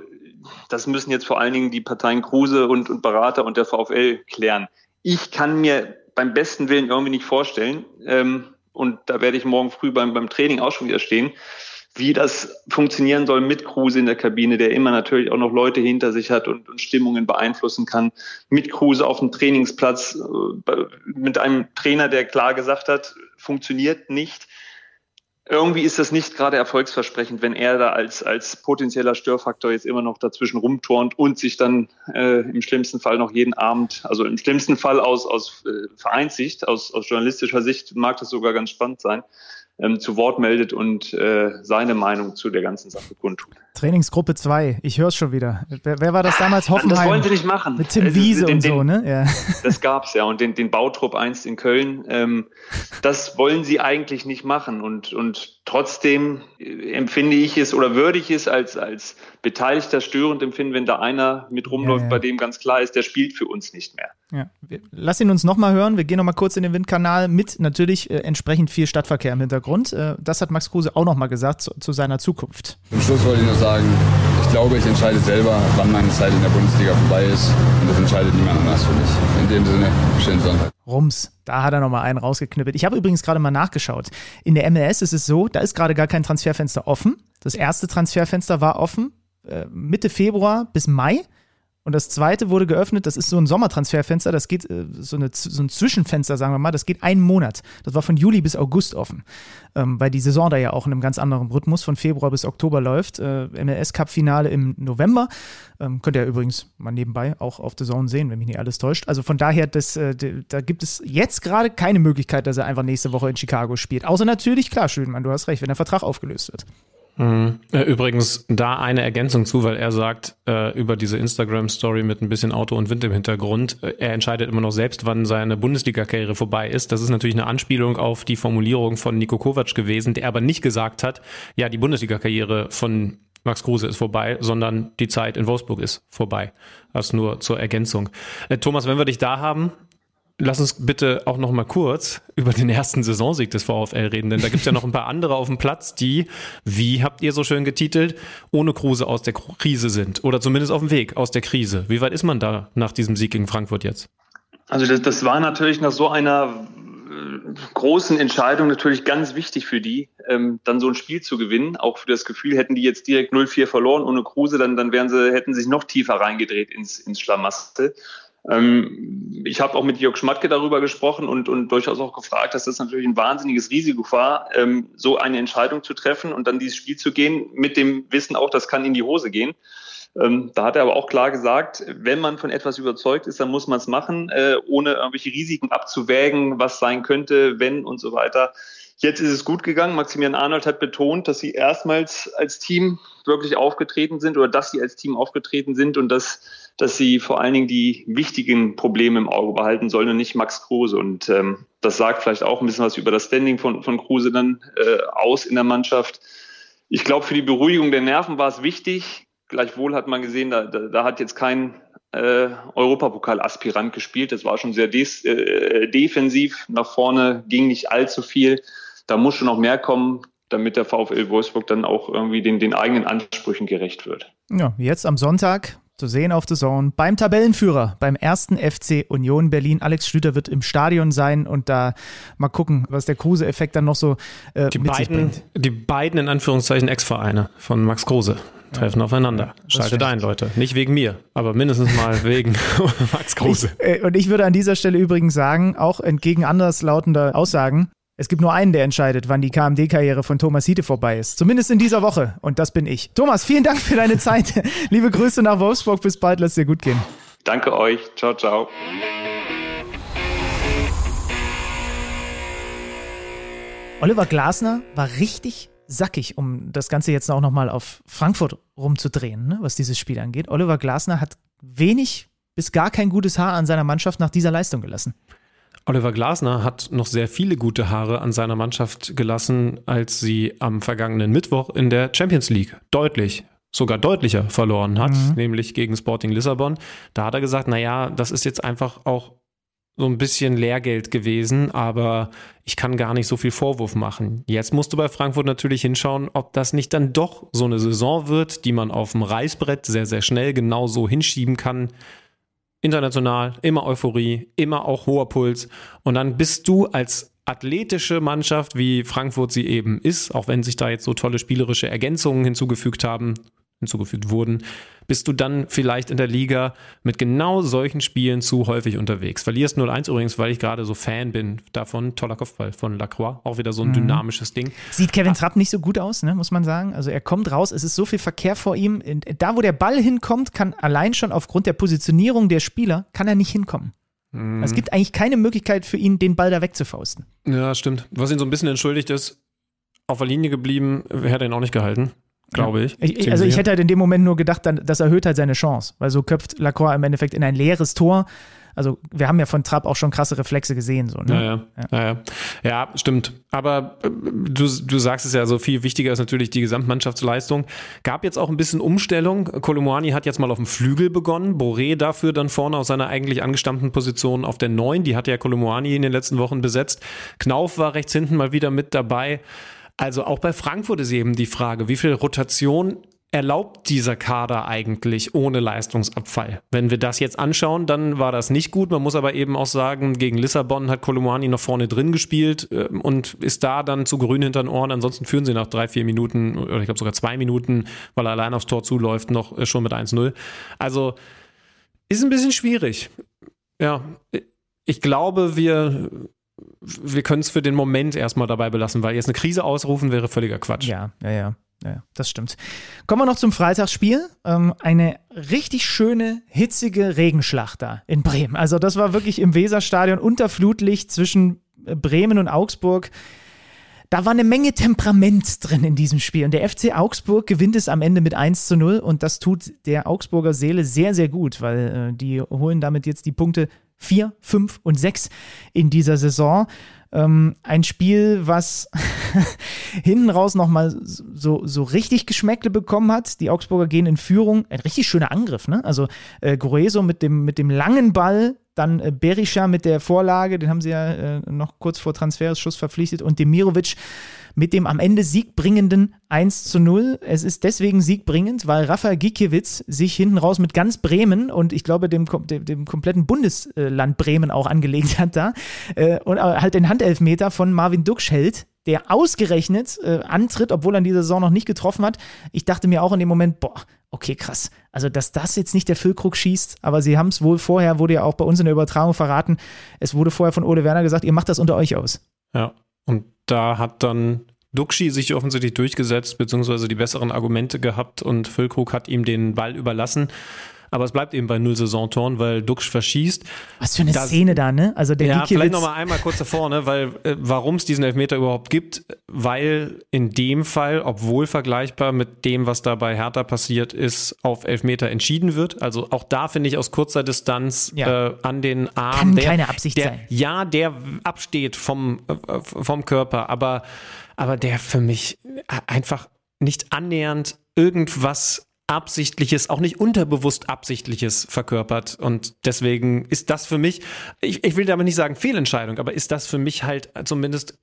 das müssen jetzt vor allen Dingen die Parteien Kruse und, und Berater und der VfL klären. Ich kann mir beim besten Willen irgendwie nicht vorstellen, ähm, und da werde ich morgen früh beim, beim Training auch schon wieder stehen, wie das funktionieren soll mit Kruse in der Kabine, der immer natürlich auch noch Leute hinter sich hat und, und Stimmungen beeinflussen kann. Mit Kruse auf dem Trainingsplatz, äh, mit einem Trainer, der klar gesagt hat, funktioniert nicht irgendwie ist das nicht gerade erfolgsversprechend, wenn er da als, als potenzieller Störfaktor jetzt immer noch dazwischen rumturnt und sich dann äh, im schlimmsten Fall noch jeden Abend, also im schlimmsten Fall aus, aus äh, Vereinssicht, aus, aus journalistischer Sicht mag das sogar ganz spannend sein, ähm, zu Wort meldet und äh, seine Meinung zu der ganzen Sache kundtut. Trainingsgruppe 2, ich höre es schon wieder. Wer, wer, war das damals? Hoffenheim? Das wollen sie nicht machen. Mit Tim Wiese den, und so, ne? Ja. Das gab es ja. Und den, den Bautrupp 1 in Köln, ähm, das wollen sie eigentlich nicht machen. Und, und trotzdem äh, empfinde ich es oder würde ich es als, als Beteiligter störend empfinden, wenn da einer mit rumläuft, ja, ja. bei dem ganz klar ist, der spielt für uns nicht mehr. Ja. Lass ihn uns nochmal hören. Wir gehen nochmal kurz in den Windkanal mit natürlich äh, entsprechend viel Stadtverkehr im Hintergrund. Äh, das hat Max Kruse auch nochmal gesagt zu, zu, seiner Zukunft. Zum Schluss wollte ich nur sagen, ich glaube, ich entscheide selber, wann meine Zeit in der Bundesliga vorbei ist. Und das entscheidet niemand anders für mich. In dem Sinne, schönen Sonntag. Rums, da hat er nochmal einen rausgeknüppelt. Ich habe übrigens gerade mal nachgeschaut. In der MLS ist es so, da ist gerade gar kein Transferfenster offen. Das erste Transferfenster war offen äh, Mitte Februar bis Mai. Und das zweite wurde geöffnet, das ist so ein Sommertransferfenster, das geht äh, so, eine, so ein Zwischenfenster, sagen wir mal, das geht einen Monat. Das war von Juli bis August offen, ähm, weil die Saison da ja auch in einem ganz anderen Rhythmus von Februar bis Oktober läuft. Äh, MLS-Cup-Finale im November. Ähm, könnt ihr übrigens mal nebenbei auch auf The Zone sehen, wenn mich nicht alles täuscht. Also von daher, das, äh, da gibt es jetzt gerade keine Möglichkeit, dass er einfach nächste Woche in Chicago spielt. Außer natürlich, klar, Schülenmann, du hast recht, wenn der Vertrag aufgelöst wird. Äh, übrigens da eine Ergänzung zu, weil er sagt äh, über diese Instagram-Story mit ein bisschen Auto und Wind im Hintergrund, äh, er entscheidet immer noch selbst, wann seine Bundesliga-Karriere vorbei ist. Das ist natürlich eine Anspielung auf die Formulierung von Nico Kovac gewesen, der aber nicht gesagt hat, ja, die Bundesliga-Karriere von Max Kruse ist vorbei, sondern die Zeit in Wolfsburg ist vorbei. Das nur zur Ergänzung. Äh, Thomas, wenn wir dich da haben, lass uns bitte auch noch mal kurz über den ersten Saisonsieg des VfL reden, denn da gibt es ja noch ein paar andere auf dem Platz, die, wie habt ihr so schön getitelt, ohne Kruse aus der Krise sind oder zumindest auf dem Weg aus der Krise. Wie weit ist man da nach diesem Sieg gegen Frankfurt jetzt? Also das, das war natürlich nach so einer äh, großen Entscheidung natürlich ganz wichtig für die, ähm, dann so ein Spiel zu gewinnen. Auch für das Gefühl, hätten die jetzt direkt 0-4 verloren ohne Kruse, dann, dann wären sie, hätten sich noch tiefer reingedreht ins, ins Schlamassel. Ähm, ich habe auch mit Jörg Schmatke darüber gesprochen und, und durchaus auch gefragt, dass das natürlich ein wahnsinniges Risiko war, ähm, so eine Entscheidung zu treffen und dann dieses Spiel zu gehen, mit dem Wissen auch, das kann in die Hose gehen. Ähm, da hat er aber auch klar gesagt, wenn man von etwas überzeugt ist, dann muss man es machen, äh, ohne irgendwelche Risiken abzuwägen, was sein könnte, wenn und so weiter. Jetzt ist es gut gegangen. Maximilian Arnold hat betont, dass sie erstmals als Team wirklich aufgetreten sind oder dass sie als Team aufgetreten sind und dass dass sie vor allen Dingen die wichtigen Probleme im Auge behalten sollen und nicht Max Kruse. Und ähm, das sagt vielleicht auch ein bisschen was über das Standing von, von Kruse dann äh, aus in der Mannschaft. Ich glaube, für die Beruhigung der Nerven war es wichtig. Gleichwohl hat man gesehen, da, da, da hat jetzt kein äh, Europapokal-Aspirant gespielt. Das war schon sehr des, äh, defensiv. Nach vorne ging nicht allzu viel. Da muss schon noch mehr kommen, damit der VfL Wolfsburg dann auch irgendwie den, den eigenen Ansprüchen gerecht wird. Ja, jetzt am Sonntag zu sehen auf The Zone beim Tabellenführer, beim ersten FC Union Berlin. Alex Schlüter wird im Stadion sein und da mal gucken, was der Kruse-Effekt dann noch so äh, die mit beiden, sich bringt. Die beiden in Anführungszeichen Ex-Vereine von Max Kruse treffen ja. aufeinander. Schaltet ein, Leute. Nicht wegen mir, aber mindestens mal wegen Max Kruse. Ich, äh, und ich würde an dieser Stelle übrigens sagen, auch entgegen anderslautender Aussagen, es gibt nur einen, der entscheidet, wann die KMD-Karriere von Thomas Hiete vorbei ist. Zumindest in dieser Woche. Und das bin ich. Thomas, vielen Dank für deine Zeit. Liebe Grüße nach Wolfsburg. Bis bald. Lass dir gut gehen. Danke euch. Ciao, ciao. Oliver Glasner war richtig sackig, um das Ganze jetzt auch nochmal auf Frankfurt rumzudrehen, ne, was dieses Spiel angeht. Oliver Glasner hat wenig bis gar kein gutes Haar an seiner Mannschaft nach dieser Leistung gelassen. Oliver Glasner hat noch sehr viele gute Haare an seiner Mannschaft gelassen, als sie am vergangenen Mittwoch in der Champions League deutlich sogar deutlicher verloren hat, mhm. nämlich gegen Sporting Lissabon. Da hat er gesagt, naja, das ist jetzt einfach auch so ein bisschen Lehrgeld gewesen, aber ich kann gar nicht so viel Vorwurf machen. Jetzt musst du bei Frankfurt natürlich hinschauen, ob das nicht dann doch so eine Saison wird, die man auf dem Reißbrett sehr, sehr schnell genau so hinschieben kann. International, immer Euphorie, immer auch hoher Puls. Und dann bist du als athletische Mannschaft, wie Frankfurt sie eben ist, auch wenn sich da jetzt so tolle spielerische Ergänzungen hinzugefügt haben, hinzugefügt wurden, bist du dann vielleicht in der Liga mit genau solchen Spielen zu häufig unterwegs. Verlierst 0-1 übrigens, weil ich gerade so Fan bin davon. Toller Kopfball von Lacroix. Auch wieder so ein mhm. dynamisches Ding. Sieht Kevin Trapp nicht so gut aus, ne, muss man sagen. Also er kommt raus, es ist so viel Verkehr vor ihm. Da, wo der Ball hinkommt, kann allein schon aufgrund der Positionierung der Spieler, kann er nicht hinkommen. Mhm. Es gibt eigentlich keine Möglichkeit für ihn, den Ball da wegzufausten. Ja, stimmt. Was ihn so ein bisschen entschuldigt ist, auf der Linie geblieben, hätte ihn auch nicht gehalten glaube ich. ich also ich hätte halt in dem Moment nur gedacht, das erhöht halt seine Chance, weil so köpft Lacroix im Endeffekt in ein leeres Tor. Also wir haben ja von Trapp auch schon krasse Reflexe gesehen. So, ne? ja, ja. Ja. ja, stimmt. Aber äh, du, du sagst es ja, so viel wichtiger ist natürlich die Gesamtmannschaftsleistung. Gab jetzt auch ein bisschen Umstellung. Kolumani hat jetzt mal auf dem Flügel begonnen. Boré dafür dann vorne aus seiner eigentlich angestammten Position auf der 9. Die hatte ja Kolumani in den letzten Wochen besetzt. Knauf war rechts hinten mal wieder mit dabei. Also auch bei Frankfurt ist eben die Frage, wie viel Rotation erlaubt dieser Kader eigentlich ohne Leistungsabfall? Wenn wir das jetzt anschauen, dann war das nicht gut. Man muss aber eben auch sagen, gegen Lissabon hat Kolumani noch vorne drin gespielt äh, und ist da dann zu grün hinter den Ohren. Ansonsten führen sie nach drei, vier Minuten oder ich glaube sogar zwei Minuten, weil er allein aufs Tor zuläuft, noch äh, schon mit 1-0. Also ist ein bisschen schwierig. Ja, ich glaube, wir wir können es für den Moment erstmal dabei belassen, weil jetzt eine Krise ausrufen wäre völliger Quatsch. Ja, ja, ja. Ja, das stimmt. Kommen wir noch zum Freitagsspiel. Ähm, eine richtig schöne, hitzige Regenschlacht da in Bremen. Also, das war wirklich im Weserstadion unter Flutlicht zwischen äh, Bremen und Augsburg. Da war eine Menge Temperament drin in diesem Spiel. Und der FC Augsburg gewinnt es am Ende mit 1 zu 0. Und das tut der Augsburger Seele sehr, sehr gut, weil äh, die holen damit jetzt die Punkte 4, 5 und 6 in dieser Saison. Ähm, ein Spiel, was hinten raus nochmal so, so richtig Geschmäckle bekommen hat. Die Augsburger gehen in Führung. Ein richtig schöner Angriff, ne? Also äh, Grueso mit dem, mit dem langen Ball, dann äh, Berisha mit der Vorlage, den haben sie ja äh, noch kurz vor Transferschuss verpflichtet und Demirovic mit dem am Ende siegbringenden 1 zu 0. Es ist deswegen siegbringend, weil Rafael Gikiewicz sich hinten raus mit ganz Bremen und ich glaube dem, dem, dem kompletten Bundesland Bremen auch angelegt hat da äh, und halt den Handelfmeter von Marvin Duksch hält, der ausgerechnet äh, antritt, obwohl er in dieser Saison noch nicht getroffen hat. Ich dachte mir auch in dem Moment, boah, okay, krass. Also, dass das jetzt nicht der Füllkrug schießt, aber sie haben es wohl vorher, wurde ja auch bei uns in der Übertragung verraten, es wurde vorher von Ole Werner gesagt, ihr macht das unter euch aus. Ja, und da hat dann Duxi sich offensichtlich durchgesetzt, beziehungsweise die besseren Argumente gehabt und Füllkrug hat ihm den Ball überlassen. Aber es bleibt eben bei null Saisontoren, weil Duxch verschießt. Was für eine das, Szene da, ne? Also der Ja, Gikiewicz vielleicht nochmal einmal kurz davor, ne? Weil, äh, warum es diesen Elfmeter überhaupt gibt, weil in dem Fall, obwohl vergleichbar mit dem, was da bei Hertha passiert ist, auf Elfmeter entschieden wird. Also auch da finde ich aus kurzer Distanz ja. äh, an den Arm. Kann der, keine Absicht der, sein. Ja, der absteht vom, äh, vom Körper, aber, aber der für mich einfach nicht annähernd irgendwas Absichtliches, auch nicht unterbewusst Absichtliches verkörpert. Und deswegen ist das für mich, ich, ich will damit nicht sagen Fehlentscheidung, aber ist das für mich halt zumindest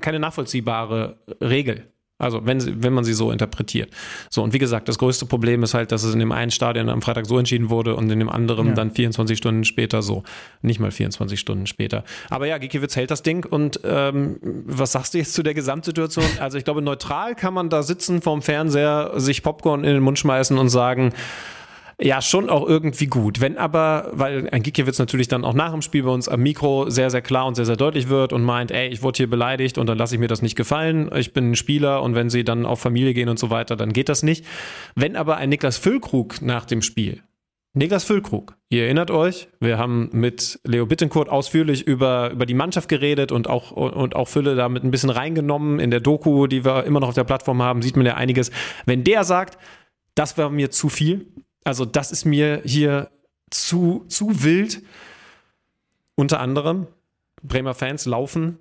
keine nachvollziehbare Regel. Also wenn, sie, wenn man sie so interpretiert. So, und wie gesagt, das größte Problem ist halt, dass es in dem einen Stadion am Freitag so entschieden wurde und in dem anderen ja. dann 24 Stunden später so. Nicht mal 24 Stunden später. Aber ja, Gikiewicz hält das Ding und ähm, was sagst du jetzt zu der Gesamtsituation? Also ich glaube, neutral kann man da sitzen vorm Fernseher, sich Popcorn in den Mund schmeißen und sagen, ja, schon auch irgendwie gut. Wenn aber, weil ein Gikiewicz natürlich dann auch nach dem Spiel bei uns am Mikro sehr, sehr klar und sehr, sehr deutlich wird und meint, ey, ich wurde hier beleidigt und dann lasse ich mir das nicht gefallen. Ich bin ein Spieler und wenn sie dann auf Familie gehen und so weiter, dann geht das nicht. Wenn aber ein Niklas Füllkrug nach dem Spiel Niklas Füllkrug, ihr erinnert euch, wir haben mit Leo Bittencourt ausführlich über, über die Mannschaft geredet und auch, und auch Fülle damit ein bisschen reingenommen. In der Doku, die wir immer noch auf der Plattform haben, sieht man ja einiges. Wenn der sagt, das war mir zu viel, also das ist mir hier zu, zu wild. Unter anderem, Bremer Fans laufen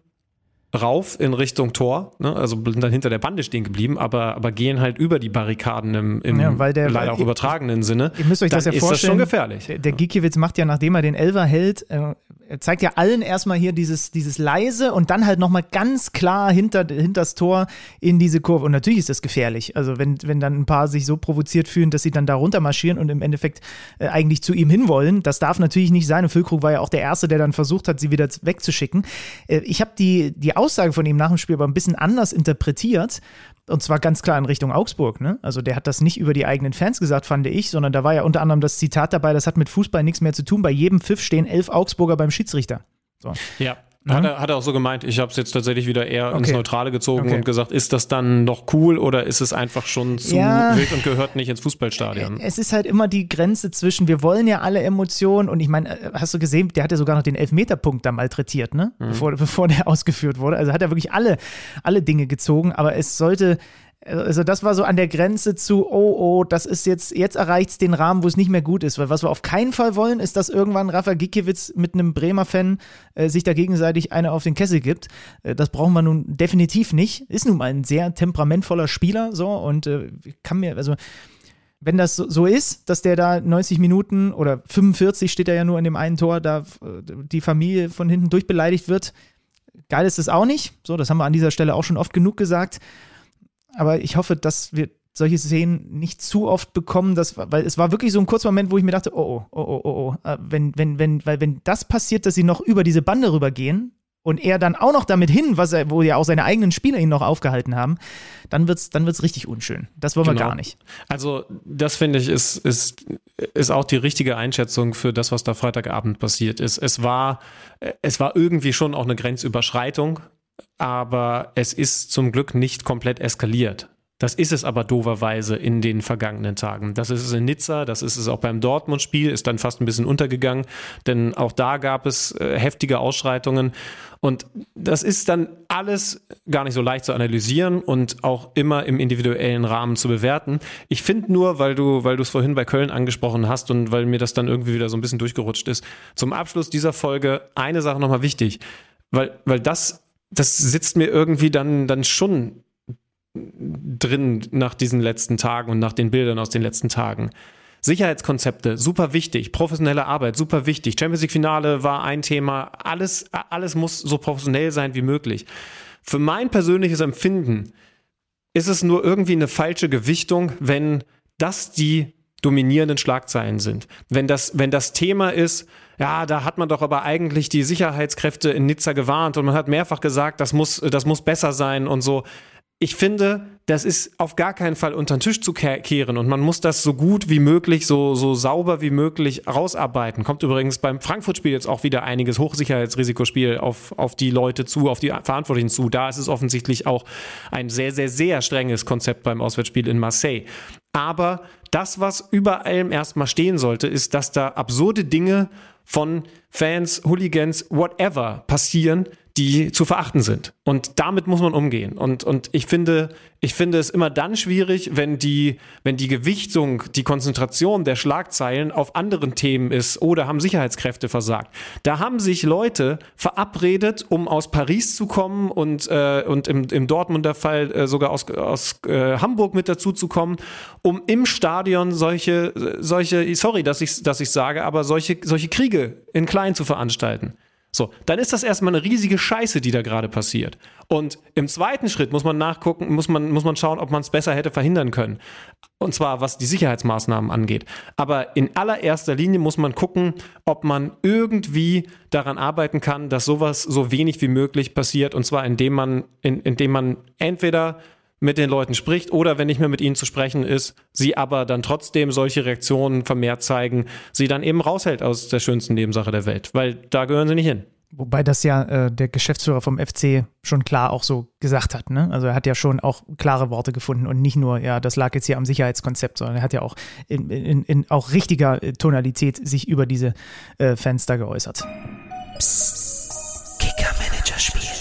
rauf in Richtung Tor, ne? also sind dann hinter der Bande stehen geblieben, aber, aber gehen halt über die Barrikaden im, im Ja, der- leider auch ihr- übertragenen Sinne. Ihr müsst euch das ja ist vorstellen. das schon gefährlich. Der, der Gikiewicz macht ja, nachdem er den Elfer hält, äh, er zeigt ja allen erstmal hier dieses, dieses leise und dann halt nochmal ganz klar hinter, hinter das Tor in diese Kurve. Und natürlich ist das gefährlich. Also wenn, wenn dann ein paar sich so provoziert fühlen, dass sie dann da runter marschieren und im Endeffekt äh, eigentlich zu ihm hinwollen, das darf natürlich nicht sein. Und Füllkrug war ja auch der Erste, der dann versucht hat, sie wieder wegzuschicken. Äh, ich habe die, die Aussage von ihm nach dem Spiel aber ein bisschen anders interpretiert. Und zwar ganz klar in Richtung Augsburg. Ne? Also der hat das nicht über die eigenen Fans gesagt, fand ich, sondern da war ja unter anderem das Zitat dabei, das hat mit Fußball nichts mehr zu tun. Bei jedem Pfiff stehen elf Augsburger beim Schiedsrichter. So. Ja. Hat er, hat er auch so gemeint, ich habe es jetzt tatsächlich wieder eher ins Okay. Neutrale gezogen Okay. und gesagt, ist das dann noch cool oder ist es einfach schon zu Ja. wild und gehört nicht ins Fußballstadion? Es ist halt immer die Grenze zwischen, wir wollen ja alle Emotionen und ich meine, äh, hast du gesehen, der hat ja sogar noch den Elfmeterpunkt da malträtiert, ne? Bevor, bevor der ausgeführt wurde. Also hat er wirklich alle, alle Dinge gezogen, aber es sollte. Also das war so an der Grenze zu, oh, oh, das ist jetzt, jetzt erreicht es den Rahmen, wo es nicht mehr gut ist. Weil was wir auf keinen Fall wollen, ist, dass irgendwann Rafa Gikiewicz mit einem Bremer-Fan äh, sich da gegenseitig eine auf den Kessel gibt. Äh, das brauchen wir nun definitiv nicht. Ist nun mal ein sehr temperamentvoller Spieler so und äh, kann mir, also wenn das so- ist, dass der da 90 Minuten oder 45 steht er ja nur in dem einen Tor, da äh, die Familie von hinten durchbeleidigt wird, geil ist es auch nicht. So, das haben wir an dieser Stelle auch schon oft genug gesagt. Aber ich hoffe, dass wir solche Szenen nicht zu oft bekommen, dass, weil es war wirklich so ein kurzer Moment, wo ich mir dachte, oh, oh, oh, oh, oh, äh, wenn, wenn, wenn, weil wenn das passiert, dass sie noch über diese Bande rübergehen und er dann auch noch damit hin, was er, wo ja auch seine eigenen Spieler ihn noch aufgehalten haben, dann wird's, dann wird's richtig unschön. Das wollen wir Genau. gar nicht. Also, das finde ich, ist, ist, ist auch die richtige Einschätzung für das, was da Freitagabend passiert ist. Es war, es war irgendwie schon auch eine Grenzüberschreitung, aber es ist zum Glück nicht komplett eskaliert. Das ist es aber doverweise in den vergangenen Tagen. Das ist es in Nizza, das ist es auch beim Dortmund-Spiel, ist dann fast ein bisschen untergegangen, denn auch da gab es äh, heftige Ausschreitungen. Und das ist dann alles gar nicht so leicht zu analysieren und auch immer im individuellen Rahmen zu bewerten. Ich finde nur, weil du, weil du es vorhin bei Köln angesprochen hast und weil mir das dann irgendwie wieder so ein bisschen durchgerutscht ist, zum Abschluss dieser Folge eine Sache nochmal wichtig, weil, weil das, das sitzt mir irgendwie dann, dann schon drin nach diesen letzten Tagen und nach den Bildern aus den letzten Tagen. Sicherheitskonzepte, super wichtig. Professionelle Arbeit, super wichtig. Champions League Finale war ein Thema. Alles, alles muss so professionell sein wie möglich. Für mein persönliches Empfinden ist es nur irgendwie eine falsche Gewichtung, wenn das die dominierenden Schlagzeilen sind. Wenn das, wenn das Thema ist, ja, da hat man doch aber eigentlich die Sicherheitskräfte in Nizza gewarnt und man hat mehrfach gesagt, das muss, das muss besser sein und so. Ich finde, das ist auf gar keinen Fall unter den Tisch zu ke- kehren und man muss das so gut wie möglich, so, so sauber wie möglich rausarbeiten. Kommt übrigens beim Frankfurt-Spiel jetzt auch wieder einiges Hochsicherheitsrisikospiel auf, auf die Leute zu, auf die Verantwortlichen zu. Da ist es offensichtlich auch ein sehr, sehr, sehr strenges Konzept beim Auswärtsspiel in Marseille. Aber das, was über allem erstmal stehen sollte, ist, dass da absurde Dinge von Fans, Hooligans, whatever passieren, die zu verachten sind. Und damit muss man umgehen. Und, und ich finde, ich finde es immer dann schwierig, wenn die, wenn die Gewichtung, die Konzentration der Schlagzeilen auf anderen Themen ist oder haben Sicherheitskräfte versagt. Da haben sich Leute verabredet, um aus Paris zu kommen und, äh, und im, im Dortmunder Fall äh, sogar aus, aus äh, Hamburg mit dazu zu kommen, um im Stadion solche, solche, sorry, dass ich dass ich sage, aber solche, solche Kriege in klein zu veranstalten. So, dann ist das erstmal eine riesige Scheiße, die da gerade passiert. Und im zweiten Schritt muss man nachgucken, muss man, muss man schauen, ob man es besser hätte verhindern können. Und zwar was die Sicherheitsmaßnahmen angeht. Aber in allererster Linie muss man gucken, ob man irgendwie daran arbeiten kann, dass sowas so wenig wie möglich passiert. Und zwar indem man, in, indem man entweder mit den Leuten spricht oder wenn nicht mehr mit ihnen zu sprechen ist, sie aber dann trotzdem solche Reaktionen vermehrt zeigen, sie dann eben raushält aus der schönsten Nebensache der Welt, weil da gehören sie nicht hin. Wobei das ja äh, der Geschäftsführer vom FC schon klar auch so gesagt hat. Ne? Also er hat ja schon auch klare Worte gefunden und nicht nur, ja, das lag jetzt hier am Sicherheitskonzept, sondern er hat ja auch in, in, in auch richtiger äh, Tonalität sich über diese äh, Fenster geäußert. Kicker-Manager-Spiel.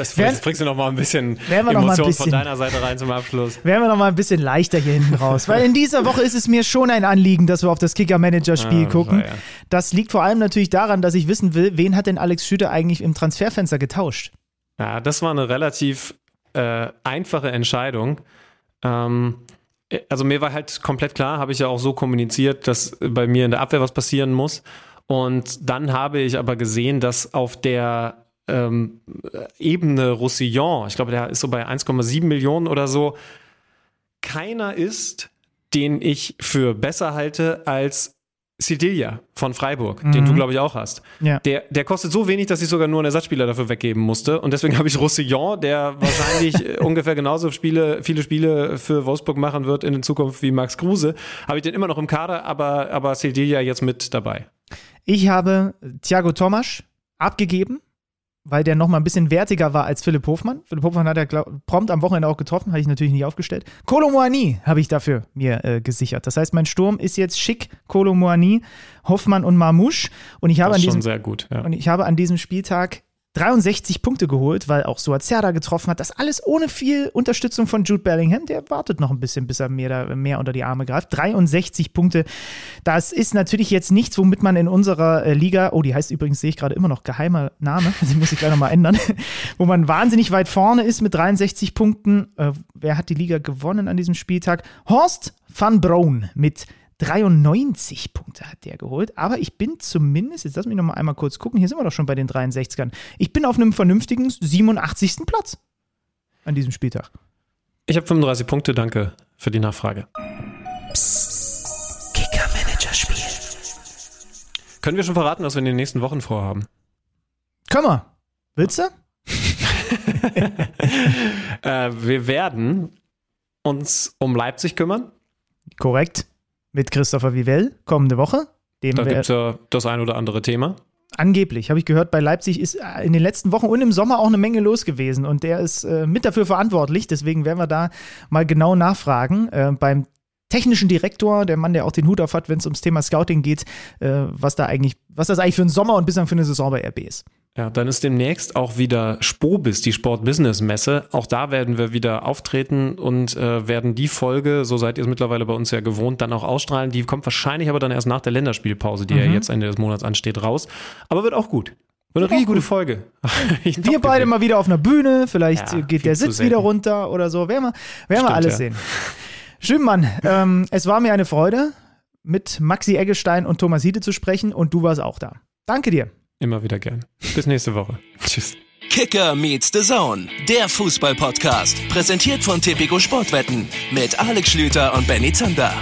Das Werden- bringst, du noch mal ein bisschen Werden wir noch mal ein Emotion bisschen- von deiner Seite rein zum Abschluss. Wären wir noch mal ein bisschen leichter hier hinten raus. Weil in dieser Woche ist es mir schon ein Anliegen, dass wir auf das Kicker-Manager-Spiel Ah, gucken. ja. Das liegt vor allem natürlich daran, dass ich wissen will, wen hat denn Alex Schüter eigentlich im Transferfenster getauscht? Ja, das war eine relativ äh, einfache Entscheidung. Ähm, also mir war halt komplett klar, habe ich ja auch so kommuniziert, dass bei mir in der Abwehr was passieren muss. Und dann habe ich aber gesehen, dass auf der ähm, Ebene Roussillon, ich glaube, der ist so bei 1,7 Millionen oder so, keiner ist, den ich für besser halte als Sidilia von Freiburg, mhm. den du, glaube ich, auch hast. Ja. Der, der kostet so wenig, dass ich sogar nur einen Ersatzspieler dafür weggeben musste. Und deswegen habe ich Roussillon, der wahrscheinlich ungefähr genauso Spiele, viele Spiele für Wolfsburg machen wird in der Zukunft wie Max Kruse. Habe ich den immer noch im Kader, aber, aber Sidilia jetzt mit dabei. Ich habe Thiago Tomasch abgegeben weil der noch mal ein bisschen wertiger war als Philipp Hofmann. Philipp Hofmann hat er glaub, prompt am Wochenende auch getroffen, habe ich natürlich nicht aufgestellt. Kolomoani habe ich dafür mir äh, gesichert. Das heißt, mein Sturm ist jetzt schick, Kolomoani, Hoffmann und Marmouche. Und ich habe das an diesem, sehr gut, ja. und ich habe an diesem Spieltag 63 Punkte geholt, weil auch Suazerda getroffen hat. Das alles ohne viel Unterstützung von Jude Bellingham. Der wartet noch ein bisschen, bis er mehr, mehr unter die Arme greift. 63 Punkte. Das ist natürlich jetzt nichts, womit man in unserer äh, Liga, oh, die heißt übrigens, sehe ich gerade immer noch geheimer Name, die muss ich gleich nochmal ändern, wo man wahnsinnig weit vorne ist mit 63 Punkten. Äh, wer hat die Liga gewonnen an diesem Spieltag? Horst van Broon mit 93 Punkte hat der geholt. Aber ich bin zumindest, jetzt lass mich noch mal einmal kurz gucken, hier sind wir doch schon bei den 63ern. Ich bin auf einem vernünftigen 87. Platz an diesem Spieltag. Ich habe 35 Punkte, danke für die Nachfrage. Psst. Kicker-Manager-Spiel. Können wir schon verraten, was wir in den nächsten Wochen vorhaben? Können wir. Willst du? äh, wir werden uns um Leipzig kümmern. Korrekt mit Christopher Vivell kommende Woche. Dem da gibt es ja das ein oder andere Thema. Angeblich, habe ich gehört, bei Leipzig ist in den letzten Wochen und im Sommer auch eine Menge los gewesen und der ist äh, mit dafür verantwortlich. Deswegen werden wir da mal genau nachfragen. Äh, beim technischen Direktor, der Mann, der auch den Hut auf hat, wenn es ums Thema Scouting geht, äh, was da eigentlich, was das eigentlich für einen Sommer und bislang für eine Saison bei RB ist. Ja, dann ist demnächst auch wieder Spobis, die Sport-Business-Messe. Auch da werden wir wieder auftreten und äh, werden die Folge, so seid ihr es mittlerweile bei uns ja gewohnt, dann auch ausstrahlen. Die kommt wahrscheinlich aber dann erst nach der Länderspielpause, die mhm. ja jetzt Ende des Monats ansteht, raus. Aber wird auch gut. Wird eine richtig gute Folge. wir beide mal wieder auf einer Bühne, vielleicht ja, geht der Sitz wieder runter oder so. Werden wir, werden wir alles ja. sehen. Schön, Mann. Ähm, es war mir eine Freude, mit Maxi Eggestein und Thomas Hiede zu sprechen und du warst auch da. Danke dir. Immer wieder gern. Bis nächste Woche. Tschüss. Kicker meets the Zone, der Fußball-Podcast. Präsentiert von Tipico Sportwetten mit Alex Schlüter und Benny Zander.